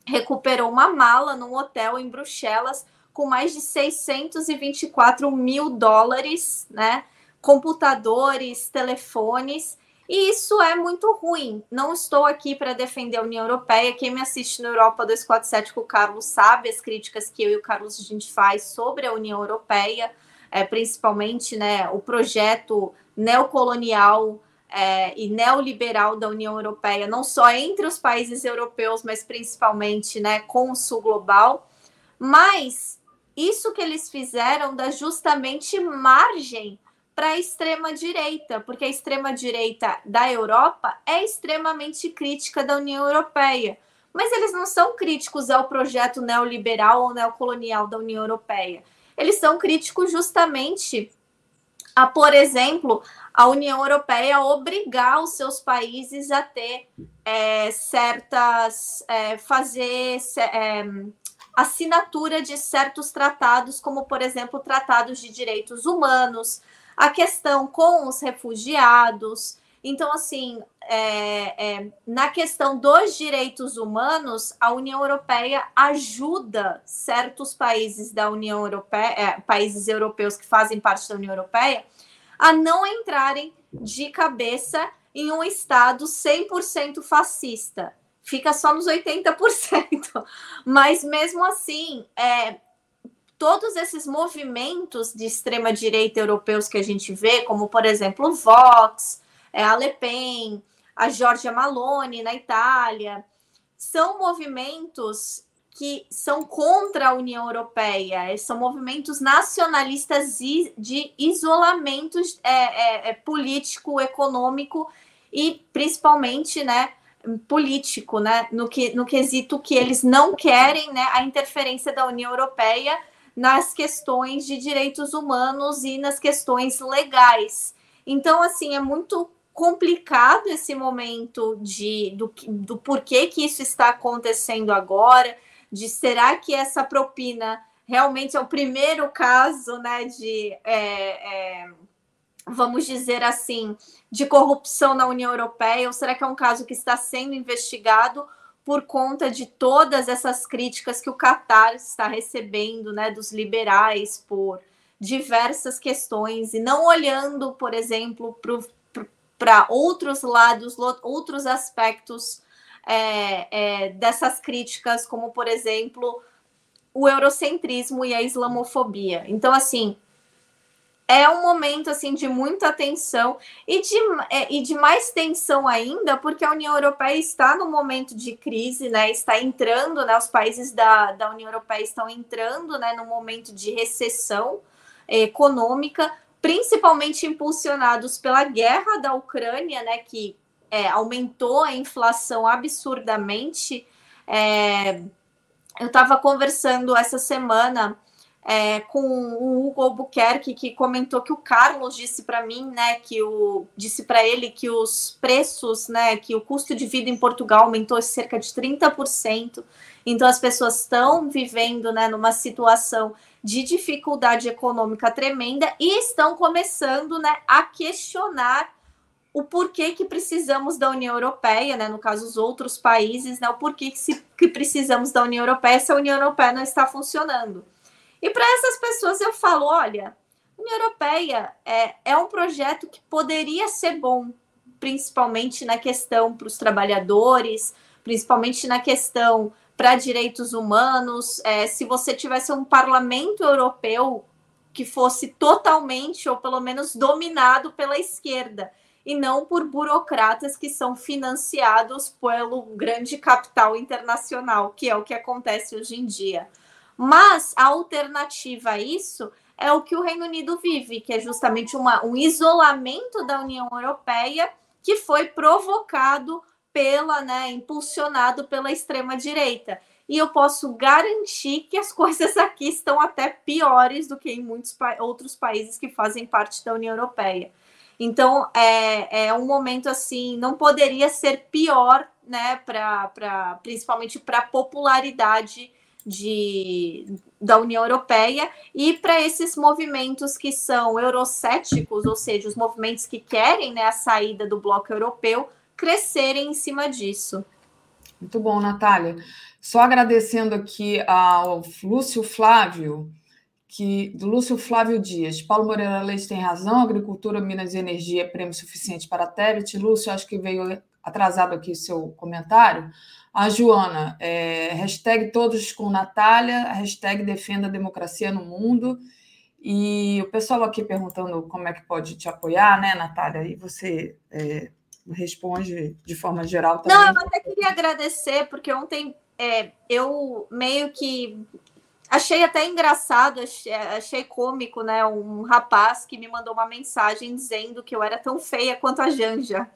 recuperou uma mala num hotel em Bruxelas com mais de 624 mil dólares, né? Computadores, telefones. E isso é muito ruim. Não estou aqui para defender a União Europeia. Quem me assiste no Europa 247 com o Carlos sabe as críticas que eu e o Carlos a gente faz sobre a União Europeia, é, principalmente né, o projeto neocolonial é, e neoliberal da União Europeia, não só entre os países europeus, mas principalmente né, com o sul global. Mas isso que eles fizeram dá justamente margem para a extrema-direita, porque a extrema-direita da Europa é extremamente crítica da União Europeia. Mas eles não são críticos ao projeto neoliberal ou neocolonial da União Europeia. Eles são críticos justamente a, por exemplo, a União Europeia obrigar os seus países a ter é, certas. É, fazer é, assinatura de certos tratados, como, por exemplo, tratados de direitos humanos, a questão com os refugiados. Então, assim, é, é, na questão dos direitos humanos, a União Europeia ajuda certos países da União Europeia, é, países europeus que fazem parte da União Europeia, a não entrarem de cabeça em um Estado 100% fascista. Fica só nos 80%. Mas mesmo assim, é, todos esses movimentos de extrema-direita europeus que a gente vê, como por exemplo o Vox, é, a Le Pen, a Giorgia Malone na Itália, são movimentos que são contra a União Europeia, são movimentos nacionalistas de isolamento é, é, é, político, econômico e principalmente, né, político, né, no, que, no quesito que eles não querem, né, a interferência da União Europeia nas questões de direitos humanos e nas questões legais. Então, assim, é muito complicado esse momento de do, do porquê que isso está acontecendo agora de será que essa propina realmente é o primeiro caso, né, de é, é, vamos dizer assim, de corrupção na União Europeia, ou será que é um caso que está sendo investigado por conta de todas essas críticas que o Qatar está recebendo, né, dos liberais por diversas questões? E não olhando, por exemplo, para outros lados, outros aspectos é, é, dessas críticas, como, por exemplo, o eurocentrismo e a islamofobia. Então, assim, é um momento assim de muita tensão e de, é, e de mais tensão ainda, porque a União Europeia está no momento de crise, né? Está entrando, né? Os países da, da União Europeia estão entrando né, no momento de recessão econômica, principalmente impulsionados pela guerra da Ucrânia, né? Que é, aumentou a inflação absurdamente. É, eu estava conversando essa semana é, com o Hugo Albuquerque, que comentou que o Carlos disse para mim, né, que o disse para ele que os preços, né, que o custo de vida em Portugal aumentou cerca de 30%. Então as pessoas estão vivendo, né, numa situação de dificuldade econômica tremenda e estão começando, né, a questionar o porquê que precisamos da União Europeia, né? No caso, os outros países, né? O porquê que, se, que precisamos da União Europeia se a União Europeia não está funcionando. E para essas pessoas eu falo: olha, União Europeia é, é um projeto que poderia ser bom, principalmente na questão para os trabalhadores, principalmente na questão para direitos humanos. É, se você tivesse um parlamento europeu que fosse totalmente, ou pelo menos dominado pela esquerda e não por burocratas que são financiados pelo grande capital internacional, que é o que acontece hoje em dia. Mas a alternativa a isso é o que o Reino Unido vive, que é justamente uma, um isolamento da União Europeia que foi provocado pela, né, impulsionado pela extrema direita. E eu posso garantir que as coisas aqui estão até piores do que em muitos pa outros países que fazem parte da União Europeia. Então, é, é um momento assim, não poderia ser pior, né, pra, pra, principalmente para a popularidade de, da União Europeia e para esses movimentos que são eurocéticos, ou seja, os movimentos que querem né, a saída do bloco europeu, crescerem em cima disso. Muito bom, Natália. Só agradecendo aqui ao Lúcio Flávio, que do Lúcio Flávio Dias. Paulo Moreira Leite tem razão, agricultura, minas e energia é prêmio suficiente para a Tebet. Lúcio, acho que veio atrasado aqui seu comentário. A Joana, é, hashtag todos com Natália, hashtag defenda a democracia no mundo. E o pessoal aqui perguntando como é que pode te apoiar, né, Natália? E você é, responde de forma geral também. Não, eu até queria agradecer, porque ontem é, eu meio que Achei até engraçado, achei, achei, cômico, né? Um rapaz que me mandou uma mensagem dizendo que eu era tão feia quanto a Janja.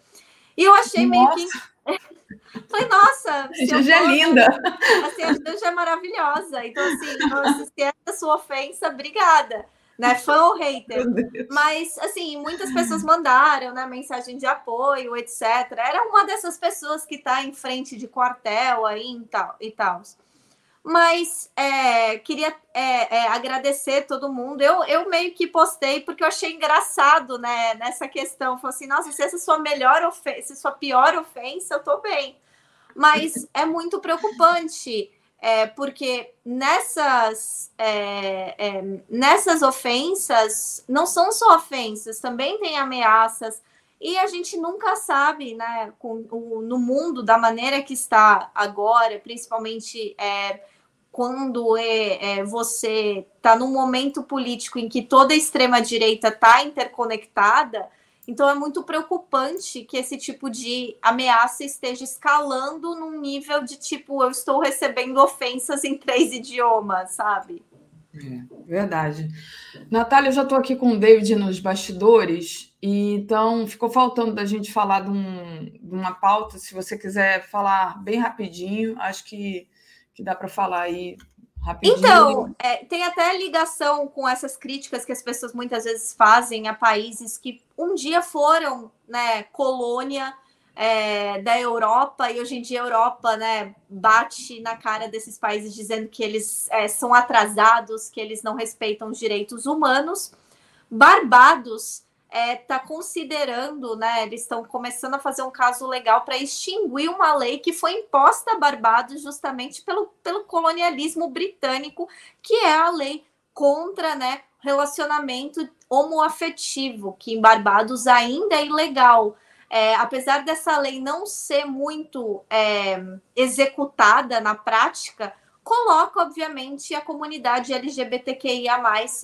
E eu achei nossa. meio que. Falei, nossa, a Janja é linda. Assim, a Janja é maravilhosa. Então, assim, se é a sua ofensa, obrigada. Né, fã ou hater. Mas, assim, muitas pessoas mandaram né, mensagem de apoio, etc. Era uma dessas pessoas que está em frente de quartel aí e tal. E tal mas é, queria é, é, agradecer todo mundo. Eu, eu meio que postei porque eu achei engraçado, né? Nessa questão, falei assim, nossa, se essa é sua melhor ofensa, se sua pior ofensa, eu tô bem. Mas é muito preocupante, é, porque nessas, é, é, nessas ofensas não são só ofensas, também tem ameaças. E a gente nunca sabe, né, com, o, no mundo da maneira que está agora, principalmente é, quando é, é você está num momento político em que toda a extrema direita está interconectada, então é muito preocupante que esse tipo de ameaça esteja escalando num nível de tipo, eu estou recebendo ofensas em três idiomas, sabe? É, verdade. Natália, eu já estou aqui com o David nos bastidores, e então ficou faltando da gente falar de, um, de uma pauta. Se você quiser falar bem rapidinho, acho que, que dá para falar aí rapidinho. Então, é, tem até ligação com essas críticas que as pessoas muitas vezes fazem a países que um dia foram né, colônia é, da Europa, e hoje em dia a Europa né, bate na cara desses países dizendo que eles é, são atrasados, que eles não respeitam os direitos humanos. Barbados está é, considerando, né? Eles estão começando a fazer um caso legal para extinguir uma lei que foi imposta a Barbados justamente pelo, pelo colonialismo britânico, que é a lei contra né, relacionamento homoafetivo, que em Barbados ainda é ilegal é, apesar dessa lei não ser muito é, executada na prática, coloca, obviamente, a comunidade LGBTQIA,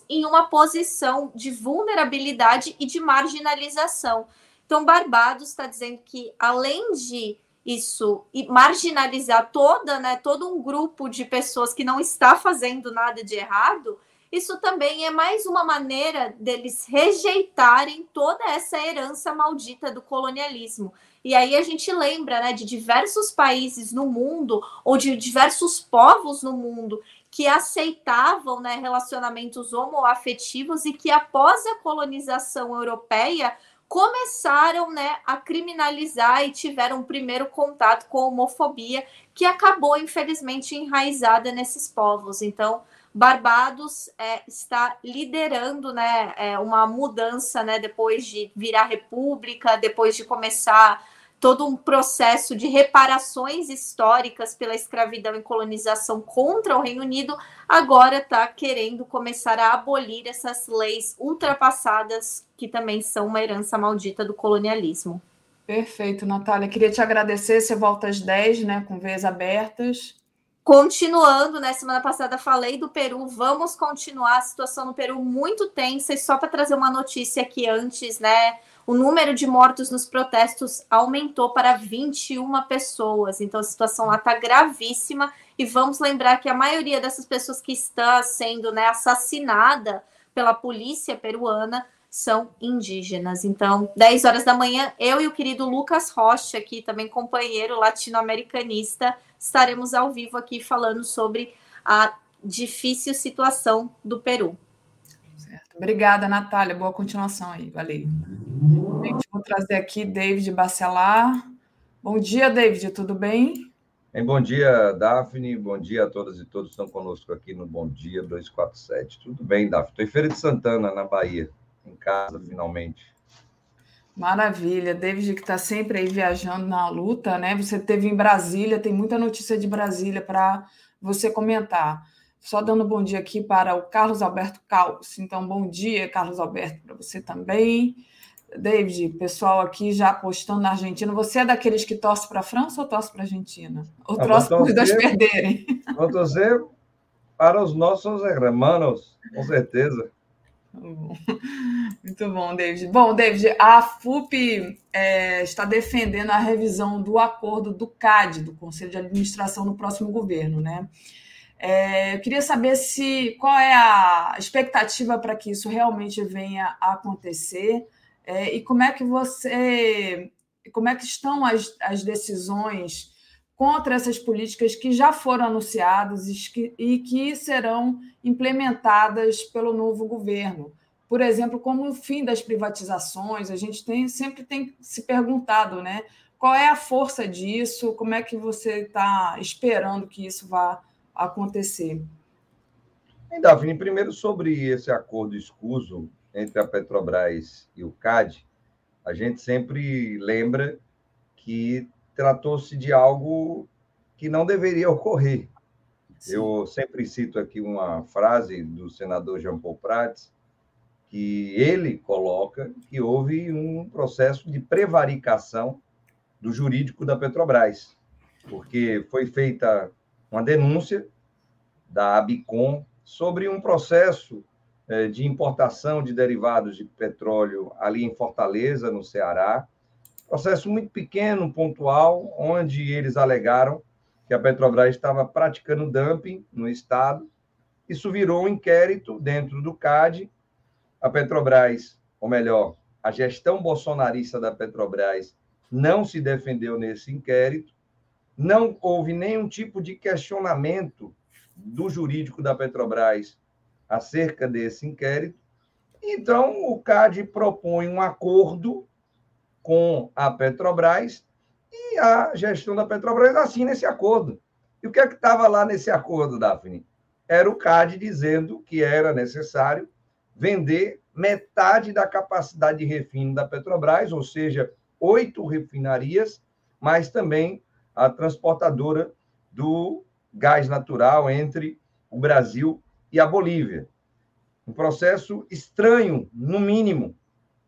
em uma posição de vulnerabilidade e de marginalização. Então, Barbados está dizendo que, além de isso e marginalizar toda, né, todo um grupo de pessoas que não está fazendo nada de errado, isso também é mais uma maneira deles rejeitarem toda essa herança maldita do colonialismo. E aí a gente lembra né, de diversos países no mundo, ou de diversos povos no mundo, que aceitavam né, relacionamentos homoafetivos e que, após a colonização europeia, começaram né, a criminalizar e tiveram um primeiro contato com a homofobia, que acabou, infelizmente, enraizada nesses povos. Então, Barbados é, está liderando né, é, uma mudança né, depois de virar república, depois de começar todo um processo de reparações históricas pela escravidão e colonização contra o Reino Unido, agora está querendo começar a abolir essas leis ultrapassadas que também são uma herança maldita do colonialismo. Perfeito, Natália. Queria te agradecer. Você volta às 10, né, com veias abertas. Continuando, né? Semana passada falei do Peru, vamos continuar a situação no Peru muito tensa. E só para trazer uma notícia aqui antes, né? O número de mortos nos protestos aumentou para 21 pessoas. Então a situação lá está gravíssima. E vamos lembrar que a maioria dessas pessoas que está sendo né, assassinada pela polícia peruana são indígenas. Então, 10 horas da manhã, eu e o querido Lucas Rocha, aqui também companheiro latino-americanista, estaremos ao vivo aqui falando sobre a difícil situação do Peru. Certo. Obrigada, Natália. Boa continuação aí. Valeu. Gente, vou trazer aqui David Bacelar. Bom dia, David. Tudo bem? Bem, bom dia, Daphne. Bom dia a todas e todos que estão conosco aqui no Bom Dia 247. Tudo bem, Daphne? Estou em Feira de Santana, na Bahia, em casa, finalmente. Maravilha, David que está sempre aí viajando na luta, né? Você teve em Brasília, tem muita notícia de Brasília para você comentar. Só dando bom dia aqui para o Carlos Alberto Caos. Então, bom dia, Carlos Alberto, para você também. David, pessoal aqui já apostando na Argentina. Você é daqueles que torce para a França ou torce para a Argentina? Ou ah, torce para os dois perderem? Vou torcer para os nossos hermanos, com certeza. Muito bom, David. Bom, David, a FUP é, está defendendo a revisão do acordo do CAD, do Conselho de Administração do próximo governo, né? É, eu queria saber se qual é a expectativa para que isso realmente venha a acontecer é, e como é que você, como é que estão as, as decisões contra essas políticas que já foram anunciadas e que, e serão implementadas pelo novo governo. Por exemplo, como o fim das privatizações, a gente tem, sempre tem se perguntado, né? Qual é a força disso? Como é que você está esperando que isso vá acontecer? Bem, Davi, primeiro sobre esse acordo escuso entre a Petrobras e o CAD, a gente sempre lembra que tratou-se de algo que não deveria ocorrer. Sim. Eu sempre cito aqui uma frase do senador Jean Paul Prats, que ele coloca que houve um processo de prevaricação do jurídico da Petrobras, porque foi feita uma denúncia da Abicom sobre um processo eh, de importação de derivados de petróleo ali em Fortaleza, no Ceará. Processo muito pequeno, pontual, onde eles alegaram que a Petrobras estava praticando dumping no Estado. Isso virou um inquérito dentro do CAD. A Petrobras, ou melhor, a gestão bolsonarista da Petrobras não se defendeu nesse inquérito. Não houve nenhum tipo de questionamento do jurídico da Petrobras acerca desse inquérito. Então, o CAD propõe um acordo com a Petrobras e a gestão da Petrobras assina esse acordo. E o que é que estava lá nesse acordo, Daphne? Era o CAD dizendo que era necessário vender metade da capacidade de refino da Petrobras, ou seja, oito refinarias, mas também a transportadora do gás natural entre o Brasil e a Bolívia. Um processo estranho, no mínimo,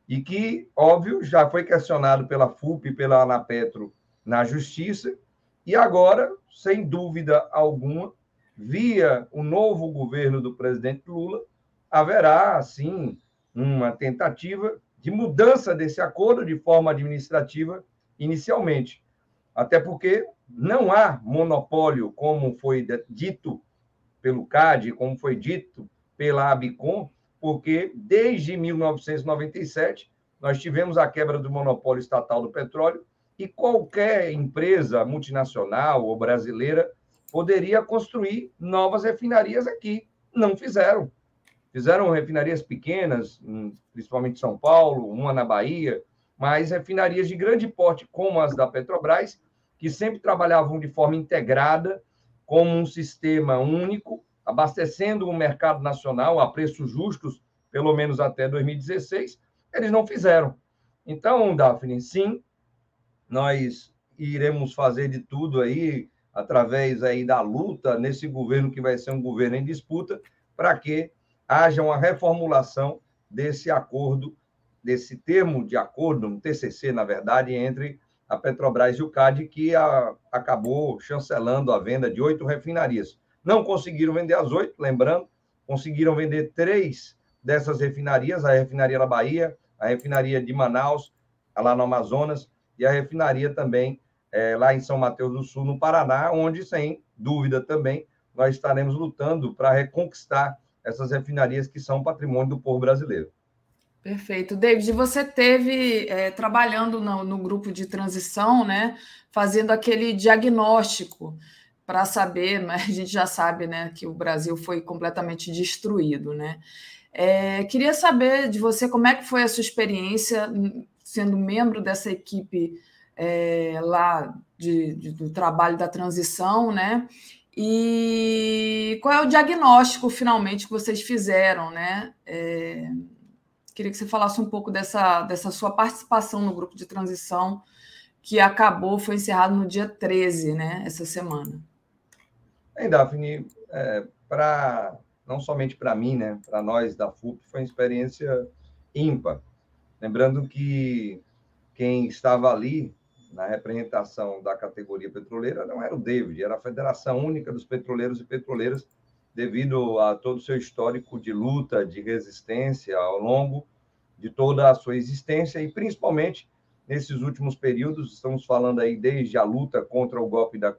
e que, óbvio, já foi questionado pela FUP e pela Anapetro na Justiça, e agora, sem dúvida alguma, via o novo governo do presidente Lula, haverá, sim, uma tentativa de mudança desse acordo de forma administrativa inicialmente. Até porque não há monopólio, como foi dito pelo CAD, como foi dito pela Abicom, porque desde 1997 nós tivemos a quebra do monopólio estatal do petróleo e qualquer empresa multinacional ou brasileira poderia construir novas refinarias aqui. Não fizeram. Fizeram refinarias pequenas, principalmente em São Paulo, uma na Bahia, mas refinarias de grande porte, como as da Petrobras, que sempre trabalhavam de forma integrada, como um sistema único, abastecendo o mercado nacional a preços justos, pelo menos até 2016, eles não fizeram. Então, Daphne, sim, nós iremos fazer de tudo aí, através aí da luta nesse governo que vai ser um governo em disputa, para que haja uma reformulação desse acordo, desse termo de acordo, um TCC, na verdade, entre a Petrobras e o CAD, que a, acabou chancelando a venda de oito refinarias. Não conseguiram vender as oito, lembrando, conseguiram vender três dessas refinarias, a refinaria da Bahia, a refinaria de Manaus, lá no Amazonas, e a refinaria também é, lá em São Mateus do Sul, no Paraná, onde, sem dúvida também, nós estaremos lutando para reconquistar essas refinarias que são patrimônio do povo brasileiro. Perfeito. David, você teve é, trabalhando no, no, grupo de transição, né, fazendo aquele diagnóstico para saber, mas a gente já sabe né, que o Brasil foi completamente destruído. Né? É, queria saber de você como é que foi a sua experiência sendo membro dessa equipe é, lá de, de, do trabalho da transição, né? E qual é o diagnóstico finalmente que vocês fizeram, né? É, queria que você falasse um pouco dessa, dessa sua participação no grupo de transição que acabou, foi encerrado no dia 13, né? Essa semana. Bem, Daphne, é, para não somente para mim, né? Para nós da FUP, foi uma experiência ímpar. Lembrando que quem estava ali na representação da categoria petroleira não era o David, era a Federação Única dos Petroleiros e Petroleiras, devido a todo o seu histórico de luta, de resistência ao longo de toda a sua existência e principalmente nesses últimos períodos, estamos falando aí desde a luta contra o golpe da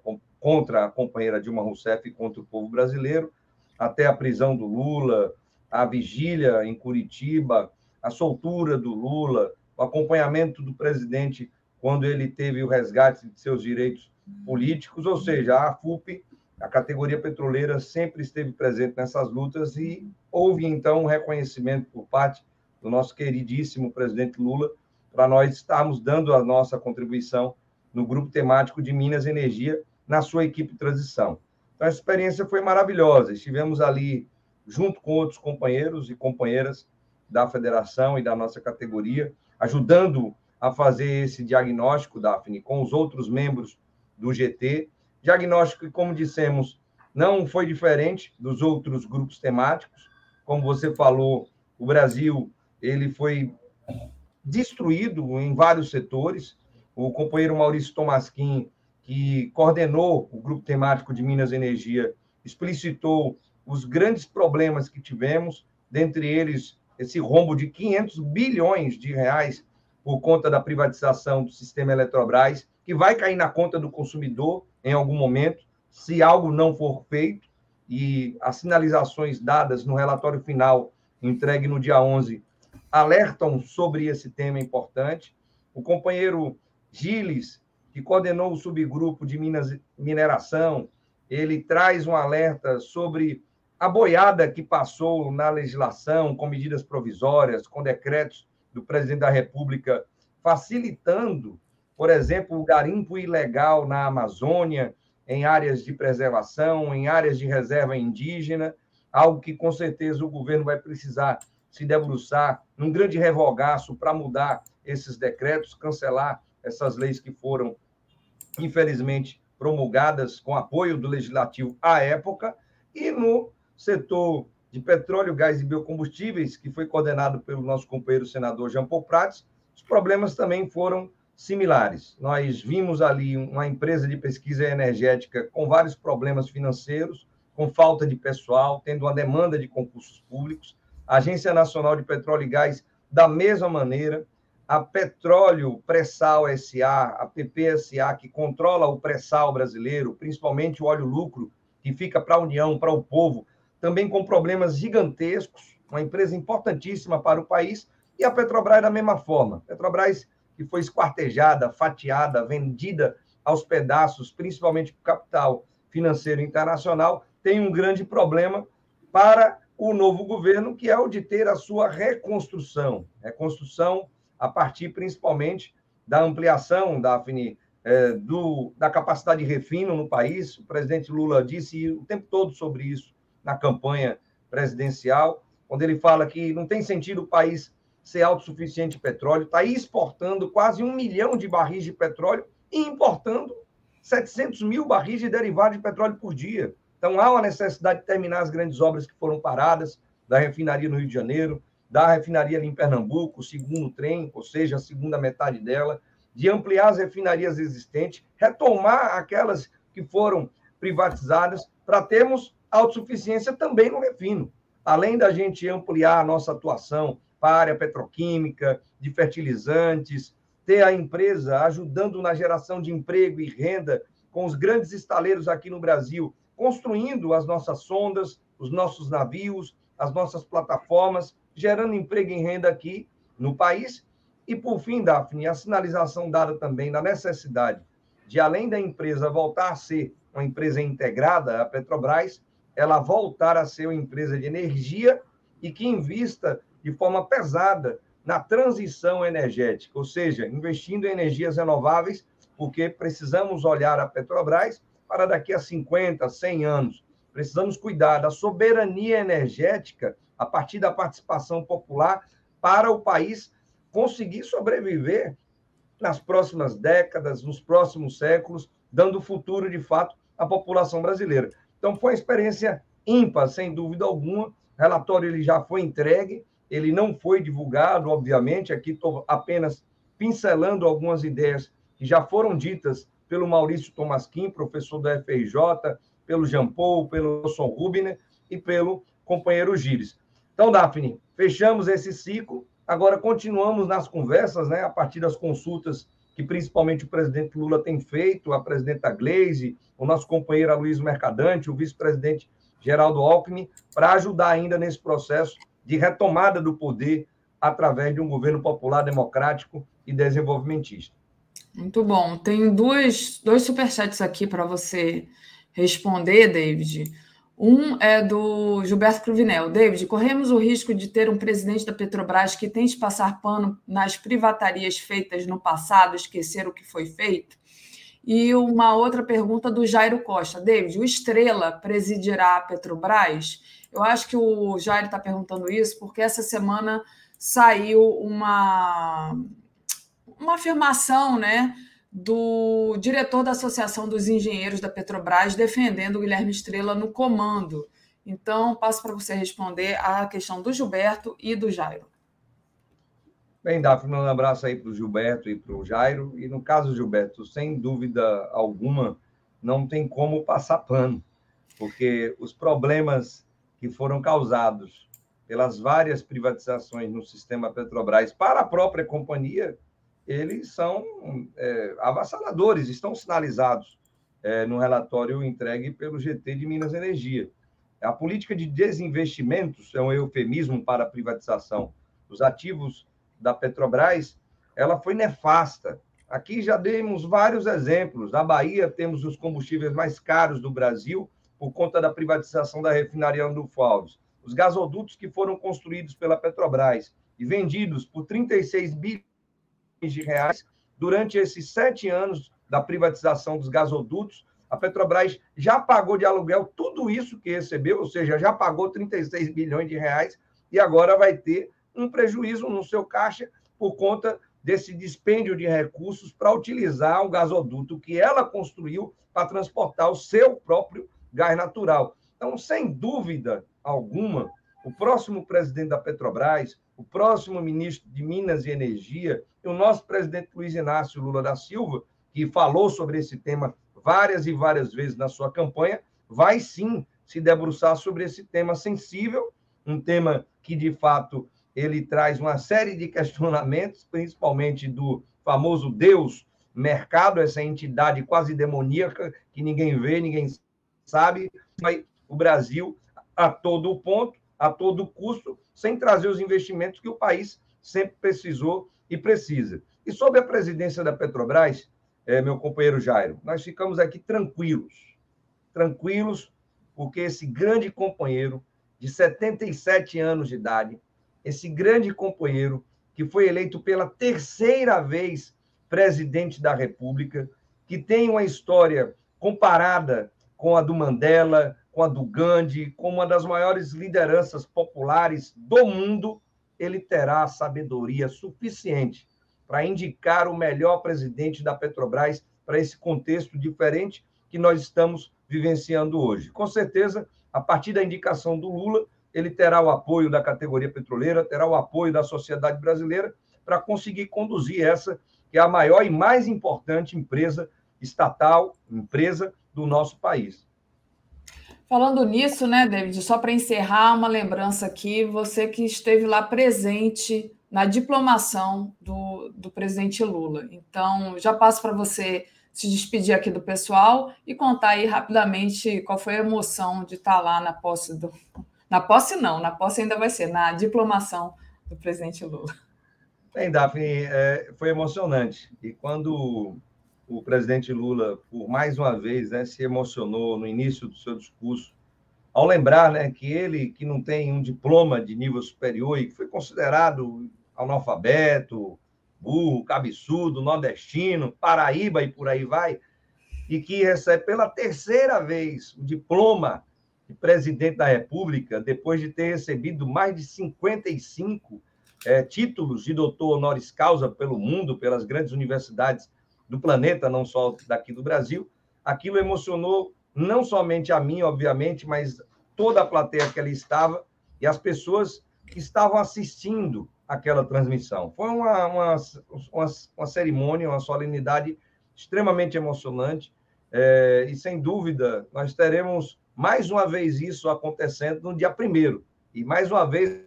contra a companheira Dilma Rousseff e contra o povo brasileiro, até a prisão do Lula, a vigília em Curitiba, a soltura do Lula, o acompanhamento do presidente quando ele teve o resgate de seus direitos políticos, ou seja, a FUP, a categoria petroleira, sempre esteve presente nessas lutas e houve então um reconhecimento por parte do nosso queridíssimo presidente Lula para nós estarmos dando a nossa contribuição no grupo temático de Minas Energia na sua equipe de transição. Então, a experiência foi maravilhosa. Estivemos ali junto com outros companheiros e companheiras da federação e da nossa categoria, ajudando a fazer esse diagnóstico, Daphne, com os outros membros do GT. Diagnóstico que, como dissemos, não foi diferente dos outros grupos temáticos. Como você falou, o Brasil ele foi destruído em vários setores. O companheiro Maurício Tomasquim, que coordenou o grupo temático de Minas Energia, explicitou os grandes problemas que tivemos, dentre eles esse rombo de 500 bilhões de reais por conta da privatização do sistema Eletrobras, que vai cair na conta do consumidor em algum momento, se algo não for feito, e as sinalizações dadas no relatório final, entregue no dia 11, alertam sobre esse tema importante. O companheiro Giles, que coordenou o subgrupo de Minas Mineração, ele traz um alerta sobre a boiada que passou na legislação, com medidas provisórias, com decretos do presidente da República, facilitando, por exemplo, o garimpo ilegal na Amazônia, em áreas de preservação, em áreas de reserva indígena, algo que com certeza o governo vai precisar se debruçar num grande revogaço para mudar esses decretos, cancelar essas leis que foram, infelizmente, promulgadas com apoio do legislativo à época, e no setor de petróleo, gás e biocombustíveis, que foi coordenado pelo nosso companheiro senador Jean Paul Prats, os problemas também foram similares. Nós vimos ali uma empresa de pesquisa energética com vários problemas financeiros, com falta de pessoal, tendo uma demanda de concursos públicos, a Agência Nacional de Petróleo e Gás da mesma maneira, a Petróleo Pré-Sal SA, a PPSA, que controla o pré-sal brasileiro, principalmente o óleo lucro, que fica para a União, para o povo, também com problemas gigantescos, uma empresa importantíssima para o país, e a Petrobras da mesma forma. Petrobras que foi esquartejada, fatiada, vendida aos pedaços, principalmente para o capital financeiro internacional, tem um grande problema para o novo governo, que é o de ter a sua reconstrução. Reconstrução a partir principalmente da ampliação, Daphne, é, do, da capacidade de refino no país. O presidente Lula disse o tempo todo sobre isso na campanha presidencial, quando ele fala que não tem sentido o país ser autossuficiente em petróleo, está exportando quase um milhão de barris de petróleo e importando 700 mil barris de derivados de petróleo por dia. Então, há uma necessidade de terminar as grandes obras que foram paradas, da refinaria no Rio de Janeiro, da refinaria ali em Pernambuco, o segundo trem, ou seja, a segunda metade dela, de ampliar as refinarias existentes, retomar aquelas que foram privatizadas, para termos autossuficiência também no refino. Além da gente ampliar a nossa atuação para a área petroquímica, de fertilizantes, ter a empresa ajudando na geração de emprego e renda com os grandes estaleiros aqui no Brasil, construindo as nossas sondas, os nossos navios, as nossas plataformas, gerando emprego e renda aqui no país. E, por fim, Daphne, a sinalização dada também da necessidade de, além da empresa voltar a ser uma empresa integrada, a Petrobras, ela voltar a ser uma empresa de energia e que invista de forma pesada na transição energética, ou seja, investindo em energias renováveis, porque precisamos olhar a Petrobras para daqui a 50, 100 anos. Precisamos cuidar da soberania energética a partir da participação popular para o país conseguir sobreviver nas próximas décadas, nos próximos séculos, dando futuro de fato à população brasileira. Então, foi uma experiência ímpar, sem dúvida alguma. O relatório ele já foi entregue, ele não foi divulgado, obviamente. Aqui estou apenas pincelando algumas ideias que já foram ditas pelo Maurício Tomasquim, professor da FRJ, pelo Jean Paul, pelo Wilson Rubner e pelo companheiro Gires. Então, Daphne, fechamos esse ciclo. Agora continuamos nas conversas, né, a partir das consultas que principalmente o presidente Lula tem feito, a presidenta Gleisi, o nosso companheiro Luiz Mercadante, o vice-presidente Geraldo Alckmin, para ajudar ainda nesse processo de retomada do poder através de um governo popular democrático e desenvolvimentista. Muito bom. Tem dois, dois superchats aqui para você responder, David. Um é do Gilberto Cruvinel. David, corremos o risco de ter um presidente da Petrobras que tente passar pano nas privatarias feitas no passado, esquecer o que foi feito? E uma outra pergunta do Jairo Costa. David, o Estrela presidirá a Petrobras? Eu acho que o Jairo está perguntando isso porque essa semana saiu uma, uma afirmação, né? Do diretor da Associação dos Engenheiros da Petrobras defendendo o Guilherme Estrela no comando. Então, passo para você responder a questão do Gilberto e do Jairo. Bem, Daphne, um abraço aí para o Gilberto e para o Jairo. E no caso, Gilberto, sem dúvida alguma, não tem como passar pano, porque os problemas que foram causados pelas várias privatizações no sistema Petrobras para a própria companhia, eles são é, avassaladores, estão sinalizados é, no relatório entregue pelo GT de Minas Energia. A política de desinvestimentos é um eufemismo para a privatização dos ativos da Petrobras, ela foi nefasta. Aqui já demos vários exemplos. Na Bahia, temos os combustíveis mais caros do Brasil por conta da privatização da refinaria Andulfo Alves. Os gasodutos que foram construídos pela Petrobras e vendidos por 36 bilhões de reais durante esses sete anos da privatização dos gasodutos, a Petrobras já pagou de aluguel tudo isso que recebeu, ou seja, já pagou 36 bilhões de reais e agora vai ter um prejuízo no seu caixa por conta desse dispêndio de recursos para utilizar o gasoduto que ela construiu para transportar o seu próprio gás natural. Então, sem dúvida alguma, o próximo presidente da Petrobras, o próximo ministro de Minas e Energia, o nosso presidente Luiz Inácio Lula da Silva, que falou sobre esse tema várias e várias vezes na sua campanha, vai sim se debruçar sobre esse tema sensível, um tema que de fato ele traz uma série de questionamentos, principalmente do famoso Deus mercado, essa entidade quase demoníaca que ninguém vê, ninguém sabe, mas o Brasil a todo ponto, a todo custo, sem trazer os investimentos que o país sempre precisou e precisa. E sobre a presidência da Petrobras, é, meu companheiro Jairo, nós ficamos aqui tranquilos, tranquilos, porque esse grande companheiro de 77 anos de idade, esse grande companheiro que foi eleito pela terceira vez presidente da República, que tem uma história comparada com a do Mandela, com a do Gandhi, com uma das maiores lideranças populares do mundo, ele terá sabedoria suficiente para indicar o melhor presidente da Petrobras para esse contexto diferente que nós estamos vivenciando hoje. Com certeza, a partir da indicação do Lula, ele terá o apoio da categoria petroleira, terá o apoio da sociedade brasileira para conseguir conduzir essa, que é a maior e mais importante empresa estatal, empresa do nosso país. Falando nisso, né, David, só para encerrar uma lembrança aqui, você que esteve lá presente na diplomação do, do presidente Lula. Então, já passo para você se despedir aqui do pessoal e contar aí rapidamente qual foi a emoção de estar lá na posse do, na posse, não, na posse ainda vai ser, na diplomação do presidente Lula. Bem, Daphne, é, foi emocionante. E quando o presidente Lula, por mais uma vez, né, se emocionou no início do seu discurso, ao lembrar né, que ele, que não tem um diploma de nível superior e que foi considerado analfabeto, burro, cabeçudo, nordestino, Paraíba e por aí vai, e que recebe pela terceira vez o diploma de presidente da República, depois de ter recebido mais de 55 é, títulos de doutor honoris causa pelo mundo, pelas grandes universidades do planeta, não só daqui do Brasil, aquilo emocionou não somente a mim, obviamente, mas toda a plateia que ali estava e as pessoas que estavam assistindo aquela transmissão. Foi uma, uma, uma, uma cerimônia, uma solenidade extremamente emocionante, é, e sem dúvida nós teremos mais uma vez isso acontecendo no dia primeiro. E mais uma vez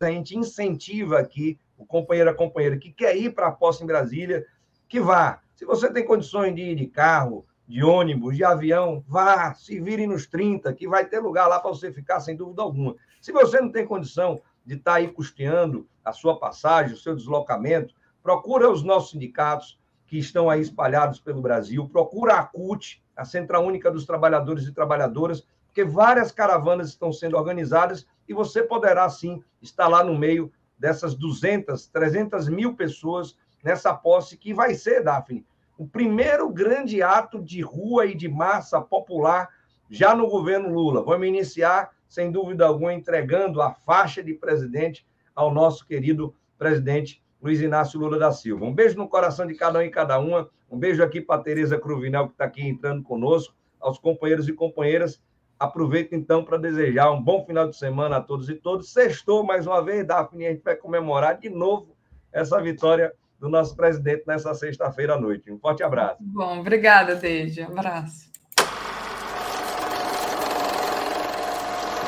a gente incentiva aqui o companheiro a companheira que quer ir para a posse em Brasília, que vá. Se você tem condições de ir de carro, de ônibus, de avião, vá, se vire nos 30, que vai ter lugar lá para você ficar, sem dúvida alguma. Se você não tem condição de estar tá aí custeando a sua passagem, o seu deslocamento, procura os nossos sindicatos que estão aí espalhados pelo Brasil, procura a CUT, a Central Única dos Trabalhadores e Trabalhadoras, porque várias caravanas estão sendo organizadas e você poderá, sim, estar lá no meio dessas 200, 300 mil pessoas nessa posse que vai ser, Daphne, o primeiro grande ato de rua e de massa popular já no governo Lula. Vamos iniciar, sem dúvida alguma, entregando a faixa de presidente ao nosso querido presidente Luiz Inácio Lula da Silva. Um beijo no coração de cada um e cada uma. Um beijo aqui para a Tereza Cruvinel, que está aqui entrando conosco, aos companheiros e companheiras. Aproveito, então, para desejar um bom final de semana a todos e todos. Sextou mais uma vez, Daphne, a gente vai comemorar de novo essa vitória do nosso presidente nessa sexta-feira à noite. Um forte abraço. Bom, obrigada, Deide. Um abraço.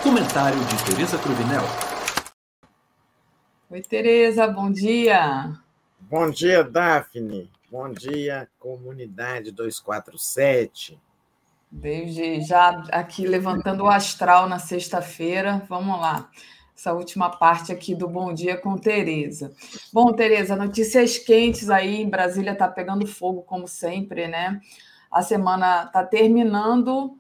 Comentário de Tereza Cruvinel. Oi, Tereza, bom dia. Bom dia, Daphne. Bom dia, comunidade 247. Desde já aqui levantando o astral na sexta-feira. Vamos lá. Essa última parte aqui do Bom Dia com Tereza. Bom, Tereza, notícias quentes aí em Brasília está pegando fogo, como sempre, né? A semana está terminando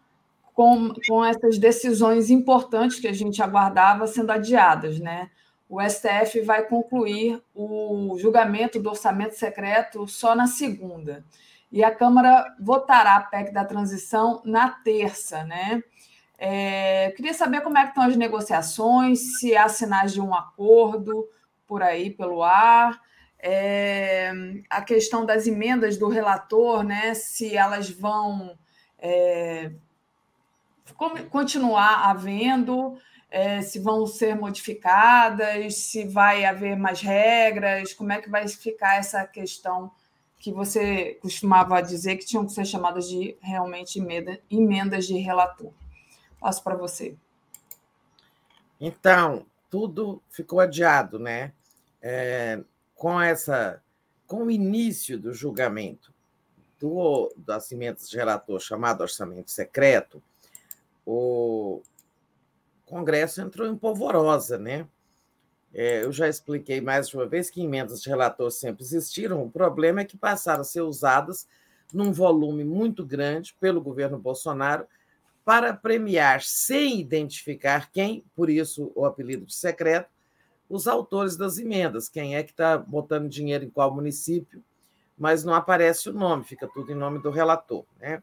com, com essas decisões importantes que a gente aguardava sendo adiadas, né? o STF vai concluir o julgamento do orçamento secreto só na segunda. E a Câmara votará a PEC da transição na terça, né? É, queria saber como é que estão as negociações, se há sinais de um acordo por aí pelo ar. É, a questão das emendas do relator, né? Se elas vão é, continuar havendo, é, se vão ser modificadas, se vai haver mais regras, como é que vai ficar essa questão que você costumava dizer que tinham que ser chamadas de realmente emendas de relator. Passo para você. Então, tudo ficou adiado, né? É, com essa, com o início do julgamento do, emendas de relator chamado orçamento secreto, o, Congresso entrou em polvorosa, né? É, eu já expliquei mais de uma vez que emendas de relator sempre existiram, o problema é que passaram a ser usadas num volume muito grande pelo governo Bolsonaro para premiar, sem identificar quem, por isso o apelido de secreto, os autores das emendas, quem é que está botando dinheiro em qual município, mas não aparece o nome, fica tudo em nome do relator. Né?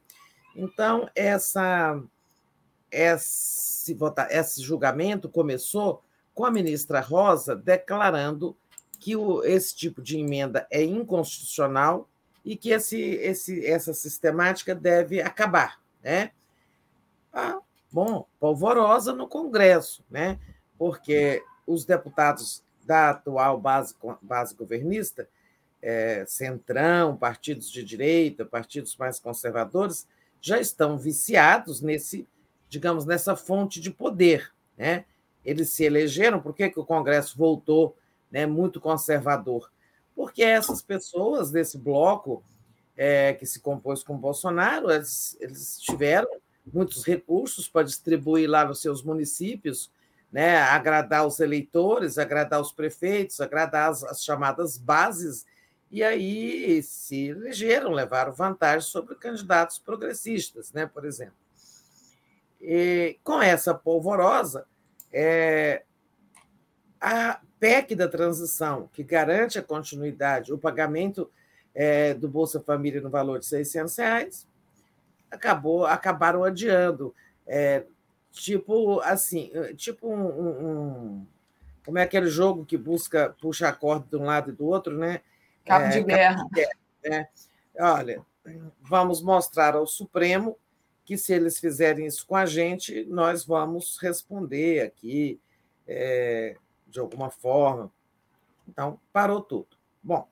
Então, essa esse, esse julgamento começou com a ministra Rosa declarando que o, esse tipo de emenda é inconstitucional e que esse, esse, essa sistemática deve acabar. Né? Ah, bom, polvorosa no Congresso, né? porque os deputados da atual base, base governista, é, centrão, partidos de direita, partidos mais conservadores, já estão viciados nesse digamos, nessa fonte de poder. Né? Eles se elegeram, por que, que o Congresso voltou né, muito conservador? Porque essas pessoas desse bloco é, que se compôs com Bolsonaro, eles, eles tiveram muitos recursos para distribuir lá nos seus municípios, né, agradar os eleitores, agradar os prefeitos, agradar as, as chamadas bases, e aí se elegeram, levaram vantagem sobre candidatos progressistas, né, por exemplo. E, com essa polvorosa, é, a PEC da transição, que garante a continuidade, o pagamento é, do Bolsa Família no valor de 600 reais, acabou, acabaram adiando. É, tipo assim, tipo um, um, como é aquele jogo que busca puxa a corda de um lado e do outro, né? Cabo de é, guerra. Cabo de guerra né? Olha, vamos mostrar ao Supremo que se eles fizerem isso com a gente, nós vamos responder aqui é, de alguma forma. Então, parou tudo. Bom,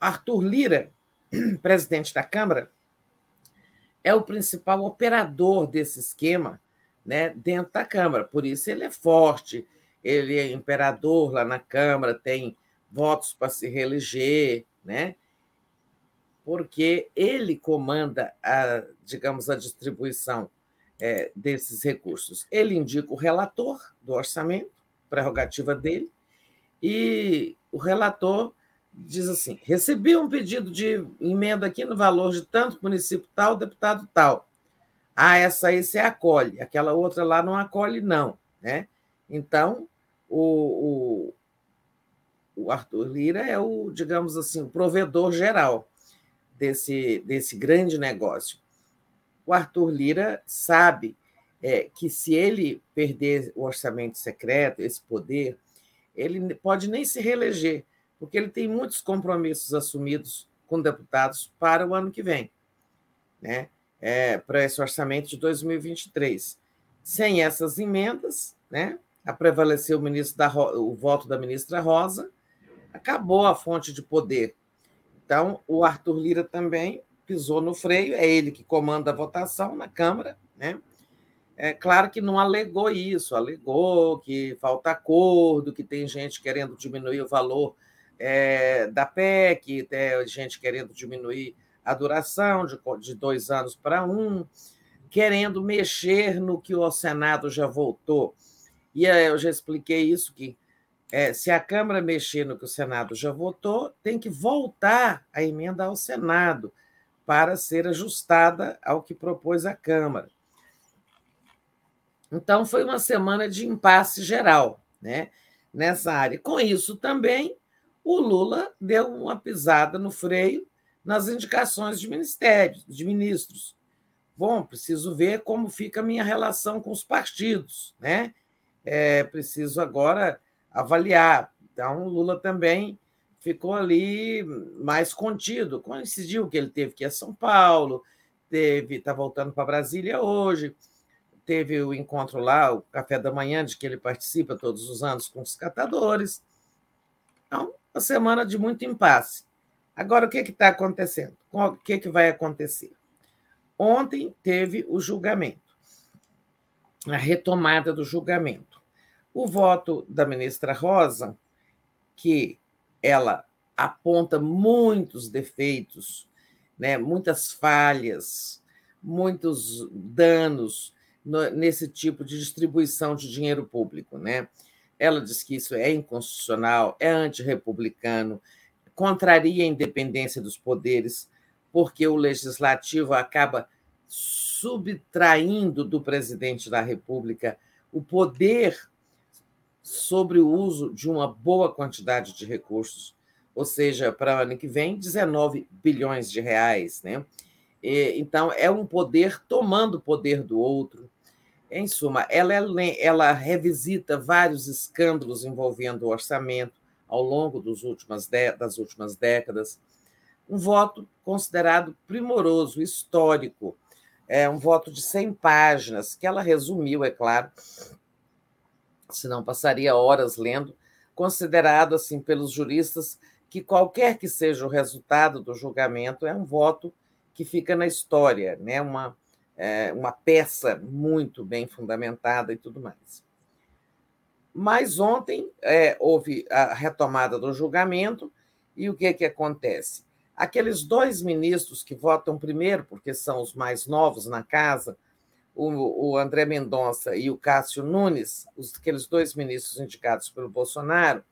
Arthur Lira, presidente da Câmara, é o principal operador desse esquema né, dentro da Câmara. Por isso ele é forte, ele é imperador lá na Câmara, tem votos para se reeleger, né? porque ele comanda a, digamos, a distribuição é, desses recursos. Ele indica o relator do orçamento, prerrogativa dele, e o relator diz assim: recebi um pedido de emenda aqui no valor de tanto município tal, deputado tal. Ah, essa aí você acolhe, aquela outra lá não acolhe, não. Né? Então, o, o, o Arthur Lira é o, digamos assim, o provedor geral desse, desse grande negócio. O Arthur Lira sabe é, que se ele perder o orçamento secreto, esse poder, ele pode nem se reeleger, porque ele tem muitos compromissos assumidos com deputados para o ano que vem, né? É, para esse orçamento de 2023. Sem essas emendas, né? A prevalecer o, ministro da, o voto da ministra Rosa, acabou a fonte de poder. Então, o Arthur Lira também pisou no freio, é ele que comanda a votação na Câmara, né? É claro que não alegou isso, alegou que falta acordo, que tem gente querendo diminuir o valor é, da PEC, tem gente querendo diminuir a duração de, de dois anos para um, querendo mexer no que o Senado já voltou. E eu já expliquei isso, que é, se a Câmara mexer no que o Senado já votou, tem que voltar a emenda ao Senado para ser ajustada ao que propôs a Câmara. Então, foi uma semana de impasse geral né, nessa área. Com isso também, o Lula deu uma pisada no freio nas indicações de ministérios, de ministros. Bom, preciso ver como fica a minha relação com os partidos, né? É, preciso agora avaliar. Então, o Lula também ficou ali mais contido. Coincidiu que ele teve que ir a São Paulo, teve, está voltando para Brasília hoje, teve o encontro lá, o café da manhã, de que ele participa todos os anos com os catadores. Então, uma semana de muito impasse. Agora, o que está acontecendo? O que, que vai acontecer? Ontem teve o julgamento, a retomada do julgamento. O voto da ministra Rosa, que ela aponta muitos defeitos, né, muitas falhas, muitos danos nesse tipo de distribuição de dinheiro público. Né? Ela diz que isso é inconstitucional, é antirrepublicano, contraria a independência dos poderes, porque o legislativo acaba subtraindo do presidente da República o poder sobre o uso de uma boa quantidade de recursos, ou seja, para o ano que vem, 19 bilhões de reais. Né? Então, é um poder tomando o poder do outro, em suma, ela, é ela revisita vários escândalos envolvendo o orçamento ao longo últimas das últimas décadas. Um voto considerado primoroso, histórico, é um voto de 100 páginas, que ela resumiu, é claro, senão passaria horas lendo, considerado assim pelos juristas que qualquer que seja o resultado do julgamento é um voto que fica na história, né? Uma é, uma peça muito bem fundamentada e tudo mais. Mas ontem é, houve a retomada do julgamento e o que, que acontece? Aqueles dois ministros que votam primeiro, porque são os mais novos na casa, o, o André Mendonça e o Cássio Nunes, os, aqueles dois ministros indicados pelo Bolsonaro,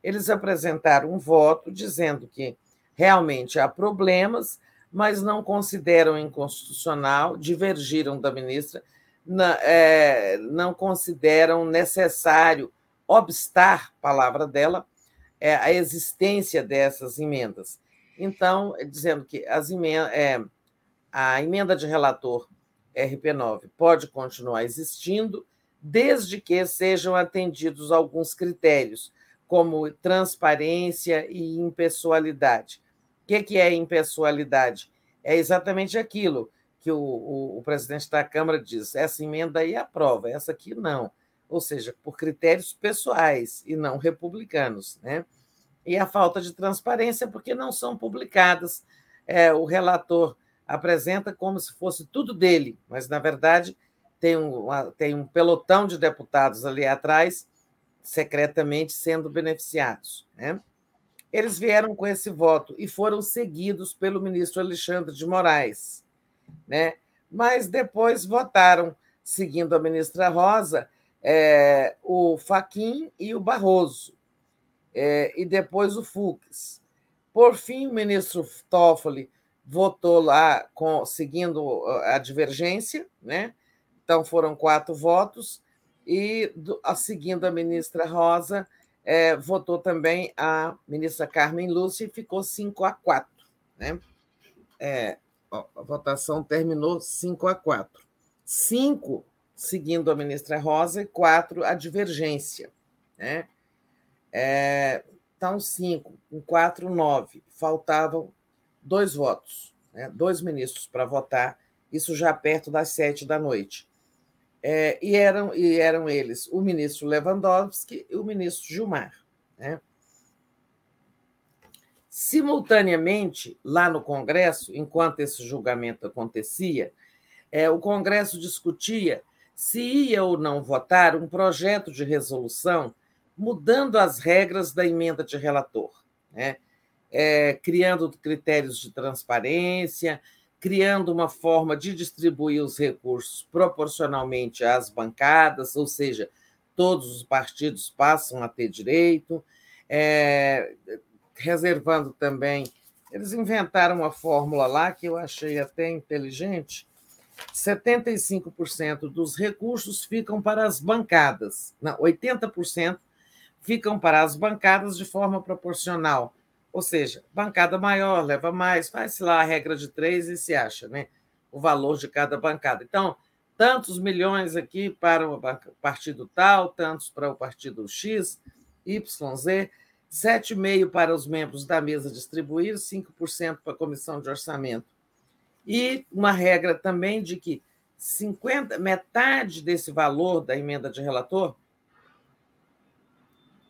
eles apresentaram um voto dizendo que realmente há problemas, mas não consideram inconstitucional, divergiram da ministra, na, é, não consideram necessário obstar, palavra dela, é, a existência dessas emendas. Então, dizendo que as emendas, é, a emenda de relator RP9 pode continuar existindo, desde que sejam atendidos alguns critérios, como transparência e impessoalidade. O que é impessoalidade? É exatamente aquilo que o, o, o, presidente da Câmara diz: essa emenda aí aprova, essa aqui não. Ou seja, por critérios pessoais e não republicanos. Né? E a falta de transparência, porque não são publicadas. É, o relator apresenta como se fosse tudo dele, mas, na verdade, tem um, tem um pelotão de deputados ali atrás, secretamente sendo beneficiados. Né? Eles vieram com esse voto e foram seguidos pelo ministro Alexandre de Moraes. Né? Mas depois votaram, seguindo a ministra Rosa, é, o Faquim e o Barroso, é, e depois o Fux. Por fim, o ministro Toffoli votou lá com, seguindo a divergência, né? então foram quatro votos, e do, a, seguindo a ministra Rosa, é, votou também a ministra Carmen Lúcia e ficou 5 a 4. Né? É, a votação terminou 5 a 4. 5 seguindo a ministra Rosa e 4 a divergência. Né? É, então, 5, com 4, 9. Faltavam dois votos, né? dois ministros para votar, isso já perto das sete da noite. É, e, eram, e eram eles o ministro Lewandowski e o ministro Gilmar. Né? Simultaneamente, lá no Congresso, enquanto esse julgamento acontecia, é, o Congresso discutia se ia ou não votar um projeto de resolução mudando as regras da emenda de relator, né? É, criando critérios de transparência, criando uma forma de distribuir os recursos proporcionalmente às bancadas, ou seja, todos os partidos passam a ter direito, é, reservando também. Eles inventaram uma fórmula lá que eu achei até inteligente. 75% dos recursos ficam para as bancadas, não, 80% ficam para as bancadas de forma proporcional. Ou seja, bancada maior leva mais, faz-se lá a regra de três e se acha né, o valor de cada bancada. Então, tantos milhões aqui para o partido tal, tantos para o partido X, Y, Z. 7,5% para os membros da mesa distribuir, 5% para a comissão de orçamento. E uma regra também de que 50, metade desse valor da emenda de relator,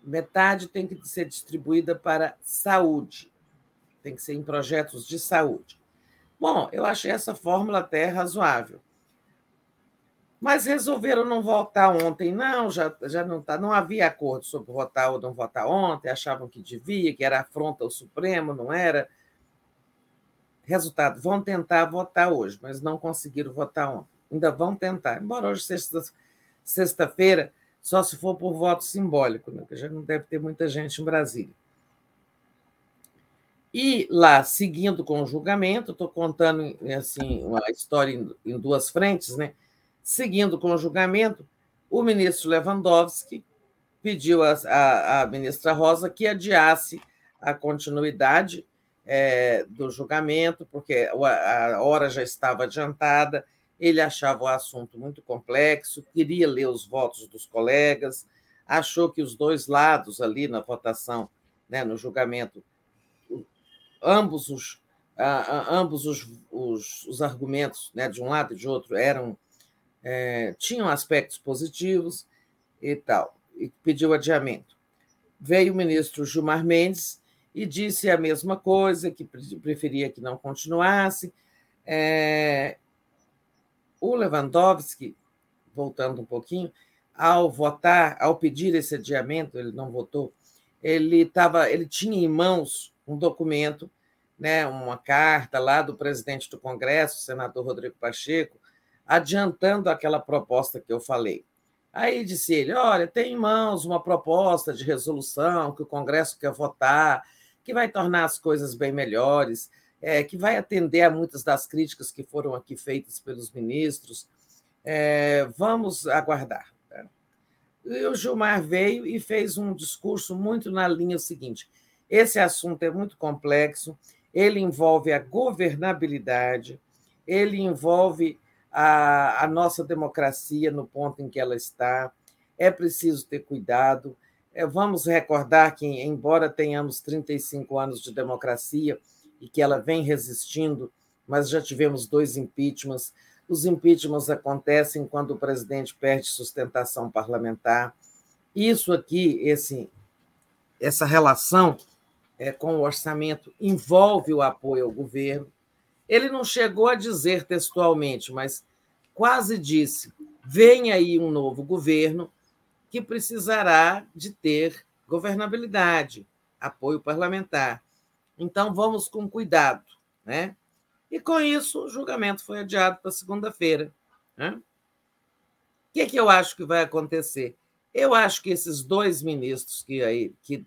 metade tem que ser distribuída para saúde, tem que ser em projetos de saúde. Bom, eu achei essa fórmula até razoável. Mas resolveram não votar ontem, não, já, já não tá, não havia acordo sobre votar ou não votar ontem, achavam que devia, que era afronta ao Supremo, não era. Resultado, vão tentar votar hoje, mas não conseguiram votar ontem. Ainda vão tentar, embora hoje sexta-feira, só se for por voto simbólico, né? que já não deve ter muita gente em Brasília. E lá, seguindo com o julgamento, estou contando assim uma história em duas frentes, né? Seguindo com o julgamento, o ministro Lewandowski pediu à, ministra Rosa que adiasse a continuidade é, do julgamento, porque a hora já estava adiantada, ele achava o assunto muito complexo, queria ler os votos dos colegas, achou que os dois lados ali na votação, né, no julgamento, ambos os, ambos os, os, os argumentos né, de um lado e de outro eram é, tinham aspectos positivos e tal, e pediu adiamento. Veio o ministro Gilmar Mendes e disse a mesma coisa, que preferia que não continuasse. É, o Lewandowski, voltando um pouquinho, ao votar, ao pedir esse adiamento, ele não votou, ele tava, ele tinha em mãos um documento, né, uma carta lá do presidente do Congresso, senador Rodrigo Pacheco, adiantando aquela proposta que eu falei. Aí disse ele: olha, tem em mãos uma proposta de resolução que o Congresso quer votar, que vai tornar as coisas bem melhores, é, que vai atender a muitas das críticas que foram aqui feitas pelos ministros. É, vamos aguardar. Tá? E o Gilmar veio e fez um discurso muito na linha seguinte: esse assunto é muito complexo, ele envolve a governabilidade, ele envolve a, a nossa democracia no ponto em que ela está. É preciso ter cuidado. É, vamos recordar que, embora tenhamos 35 anos de democracia e que ela vem resistindo, mas já tivemos dois impeachments. Os impeachments acontecem quando o presidente perde sustentação parlamentar. Isso aqui, esse, essa relação é, com o orçamento envolve o apoio ao governo. Ele não chegou a dizer textualmente, mas quase disse: vem aí um novo governo que precisará de ter governabilidade, apoio parlamentar. Então vamos com cuidado, né? E com isso o julgamento foi adiado para segunda-feira. Né? O que, é que eu acho que vai acontecer? Eu acho que esses dois ministros que aí que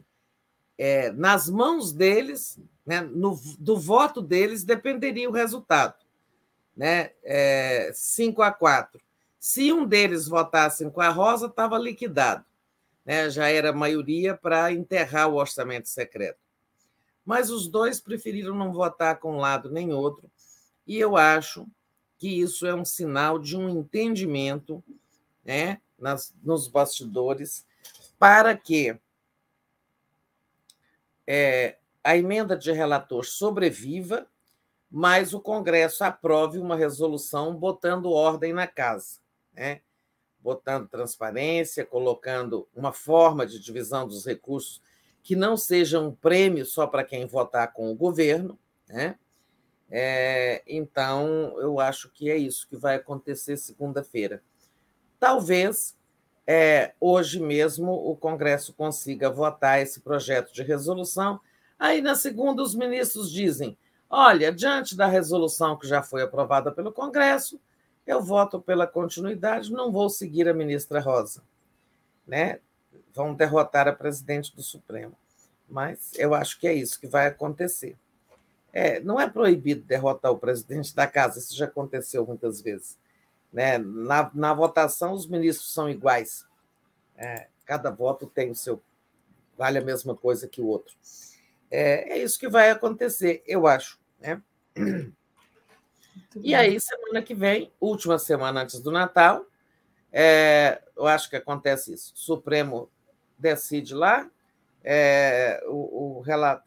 é, nas mãos deles né, no, do voto deles dependeria o resultado. Né? É, 5 a 4. Se um deles votasse com a Rosa, estava liquidado. Né? Já era maioria para enterrar o orçamento secreto. Mas os dois preferiram não votar com um lado nem outro, e eu acho que isso é um sinal de um entendimento né, nas, nos bastidores para que é, a emenda de relator sobreviva, mas o Congresso aprove uma resolução botando ordem na casa, né? botando transparência, colocando uma forma de divisão dos recursos que não seja um prêmio só para quem votar com o governo. Né? É, então, eu acho que é isso que vai acontecer segunda-feira. Talvez é, hoje mesmo o Congresso consiga votar esse projeto de resolução. Aí, na segunda, os ministros dizem: olha, diante da resolução que já foi aprovada pelo Congresso, eu voto pela continuidade, não vou seguir a ministra Rosa. Né? Vão derrotar a presidente do Supremo. Mas eu acho que é isso que vai acontecer. É, não é proibido derrotar o presidente da casa, isso já aconteceu muitas vezes. Né? Na, na votação, os ministros são iguais. É, cada voto tem o seu. vale a mesma coisa que o outro. É, é isso que vai acontecer, eu acho. Né? E aí, semana que vem, última semana antes do Natal, é, eu acho que acontece isso. O Supremo decide lá, é, o, o relato,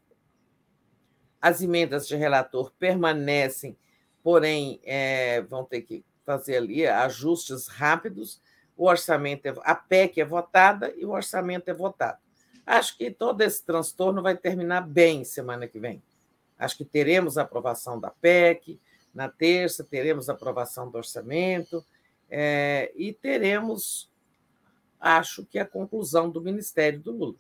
as emendas de relator permanecem, porém é, vão ter que fazer ali ajustes rápidos. O orçamento, é, a PEC é votada e o orçamento é votado. Acho que todo esse transtorno vai terminar bem semana que vem. Acho que teremos a aprovação da PEC, na terça teremos a aprovação do orçamento é, e teremos, acho que, a conclusão do Ministério do Lula.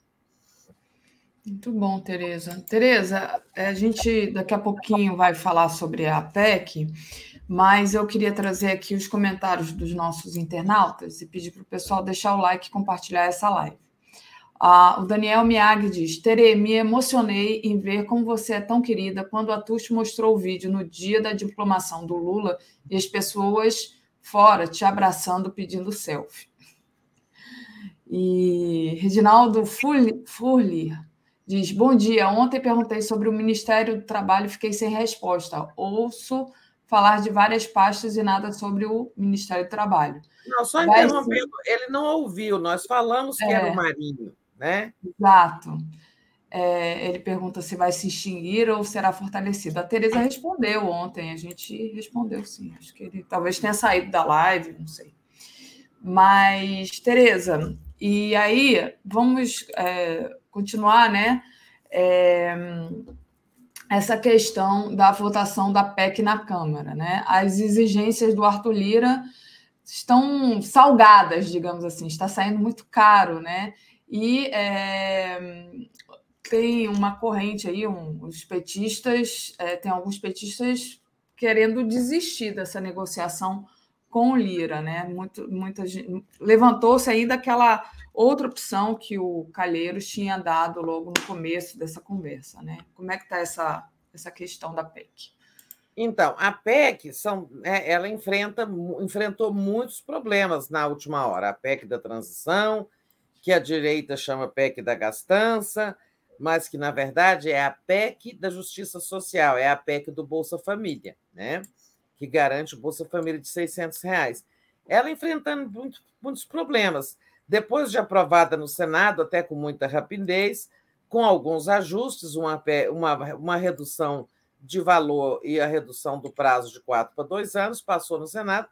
Muito bom, Tereza. Tereza, a gente daqui a pouquinho vai falar sobre a PEC, mas eu queria trazer aqui os comentários dos nossos internautas e pedir para o pessoal deixar o like e compartilhar essa live. Ah, o Daniel Miag diz: Tere, me emocionei em ver como você é tão querida quando a Tuxo mostrou o vídeo no dia da diplomação do Lula e as pessoas fora te abraçando pedindo selfie. E Reginaldo Furli diz: Bom dia. Ontem perguntei sobre o Ministério do Trabalho e fiquei sem resposta. Ouço falar de várias pastas e nada sobre o Ministério do Trabalho. Não, só interrompendo, ele não ouviu. Nós falamos que é... era o Marinho né? Exato. É, ele pergunta se vai se extinguir ou será fortalecido. A Tereza respondeu ontem, a gente respondeu sim. Acho que ele talvez tenha saído da live, não sei. Mas, Tereza, e aí vamos é, continuar, né? É, essa questão da votação da PEC na Câmara, né? As exigências do Arthur Lira estão salgadas, digamos assim, está saindo muito caro, né? E é, tem uma corrente aí, um, os petistas, é, tem alguns petistas querendo desistir dessa negociação com o Lira, né? Muito, muita levantou-se ainda aquela outra opção que o Calheiros tinha dado logo no começo dessa conversa, né? Como é que está essa, essa questão da PEC? Então, a PEC são, né, ela enfrenta, enfrentou muitos problemas na última hora. A PEC da transição, que a direita chama PEC da gastança, mas que, na verdade, é a PEC da justiça social, é a PEC do Bolsa Família, né? que garante o Bolsa Família de 600 reais. Ela enfrentando muito, muitos problemas. Depois de aprovada no Senado, até com muita rapidez, com alguns ajustes, uma, uma, uma redução de valor e a redução do prazo de quatro para dois anos, passou no Senado.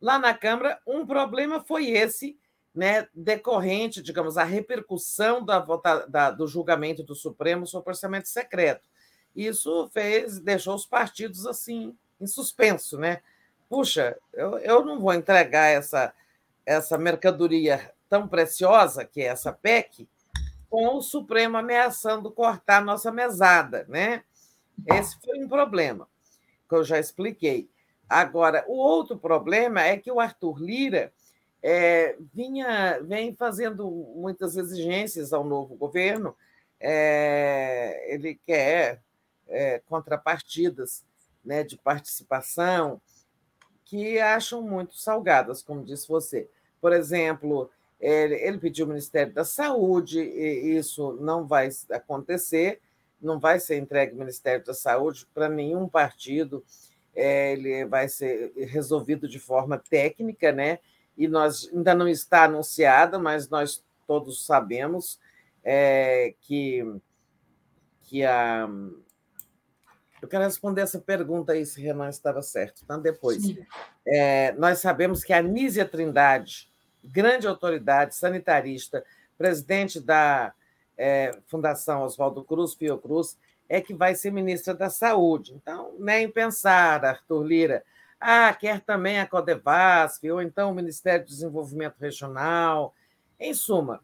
Lá na Câmara, um problema foi esse né, decorrente, digamos, a repercussão da, da, do julgamento do Supremo sobre orçamento secreto. Isso fez, deixou os partidos assim em suspenso, né? Puxa, eu, eu não vou entregar essa, essa mercadoria tão preciosa que é essa PEC com o Supremo ameaçando cortar nossa mesada, né? Esse foi um problema que eu já expliquei. Agora, o outro problema é que o Arthur Lira é, vinha, vem fazendo muitas exigências ao novo governo. É, ele quer é, contrapartidas né, de participação que acham muito salgadas, como disse você. Por exemplo, ele, ele pediu o Ministério da Saúde, e isso não vai acontecer, não vai ser entregue o Ministério da Saúde para nenhum partido, é, ele vai ser resolvido de forma técnica, né? E nós ainda não está anunciada, mas nós todos sabemos é, que, que a. Eu quero responder essa pergunta aí, se Renan estava certo, tá? Depois. É, nós sabemos que a Nízia Trindade, grande autoridade sanitarista, presidente da é, Fundação Oswaldo Cruz, Fiocruz, é que vai ser ministra da Saúde. Então, nem pensar, Arthur Lira, ah, quer também a Codevasf, ou então o Ministério do Desenvolvimento Regional. Em suma,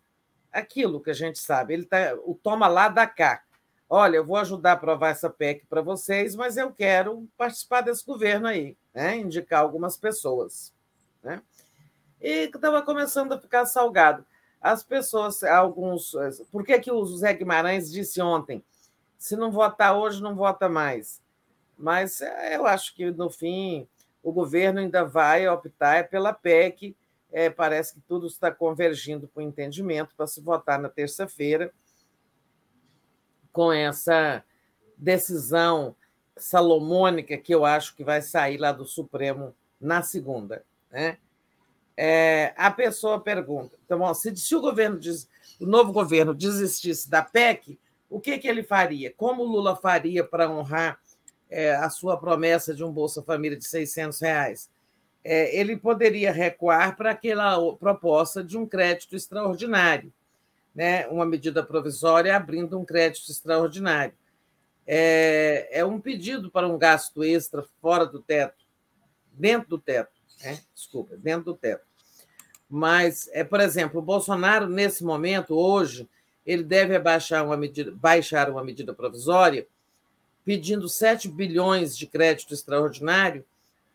aquilo que a gente sabe, ele tá, o toma lá da cá. Olha, eu vou ajudar a aprovar essa PEC para vocês, mas eu quero participar desse governo aí, né? indicar algumas pessoas. Né? E estava começando a ficar salgado. As pessoas, alguns. Por que, que o Zé Guimarães disse ontem? Se não votar hoje, não vota mais. Mas é, eu acho que, no fim, o governo ainda vai optar pela PEC. É, parece que tudo está convergindo para o entendimento para se votar na terça-feira com essa decisão salomônica que eu acho que vai sair lá do Supremo na segunda. Né? É, a pessoa pergunta: então, se, se o governo diz, o novo governo desistisse da PEC, o que, que ele faria? Como o Lula faria para honrar é, a sua promessa de um Bolsa Família de 600 reais? É, ele poderia recuar para aquela proposta de um crédito extraordinário, né? uma medida provisória abrindo um crédito extraordinário. É, é um pedido para um gasto extra fora do teto, dentro do teto, né? desculpa, dentro do teto. Mas, é, por exemplo, o Bolsonaro, nesse momento, hoje, ele deve baixar uma medida, baixar uma medida provisória pedindo 7 bilhões de crédito extraordinário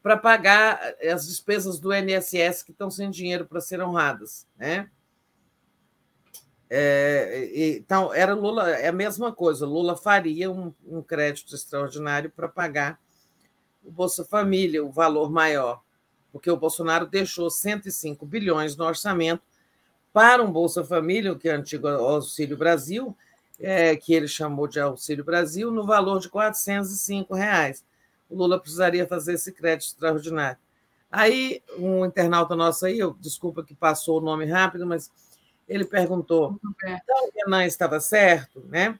para pagar as despesas do INSS que estão sem dinheiro para ser honradas. Né? É, então, era Lula, é a mesma coisa, Lula faria um, um crédito extraordinário para pagar o Bolsa Família, o valor maior, porque o Bolsonaro deixou 105 bilhões no orçamento para um Bolsa Família, que é o antigo Auxílio Brasil, é, que ele chamou de Auxílio Brasil, no valor de 405 reais. O Lula precisaria fazer esse crédito extraordinário. Aí, um internauta nosso aí, eu, desculpa que passou o nome rápido, mas ele perguntou: então o Renan estava certo? Né?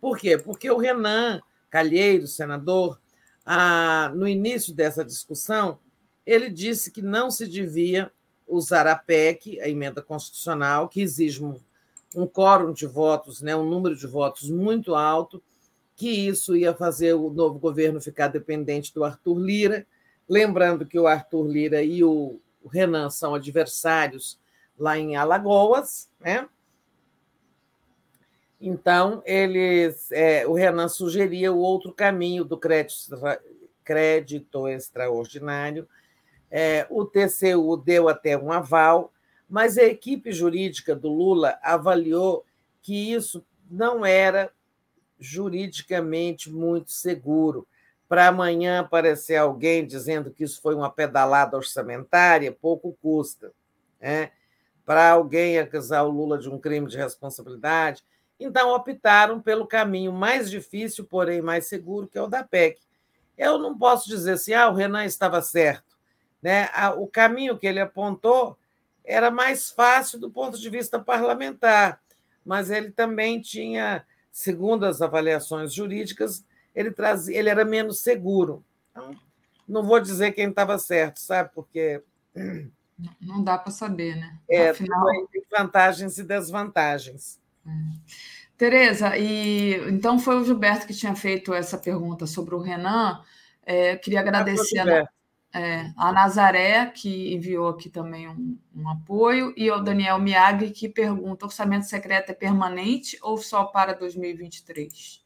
Por quê? Porque o Renan Calheiro, senador, ah, no início dessa discussão, ele disse que não se devia usar a PEC, a emenda constitucional, que exige um, um quórum de votos, né, um número de votos muito alto, que isso ia fazer o novo governo ficar dependente do Arthur Lira. Lembrando que o Arthur Lira e o, o Renan são adversários lá em Alagoas, né? Então, eles, é, o Renan sugeria o outro caminho do crédito, crédito extraordinário, é, o TCU deu até um aval, mas a equipe jurídica do Lula avaliou que isso não era juridicamente muito seguro. Para amanhã aparecer alguém dizendo que isso foi uma pedalada orçamentária, pouco custa. Né? Para alguém acusar o Lula de um crime de responsabilidade. Então, optaram pelo caminho mais difícil, porém mais seguro, que é o da PEC. Eu não posso dizer assim, ah, o Renan estava certo. Né? O caminho que ele apontou era mais fácil do ponto de vista parlamentar, mas ele também tinha, segundo as avaliações jurídicas, ele, trazia, ele era menos seguro. Então, não vou dizer quem estava certo, sabe? Porque. Não dá para saber, né? É, Afinal... tem vantagens e desvantagens. É. Tereza, e então foi o Gilberto que tinha feito essa pergunta sobre o Renan. É, queria agradecer a, é, a Nazaré, que enviou aqui também um, um, apoio, e o Daniel Miagri, que pergunta: orçamento secreto é permanente ou só para 2023?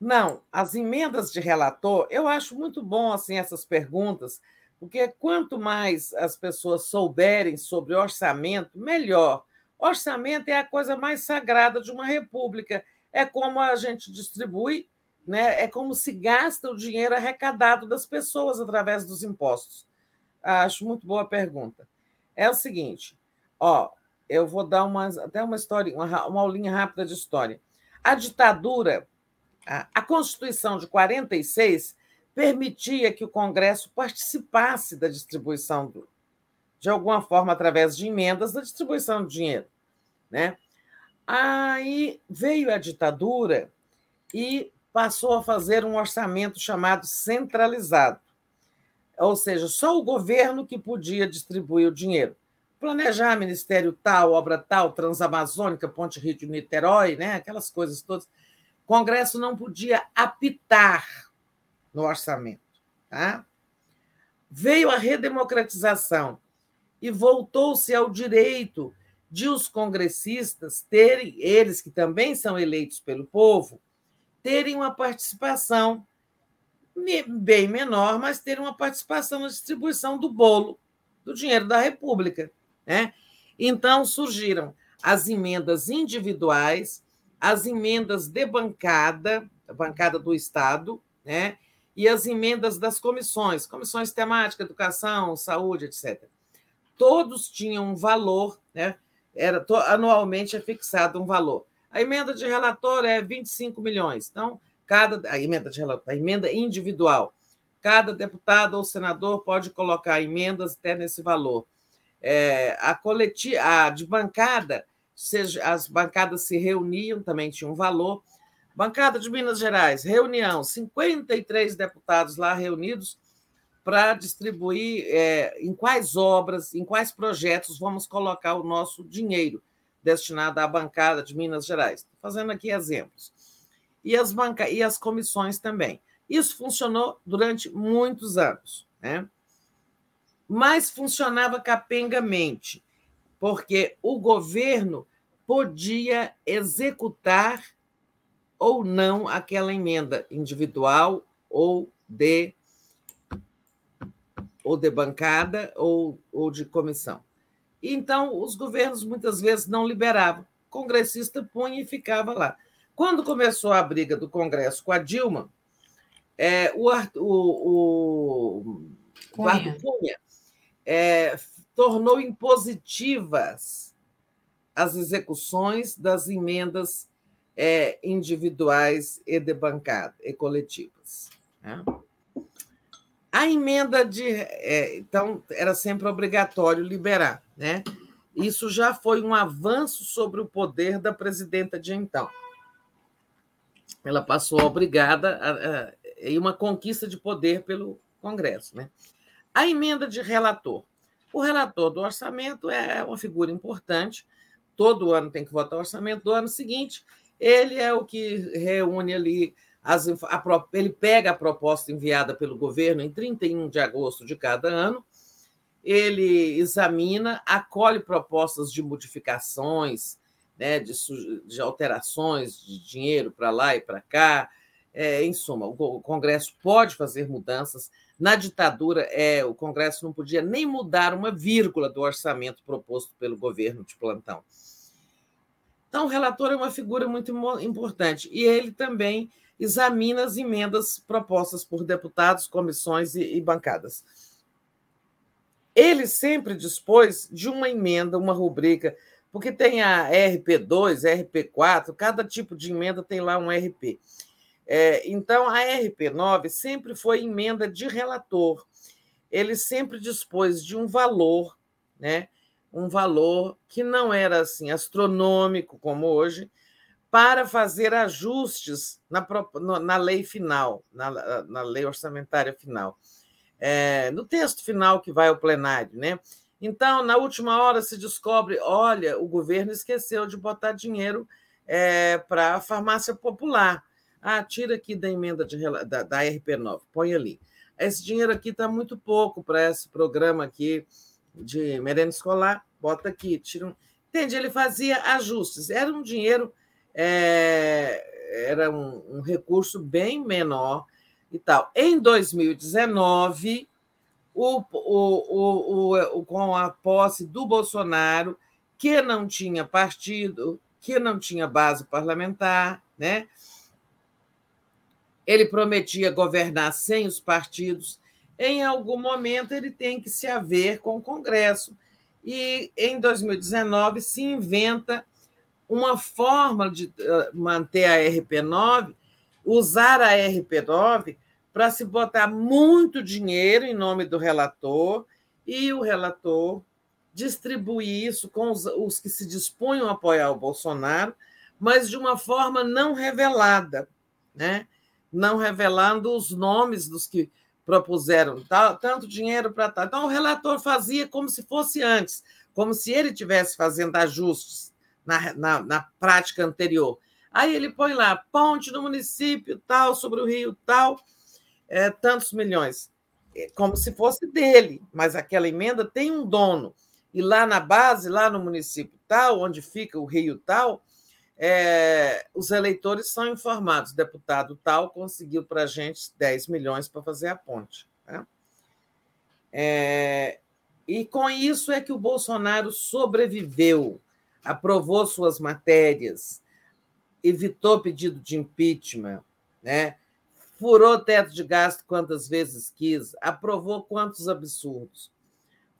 Não, as emendas de relator, eu acho muito bom assim essas perguntas, porque quanto mais as pessoas souberem sobre orçamento, melhor. Orçamento é a coisa mais sagrada de uma república. É como a gente distribui né? É como se gasta o dinheiro arrecadado das pessoas através dos impostos. Acho muito boa a pergunta. É o seguinte, ó, eu vou dar uma, até uma história, uma, uma aulinha rápida de história. A ditadura, a, a Constituição de 46 permitia que o Congresso participasse da distribuição do, de alguma forma através de emendas da distribuição do dinheiro, né? Aí veio a ditadura e passou a fazer um orçamento chamado centralizado. Ou seja, só o governo que podia distribuir o dinheiro. planejar ministério tal, obra tal, Transamazônica, Ponte Rio de Niterói, né? aquelas coisas todas. O Congresso não podia apitar no orçamento. Tá? Veio a redemocratização e voltou-se ao direito de os congressistas terem, eles que também são eleitos pelo povo, terem uma participação bem menor, mas terem uma participação na distribuição do bolo do dinheiro da República. Né? Então surgiram as emendas individuais, as emendas de bancada, bancada do Estado, né? e as emendas das comissões, comissões temáticas, educação, saúde, etc. Todos tinham um valor, né? Era anualmente é fixado um valor. A emenda de relator é 25 milhões. Então, cada a emenda de relator, a emenda individual, cada deputado ou senador pode colocar emendas até nesse valor. É, a coletiva, a de bancada, seja, as bancadas se reuniam, também tinha um valor. Bancada de Minas Gerais, reunião, 53 deputados lá reunidos para distribuir é, em quais obras, em quais projetos vamos colocar o nosso dinheiro destinado à bancada de Minas Gerais. Estou fazendo aqui exemplos. E as, banca... e as comissões também. Isso funcionou durante muitos anos, né? mas funcionava capengamente, porque o governo podia executar ou não aquela emenda individual ou de ou de bancada ou, ou de comissão. Então, os governos muitas vezes não liberavam. O congressista punha e ficava lá. Quando começou a briga do Congresso com a Dilma, é, o, o, o Cunha, Cunha é, tornou impositivas as execuções das emendas é, individuais e de bancada e coletivas. Né? A emenda de. É, então, era sempre obrigatório liberar. Né? Isso já foi um avanço sobre o poder da presidenta de então. Ela passou obrigada a uma conquista de poder pelo Congresso. Né? A emenda de relator. O relator do orçamento é uma figura importante. Todo ano tem que votar o orçamento do ano seguinte. Ele é o que reúne ali as, a, ele pega a proposta enviada pelo governo em 31 de agosto de cada ano, ele examina, acolhe propostas de modificações, né, de, de alterações de dinheiro para lá e para cá. É, em suma, o Congresso pode fazer mudanças. Na ditadura, é, o Congresso não podia nem mudar uma vírgula do orçamento proposto pelo governo de plantão. Então, o relator é uma figura muito importante e ele também examina as emendas propostas por deputados, comissões e, e bancadas. Ele sempre dispôs de uma emenda, uma rubrica, porque tem a RP2, RP4, cada tipo de emenda tem lá um RP. É, então, a RP9 sempre foi emenda de relator. Ele sempre dispôs de um valor, né? um valor que não era assim astronômico como hoje, para fazer ajustes na, na lei final, na, na lei orçamentária final, é, no texto final que vai ao plenário. Né? Então, na última hora se descobre: olha, o governo esqueceu de botar dinheiro é, para a farmácia popular. Ah, tira aqui da emenda de, da, da RP9, põe ali. Esse dinheiro aqui está muito pouco para esse programa aqui de merenda escolar, bota aqui, tira um... Entende? Ele fazia ajustes. Era um dinheiro é, era um, um, recurso bem menor e tal. Em 2019, o, o, o, o, com a posse do Bolsonaro, que não tinha partido, que não tinha base parlamentar, né? ele prometia governar sem os partidos. Em algum momento, ele tem que se haver com o Congresso. E em 2019 se inventa uma forma de eh, manter a RP9, usar a RP9 para se botar muito dinheiro em nome do relator e o relator distribuir isso com os, os que se dispunham a apoiar o Bolsonaro, mas de uma forma não revelada, né? não revelando os nomes dos que propuseram tanto dinheiro para tal. Então, o relator fazia como se fosse antes, como se ele estivesse fazendo ajustes na, na, na prática anterior. Aí ele põe lá, ponte no município tal, sobre o rio tal, é, tantos milhões. É como se fosse dele, mas aquela emenda tem um dono. E lá na base, lá no município tal, onde fica o rio tal, é, os eleitores são informados. Deputado tal conseguiu para a gente 10 milhões para fazer a ponte. Né? É, e com isso é que o Bolsonaro sobreviveu, aprovou suas matérias, evitou pedido de impeachment, né? furou teto de gasto quantas vezes quis, aprovou quantos absurdos,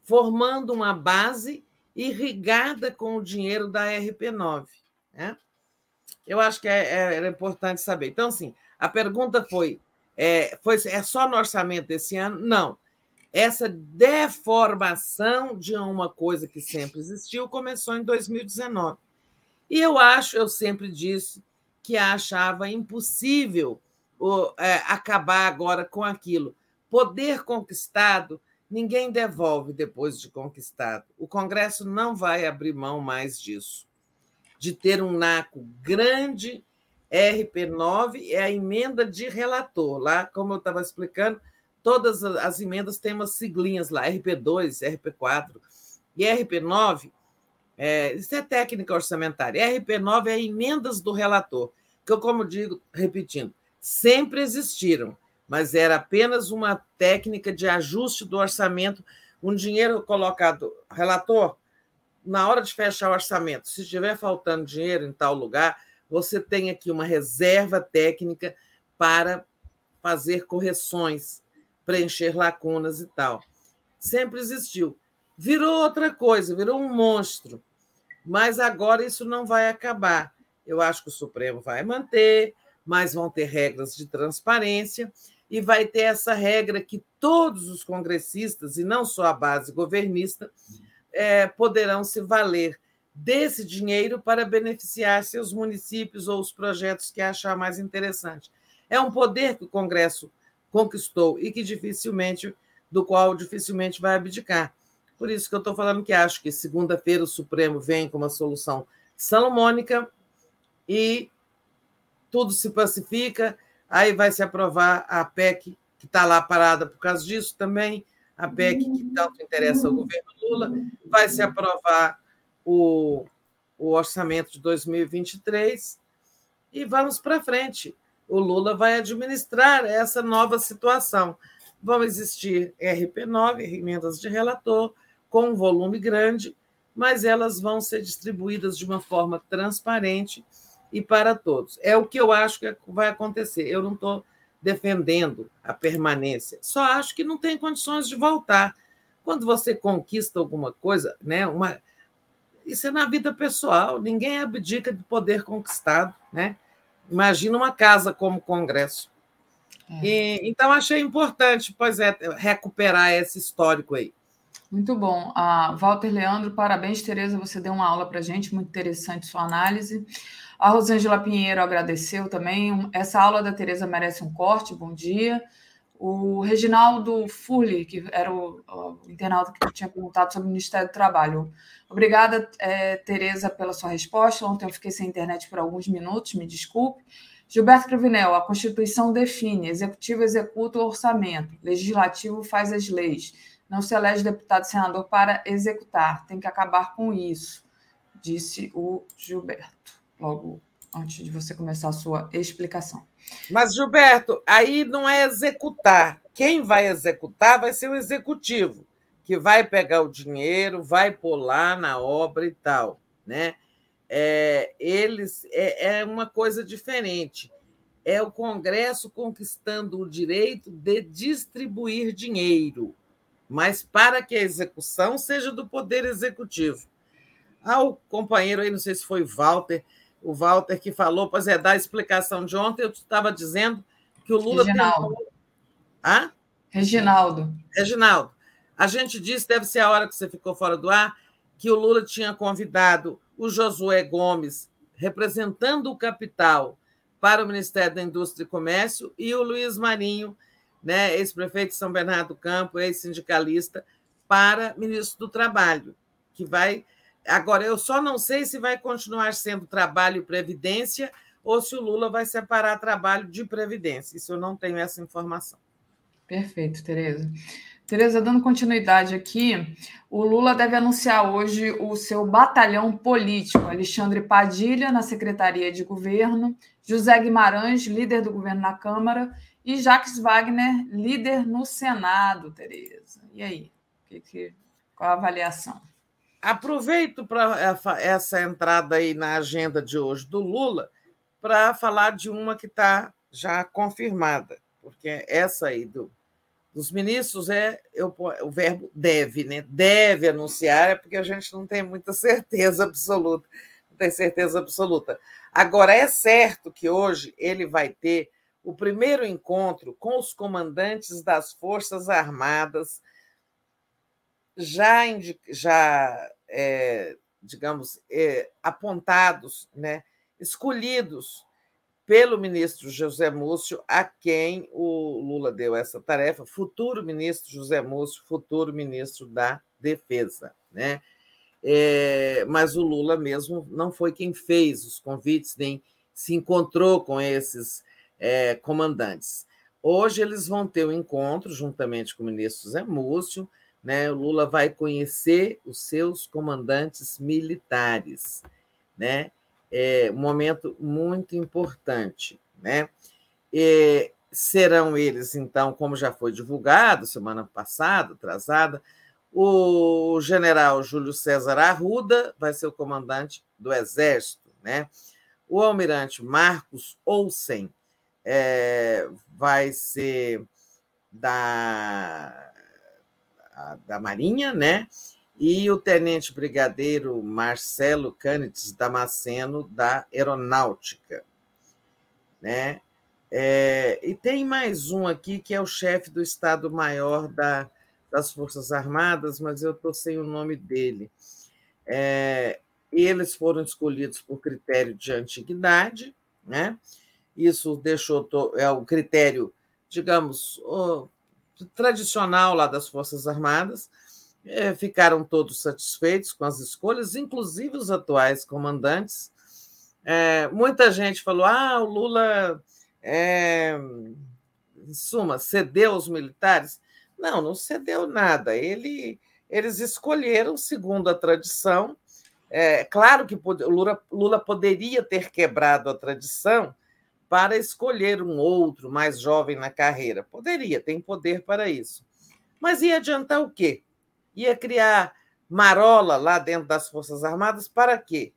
formando uma base irrigada com o dinheiro da RP9. Né? Eu acho que é, é, era importante saber. Então, assim, a pergunta foi, é, foi: é só no orçamento desse ano? Não. Essa deformação de uma coisa que sempre existiu começou em 2019. E eu acho, eu sempre disse, que achava impossível é, acabar agora com aquilo. Poder conquistado, ninguém devolve depois de conquistado. O Congresso não vai abrir mão mais disso. De ter um NACO grande, RP9 é a emenda de relator. Lá, como eu estava explicando, todas as emendas têm umas siglinhas lá, RP2, RP4. E RP9, é, isso é técnica orçamentária. RP9 é emendas do relator, que eu, como digo, repetindo, sempre existiram, mas era apenas uma técnica de ajuste do orçamento, um dinheiro colocado. Relator, na hora de fechar o orçamento, se estiver faltando dinheiro em tal lugar, você tem aqui uma reserva técnica para fazer correções, preencher lacunas e tal. Sempre existiu. Virou outra coisa, virou um monstro. Mas agora isso não vai acabar. Eu acho que o Supremo vai manter, mas vão ter regras de transparência e vai ter essa regra que todos os congressistas, e não só a base governista, é, poderão se valer desse dinheiro para beneficiar seus municípios ou os projetos que achar mais interessante. É um poder que o Congresso conquistou e que dificilmente, do qual dificilmente vai abdicar. Por isso que eu estou falando que acho que segunda-feira o Supremo vem com uma solução salomônica e tudo se pacifica, aí vai se aprovar a PEC, que está lá parada por causa disso também, a PEC que tanto interessa ao governo Lula, vai se aprovar o, o orçamento de 2023 e vamos para frente. O Lula vai administrar essa nova situação. Vão existir RP9, emendas de relator, com um volume grande, mas elas vão ser distribuídas de uma forma transparente e para todos. É o que eu acho que vai acontecer. Eu não estou defendendo a permanência, só acho que não tem condições de voltar. Quando você conquista alguma coisa, né, uma... isso é na vida pessoal, ninguém abdica de poder conquistado. Né? Imagina uma casa como Congresso. É. E, então, achei importante, pois é, recuperar esse histórico aí. Muito bom. Ah, Walter Leandro, parabéns, Tereza. Você deu uma aula para a gente, muito interessante sua análise. A Rosângela Pinheiro agradeceu também. Essa aula da Tereza merece um corte, bom dia. O Reginaldo Furli, que era o, o, internauta que tinha perguntado sobre o Ministério do Trabalho. Obrigada, é, Tereza, pela sua resposta. Ontem eu fiquei sem internet por alguns minutos, me desculpe. Gilberto Cravinel, a Constituição define, Executivo executa o orçamento, Legislativo faz as leis. Não se elege deputado e senador para executar, tem que acabar com isso, disse o Gilberto logo antes de você começar a sua explicação. Mas, Gilberto, aí não é executar. Quem vai executar vai ser o executivo, que vai pegar o dinheiro, vai pular na obra e tal. Né? É, eles é, é uma coisa diferente. É o Congresso conquistando o direito de distribuir dinheiro, mas para que a execução seja do Poder Executivo. Ah, o companheiro aí, não sei se foi Walter, o Walter que falou, pois é, da explicação de ontem, eu estava dizendo que o Lula Reginaldo. tentou. Hã? Reginaldo. Reginaldo. A gente disse, deve ser a hora que você ficou fora do ar, que o Lula tinha convidado o Josué Gomes, representando o capital, para o Ministério da Indústria e Comércio, e o Luiz Marinho, né, ex-prefeito de São Bernardo do Campo, ex-sindicalista, para ministro do Trabalho. que vai. Agora, eu só não sei se vai continuar sendo trabalho e previdência ou se o Lula vai separar trabalho de previdência. Isso eu não tenho essa informação. Perfeito, Tereza. Tereza, dando continuidade aqui, o Lula deve anunciar hoje o seu batalhão político. Alexandre Padilha, na Secretaria de Governo, José Guimarães, líder do governo na Câmara, e Jacques Wagner, líder no Senado, Tereza. E aí? Que, qual a avaliação? Aproveito para essa entrada aí na agenda de hoje do Lula para falar de uma que está já confirmada, porque essa aí do, dos ministros é eu, o verbo deve, né? Deve anunciar, é porque a gente não tem muita certeza absoluta, não tem certeza absoluta. Agora, é certo que hoje ele vai ter o primeiro encontro com os comandantes das Forças Armadas, já, já é, digamos, é, apontados, né, escolhidos pelo ministro José Múcio, a quem o Lula deu essa tarefa, futuro ministro José Múcio, futuro ministro da Defesa. Né? É, mas o Lula mesmo não foi quem fez os convites, nem se encontrou com esses comandantes. Hoje eles vão ter um encontro juntamente com o ministro Zé Múcio, né? O Lula vai conhecer os seus comandantes militares, né? É um momento muito importante, né? E serão eles, então, como já foi divulgado semana passada, atrasada, o general Júlio César Arruda vai ser o comandante do Exército, né? O almirante Marcos Olsen é, vai ser da, da Marinha, né? E o tenente brigadeiro Marcelo Canites Damasceno, da Aeronáutica, né? É, e tem mais um aqui que é o chefe do Estado-Maior da, das Forças Armadas, mas eu estou sem o nome dele. É, eles foram escolhidos por critério de antiguidade, né? Isso deixou é o critério, digamos, tradicional lá das Forças Armadas. É, ficaram todos satisfeitos com as escolhas, inclusive os atuais comandantes. É, muita gente falou: ah, o Lula, é, em suma, cedeu aos militares. Não, não cedeu nada. Ele, eles escolheram, segundo a tradição. É, claro que o Lula, Lula poderia ter quebrado a tradição para escolher um outro mais jovem na carreira. Poderia, tem poder para isso. Mas ia adiantar o quê? Ia criar marola lá dentro das Forças Armadas para quê?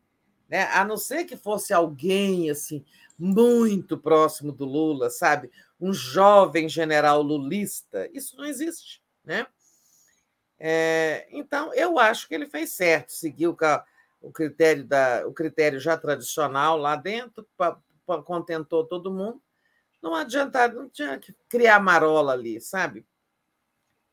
Né? A não ser que fosse alguém assim muito próximo do Lula, sabe? Um jovem general lulista. Isso não existe, né? É, então, eu acho que ele fez certo, seguiu o critério, da, o critério já tradicional lá dentro, contentou todo mundo. Não adianta, não tinha que criar marola ali, sabe?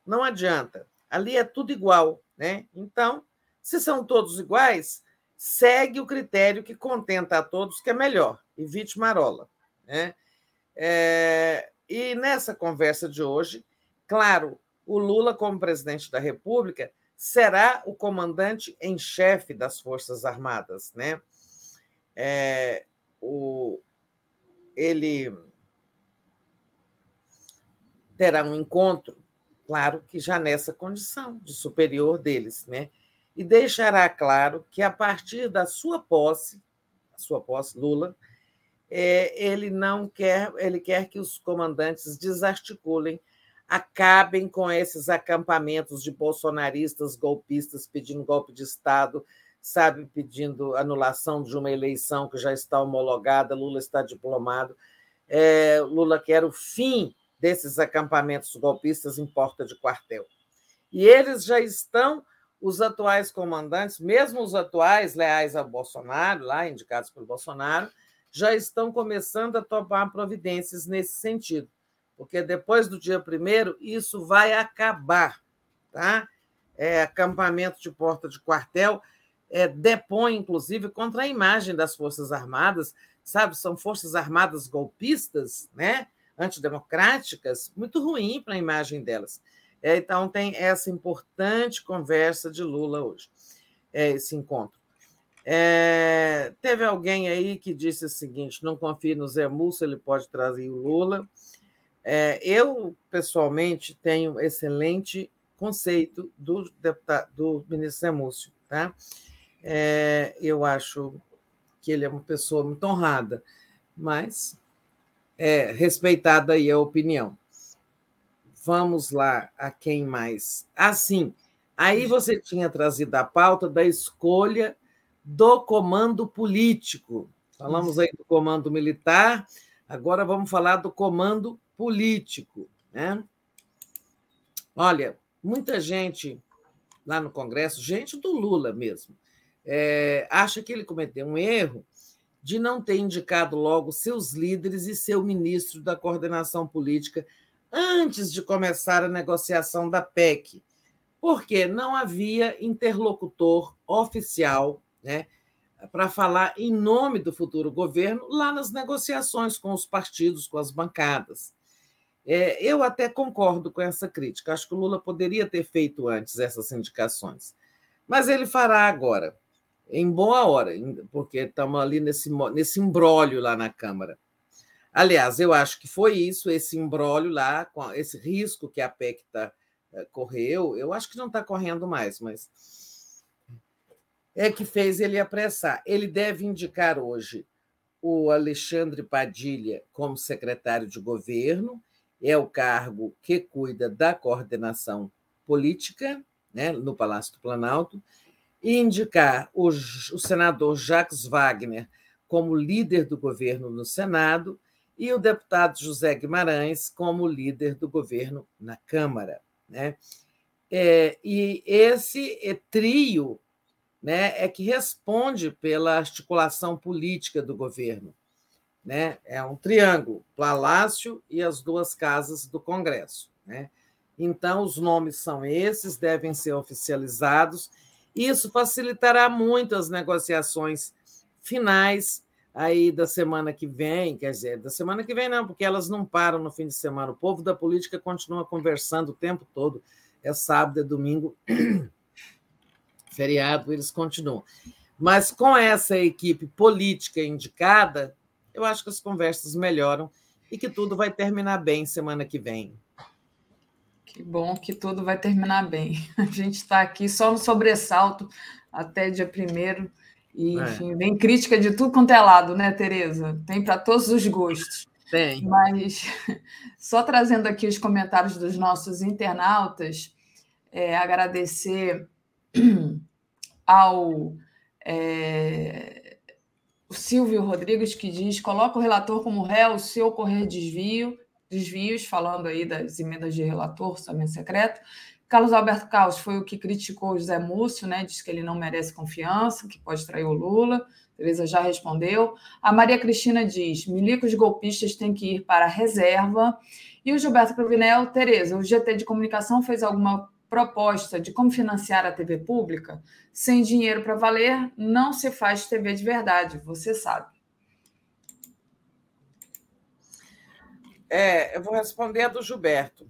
Não adianta. Ali é tudo igual, né? Então, se são todos iguais, segue o critério que contenta a todos, que é melhor. Evite marola, né? É, e nessa conversa de hoje, claro, o Lula, como presidente da República, será o comandante em chefe das Forças Armadas, né? É, o, ele terá um encontro, claro que já nessa condição de superior deles, né? E deixará claro que a partir da sua posse, a sua posse Lula, é, ele não quer, ele quer que os comandantes desarticulem, acabem com esses acampamentos de bolsonaristas golpistas pedindo golpe de Estado, sabe, pedindo anulação de uma eleição que já está homologada, Lula está diplomado. É, Lula quer o fim desses acampamentos golpistas em porta de quartel. E eles já estão, os atuais comandantes, mesmo os atuais leais ao Bolsonaro, lá indicados pelo Bolsonaro, já estão começando a tomar providências nesse sentido, porque depois do dia primeiro isso vai acabar, tá? É, acampamento de porta de quartel é, depõe, inclusive, contra a imagem das Forças Armadas, sabe? São Forças Armadas golpistas, né? antidemocráticas, muito ruim para a imagem delas. É, então, tem essa importante conversa de Lula hoje. é esse encontro. É, teve alguém aí que disse o seguinte: não confie no Zé Múcio, ele pode trazer o Lula. É, eu, pessoalmente, tenho excelente conceito do, deputado, do ministro Zé Múcio. Tá? É, eu acho que ele é uma pessoa muito honrada, mas é respeitada aí a opinião. Vamos lá, a quem mais? Assim, aí você tinha trazido a pauta da escolha do comando político. Falamos aí do comando militar, agora vamos falar do comando político. Né? Olha, muita gente lá no Congresso, gente do Lula mesmo, é, acha que ele cometeu um erro de não ter indicado logo seus líderes e seu ministro da coordenação política antes de começar a negociação da PEC, porque não havia interlocutor oficial né, para falar em nome do futuro governo lá nas negociações com os partidos, com as bancadas. É, eu até concordo com essa crítica. Acho que o Lula poderia ter feito antes essas indicações, mas ele fará agora, em boa hora, porque estamos ali nesse, nesse imbróglio lá na Câmara. Aliás, eu acho que foi isso, esse imbróglio lá, esse risco que a PEC tá, eh, correu, eu acho que não está correndo mais, mas é que fez ele apressar. Ele deve indicar hoje o Alexandre Padilha como secretário de governo, é o cargo que cuida da coordenação política né, no Palácio do Planalto, e indicar o, o senador Jacques Wagner como líder do governo no Senado e o deputado José Guimarães como líder do governo na Câmara. Né? É, e esse trio né, é que responde pela articulação política do governo. Né? É um triângulo, Palácio e as duas casas do Congresso. Né? Então, os nomes são esses, devem ser oficializados. Isso facilitará muito as negociações finais aí da semana que vem, quer dizer, da semana que vem não, porque elas não param no fim de semana. O povo da política continua conversando o tempo todo. É sábado, é domingo, feriado, eles continuam. Mas com essa equipe política indicada, eu acho que as conversas melhoram e que tudo vai terminar bem semana que vem. Que bom que tudo vai terminar bem. A gente está aqui só no sobressalto até dia primeiro. E, é. enfim, vem crítica de tudo quanto é lado, né, Tereza? Tem para todos os gostos. Tem. Mas só trazendo aqui os comentários dos nossos internautas, é, agradecer ao é, Silvio Rodrigues, que diz: coloca o relator como réu se ocorrer desvio, desvios, falando aí das emendas de relator, orçamento secreto. Carlos Alberto Caos foi o que criticou o José Múcio, né? Diz que ele não merece confiança, que pode trair o Lula. Tereza já respondeu. A Maria Cristina diz: milicos golpistas têm que ir para a reserva. E o Gilberto Cruvinel, Tereza, o GT de comunicação fez alguma proposta de como financiar a TV pública, sem dinheiro para valer, não se faz TV de verdade, você sabe. É, eu vou responder a do Gilberto.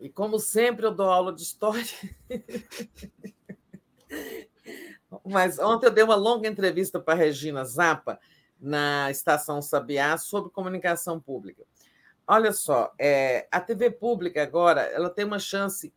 E como sempre, eu dou aula de história. Mas ontem eu dei uma longa entrevista para a Regina Zappa na Estação Sabiá sobre comunicação pública. Olha só, é, a TV pública agora ela tem uma chance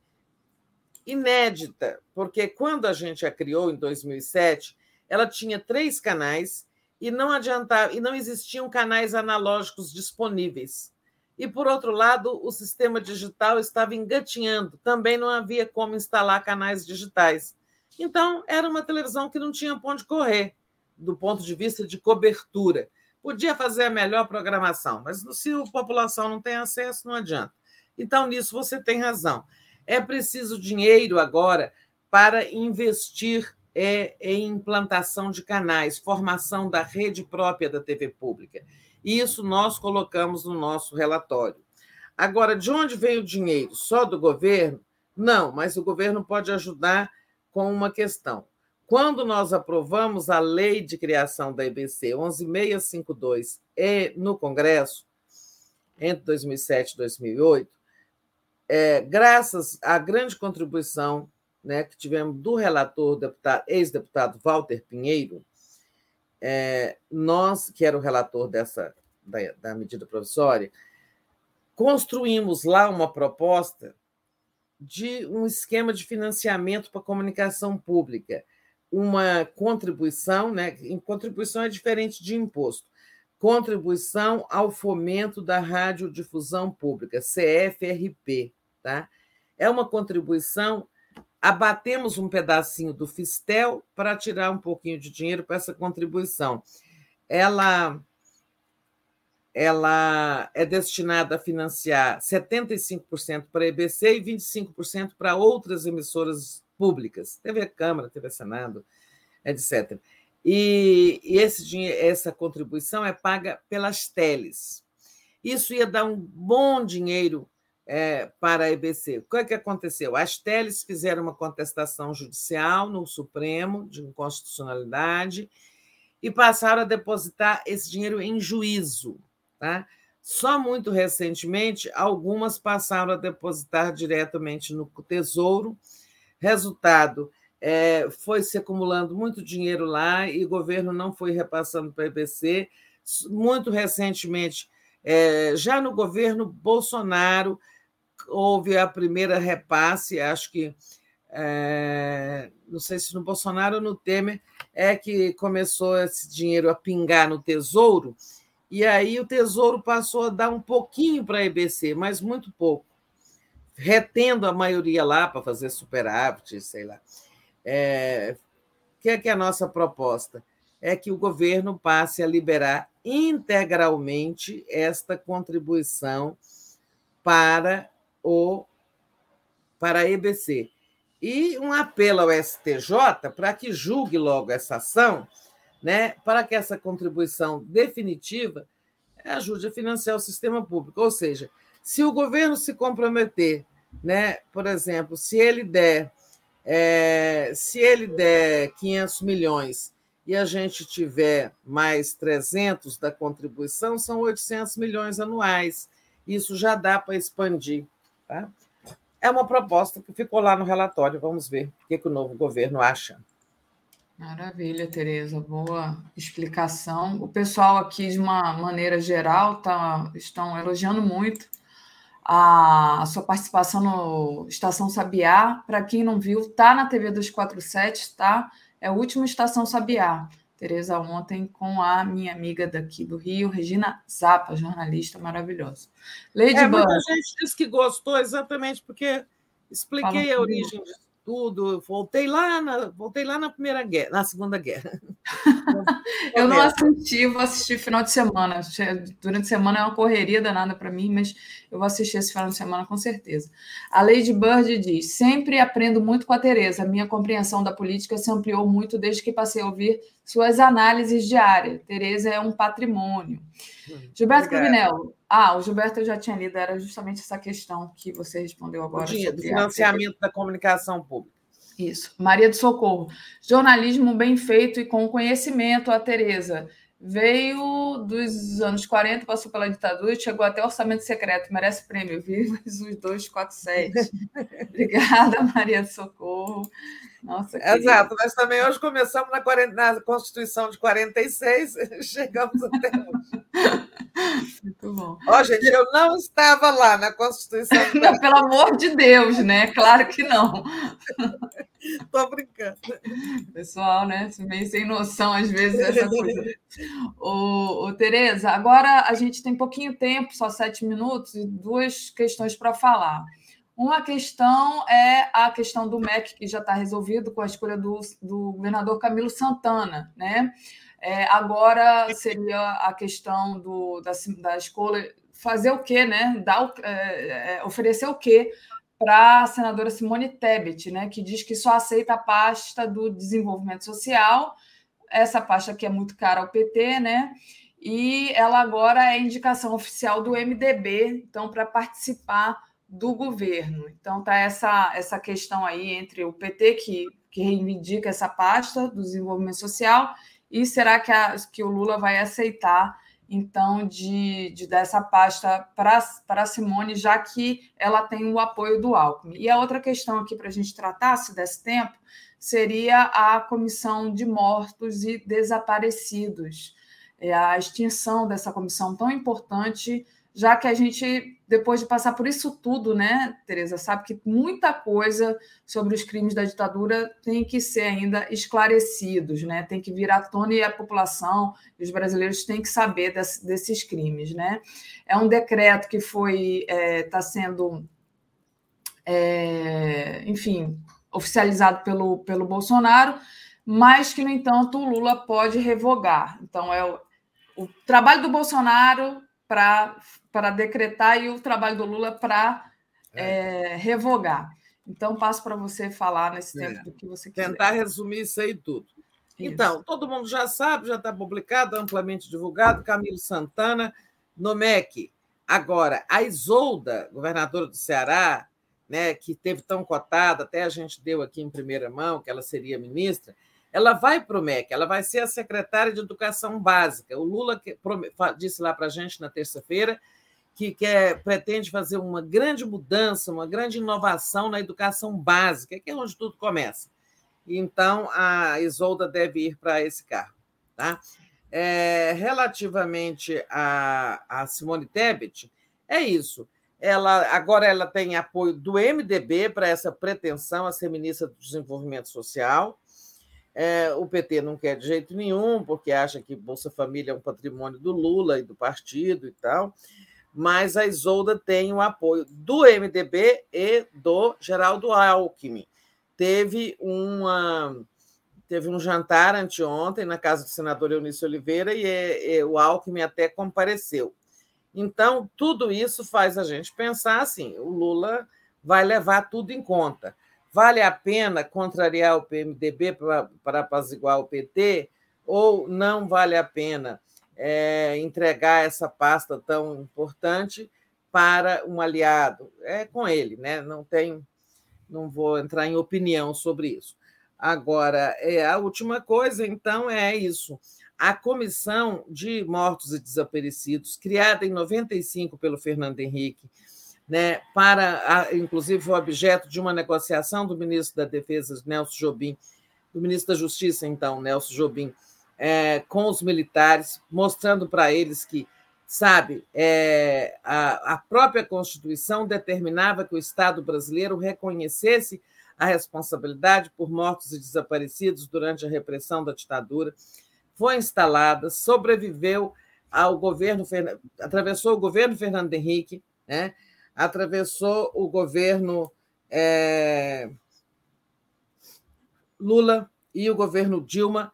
inédita, porque quando a gente a criou em 2007, ela tinha três canais e não adiantava e não existiam canais analógicos disponíveis. E por outro lado, o sistema digital estava engatinhando, também não havia como instalar canais digitais. Então, era uma televisão que não tinha ponto de correr, do ponto de vista de cobertura podia fazer a melhor programação, mas se a população não tem acesso, não adianta. Então, nisso você tem razão. É preciso dinheiro agora para investir é, em implantação de canais, formação da rede própria da TV pública. E isso nós colocamos no nosso relatório. Agora, de onde vem o dinheiro? Só do governo? Não, mas o governo pode ajudar com uma questão. Quando nós aprovamos a lei de criação da EBC 11652 e no Congresso, entre 2007 e 2008, é, graças à grande contribuição né, que tivemos do relator, ex-deputado Walter Pinheiro, é, nós, que era o relator dessa da, da medida provisória, construímos lá uma proposta de um esquema de financiamento para comunicação pública, uma contribuição, né? Em contribuição é diferente de imposto. Contribuição ao fomento da radiodifusão pública, CFRP, tá? É uma contribuição abatemos um pedacinho do Fistel para tirar um pouquinho de dinheiro para essa contribuição. Ela ela é destinada a financiar 75% para a EBC e 25% para outras emissoras públicas, TV Câmara, TV Senado, etc. E, e esse dinheiro, essa contribuição é paga pelas teles. Isso ia dar um bom dinheiro é, para a EBC. O que, é que aconteceu? As teles fizeram uma contestação judicial no Supremo de inconstitucionalidade e passaram a depositar esse dinheiro em juízo. Tá? Só muito recentemente, algumas passaram a depositar diretamente no Tesouro. Resultado, é, foi se acumulando muito dinheiro lá e o governo não foi repassando para a EBC. Muito recentemente, é, já no governo Bolsonaro, houve a primeira repasse, acho que, é, não sei se no Bolsonaro ou no Temer, é que começou esse dinheiro a pingar no Tesouro e aí o Tesouro passou a dar um pouquinho para a EBC, mas muito pouco, retendo a maioria lá para fazer superávit, sei lá. É, o que é, que é a nossa proposta? É que o governo passe a liberar integralmente esta contribuição para o para a EBC. E um apelo ao STJ para que julgue logo essa ação né, para que essa contribuição definitiva ajude a financiar o sistema público. Ou seja, se o governo se comprometer, né, por exemplo, se ele der, é, se ele der 500 milhões e a gente tiver mais 300 da contribuição, são 800 milhões anuais. Isso já dá para expandir. Tá? É uma proposta que ficou lá no relatório. Vamos ver o que, que o novo governo acha. Maravilha, Tereza, boa explicação. O pessoal aqui, de uma maneira geral, tá, estão elogiando muito a, sua participação no Estação Sabiá. Para quem não viu, tá na TV 247, tá? É o último Estação Sabiá. Tereza, ontem, com a minha amiga daqui do Rio, Regina Zappa, jornalista maravilhosa. Lady é, Muita gente disse que gostou exatamente porque expliquei a origem disso tudo. Voltei lá na, voltei lá na primeira guerra, na segunda guerra. eu não assisti, vou assistir final de semana. Durante a semana é uma correria danada para mim, mas eu vou assistir esse final de semana com certeza. A Lady Bird diz: sempre aprendo muito com a Tereza. Minha compreensão da política se ampliou muito desde que passei a ouvir suas análises diárias. Tereza é um patrimônio. Hum, Gilberto Cruvinello. Ah, o Gilberto eu já tinha lido, era justamente essa questão que você respondeu agora. O financiamento da comunicação pública. Isso. Maria do Socorro. Jornalismo bem feito e com conhecimento, a Tereza. Veio dos anos 40, passou pela ditadura e chegou até orçamento secreto. Merece prêmio. Viva os 247. Obrigada, Maria do Socorro. Nossa, Exato, nós também hoje começamos na, 40, na Constituição de 46, chegamos até hoje. Muito bom. Ó, oh, gente, eu não estava lá na Constituição. De... Não, pelo amor de Deus, né? Claro que não. Estou brincando. Pessoal, né? Meio sem noção, às vezes, dessa coisa. ô, ô, Tereza, agora a gente tem pouquinho tempo, só sete minutos, e duas questões para falar. Uma questão é a questão do MEC, que já está resolvido com a escolha do, do governador Camilo Santana. Né? É, agora seria a questão do, da, da escolha, fazer o quê, né? Dar, é, é, oferecer o quê para a senadora Simone Tebet, né? que diz que só aceita a pasta do desenvolvimento social, essa pasta que é muito cara ao PT, né? E ela agora é indicação oficial do MDB, então, para participar do governo. Então está essa, essa questão aí entre o PT, que, que reivindica essa pasta do desenvolvimento social, e será que, a, que o Lula vai aceitar então, de, de dar essa pasta para Simone, já que ela tem o apoio do Alckmin. E a outra questão aqui para a gente tratar, se desse tempo, seria a comissão de mortos e desaparecidos, é a extinção dessa comissão tão importante já que a gente, depois de passar por isso tudo, né, Tereza, sabe que muita coisa sobre os crimes da ditadura tem que ser ainda esclarecidos, né? Tem que vir à tona e a população os brasileiros têm que saber desse, desses crimes, né? É um decreto que foi está é, tá sendo, é, enfim, oficializado pelo, pelo Bolsonaro, mas que, no entanto, o Lula pode revogar. Então, é o, o trabalho do Bolsonaro para decretar e o trabalho do Lula para é. é, revogar. Então, passo para você falar nesse tempo é. do que você quiser. Tentar resumir isso aí tudo. Isso. Então, todo mundo já sabe, já está publicado, amplamente divulgado, Camilo Santana, no MEC. Agora, a Isolda, governadora do Ceará, né, que teve tão cotada, até a gente deu aqui em primeira mão que ela seria ministra, ela vai para o MEC, ela vai ser a secretária de Educação Básica. O Lula disse lá para a gente na terça-feira que quer, pretende fazer uma grande mudança, uma grande inovação na educação básica, que é onde tudo começa. Então, a Isolda deve ir para esse carro. Tá? É, relativamente a, a Simone Tebet, é isso. Ela, agora ela tem apoio do MDB para essa pretensão a ser ministra do Desenvolvimento Social. É, o PT não quer de jeito nenhum, porque acha que Bolsa Família é um patrimônio do Lula e do partido e tal. Mas a Isolda tem o apoio do MDB e do Geraldo Alckmin. Teve uma teve um jantar anteontem na casa do senador Eunício Oliveira e, e o Alckmin até compareceu. Então, tudo isso faz a gente pensar assim: o Lula vai levar tudo em conta. Vale a pena contrariar o PMDB para, apaziguar o PT ou não vale a pena é, entregar essa pasta tão importante para um aliado? É com ele, né? Não tenho, não vou entrar em opinião sobre isso. Agora, é, a última coisa, então, é isso. A Comissão de Mortos e Desaparecidos, criada em 95 pelo Fernando Henrique, né, para, inclusive, foi objeto de uma negociação do ministro da Defesa, Nelson Jobim, do ministro da Justiça, então, Nelson Jobim, é, com os militares, mostrando para eles que, sabe, é, a, a própria Constituição determinava que o Estado brasileiro reconhecesse a responsabilidade por mortos e desaparecidos durante a repressão da ditadura, foi instalada, sobreviveu ao governo, atravessou o governo Fernando Henrique, né? Atravessou o governo é, Lula e o governo Dilma,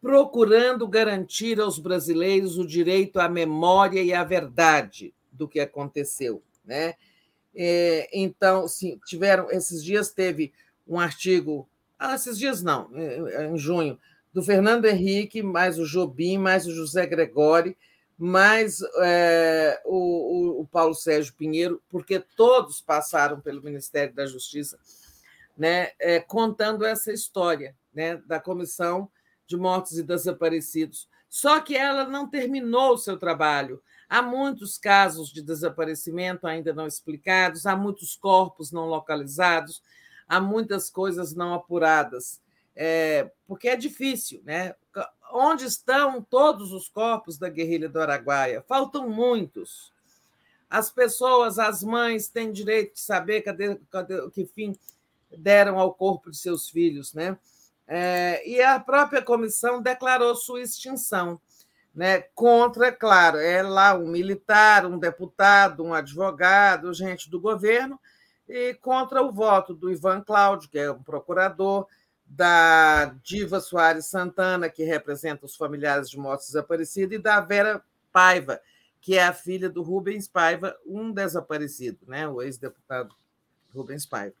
procurando garantir aos brasileiros o direito à memória e à verdade do que aconteceu. Né? É, então, sim, tiveram esses dias teve um artigo, ah, esses dias não, é, em junho, do Fernando Henrique, mais o Jobim, mais o José Gregori, mais é, o, o, Paulo Sérgio Pinheiro, porque todos passaram pelo Ministério da Justiça, né, é, contando essa história né, da Comissão de Mortos e Desaparecidos. Só que ela não terminou o seu trabalho. Há muitos casos de desaparecimento ainda não explicados, há muitos corpos não localizados, há muitas coisas não apuradas, é, porque é difícil, né? onde estão todos os corpos da guerrilha do Araguaia? Faltam muitos. As pessoas, as mães, têm direito de saber cadê, cadê que fim deram ao corpo de seus filhos, né? É, e a própria comissão declarou sua extinção, né? Contra, claro, é lá um militar, um deputado, um advogado, gente do governo, e contra o voto do Ivan Cláudio, que é um procurador, da Diva Soares Santana, que representa os familiares de mortos desaparecidos, e da Vera Paiva, que é a filha do Rubens Paiva, um desaparecido, né? o ex-deputado Rubens Paiva.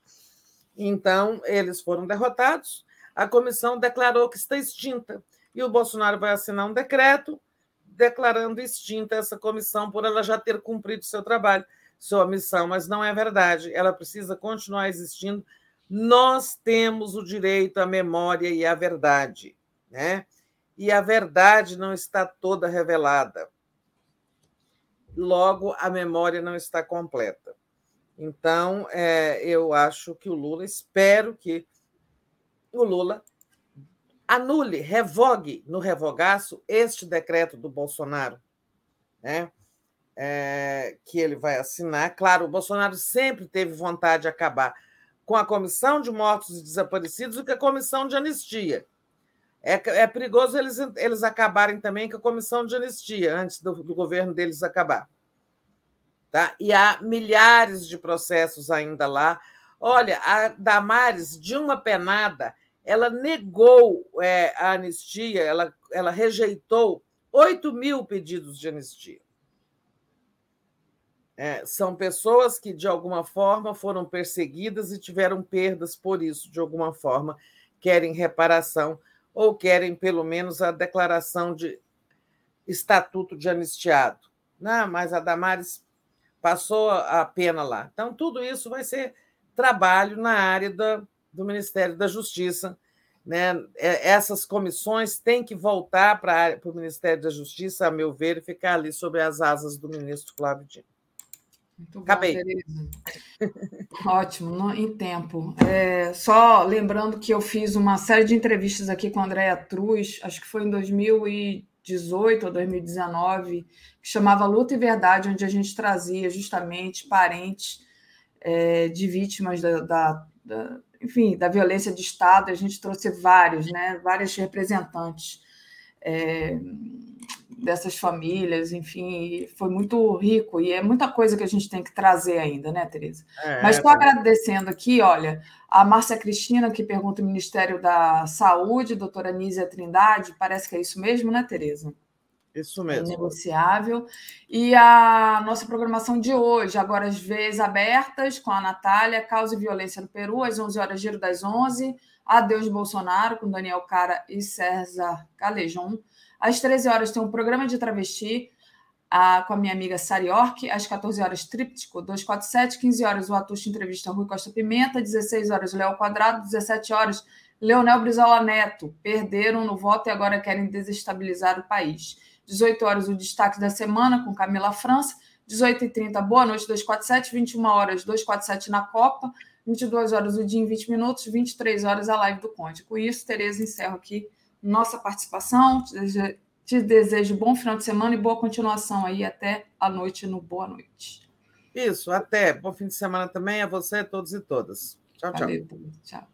Então, eles foram derrotados, a comissão declarou que está extinta, e o Bolsonaro vai assinar um decreto declarando extinta essa comissão por ela já ter cumprido seu trabalho, sua missão, mas não é verdade, ela precisa continuar existindo nós temos o direito à memória e à verdade, né? E a verdade não está toda revelada. logo a memória não está completa. Então, é, eu acho que o Lula, espero que o Lula anule, revogue no revogaço este decreto do Bolsonaro, né? É, que ele vai assinar. Claro, o Bolsonaro sempre teve vontade de acabar com a comissão de mortos e desaparecidos e com a comissão de anistia. É, é perigoso eles, eles acabarem também com a comissão de anistia, antes do, do governo deles acabar. Tá? E há milhares de processos ainda lá. Olha, a Damares, de uma penada, ela negou é, a anistia, ela, ela rejeitou 8 mil pedidos de anistia. É, são pessoas que, de alguma forma, foram perseguidas e tiveram perdas por isso, de alguma forma, querem reparação ou querem, pelo menos, a declaração de estatuto de anistiado. Não, mas a Damares passou a pena lá. Então, tudo isso vai ser trabalho na área da, do Ministério da Justiça. Né? É, essas comissões têm que voltar para o Ministério da Justiça, a meu ver, e ficar ali sob as asas do ministro Flávio Dino. Muito bom, Acabei. Tereza. Ótimo, no, em tempo. É, só lembrando que eu fiz uma série de entrevistas aqui com a Andréa Truz, acho que foi em 2018 ou 2019, que chamava Luta e Verdade, onde a gente trazia justamente parentes é, de vítimas da, da, da, enfim, da violência de Estado. A gente trouxe vários, né, várias representantes. É, dessas famílias, enfim, foi muito rico e é muita coisa que a gente tem que trazer ainda, né, Tereza? É, Mas estou é, agradecendo aqui, olha, a Márcia Cristina, que pergunta o Ministério da Saúde, doutora Nízia Trindade, parece que é isso mesmo, né, Tereza? Isso mesmo. É negociável. E a nossa programação de hoje, agora as vezes abertas, com a Natália, Causa e Violência no Peru, às 11 horas, giro das 11, Adeus Bolsonaro, com Daniel Cara e César Calejon. Às 13 horas tem um programa de travesti a, com a minha amiga Sari Ork. Às 14 horas, Tríptico 247. 15 horas, o Atucho entrevista Rui Costa Pimenta. 16 horas, Léo Quadrado. 17 horas, Leonel Brizola Neto. Perderam no voto e agora querem desestabilizar o país. 18 horas, o destaque da semana com Camila França. 18h30, boa noite, 247. 21 horas, 247 na Copa. 22 horas, o dia em 20 minutos. 23 horas, a live do Conte. Com isso, Tereza, encerro aqui nossa participação. Te desejo, bom final de semana e boa continuação aí até a noite no Boa Noite. Isso, até. Bom fim de semana também a você, todos e todas. Tchau, tchau. Valeu, tchau.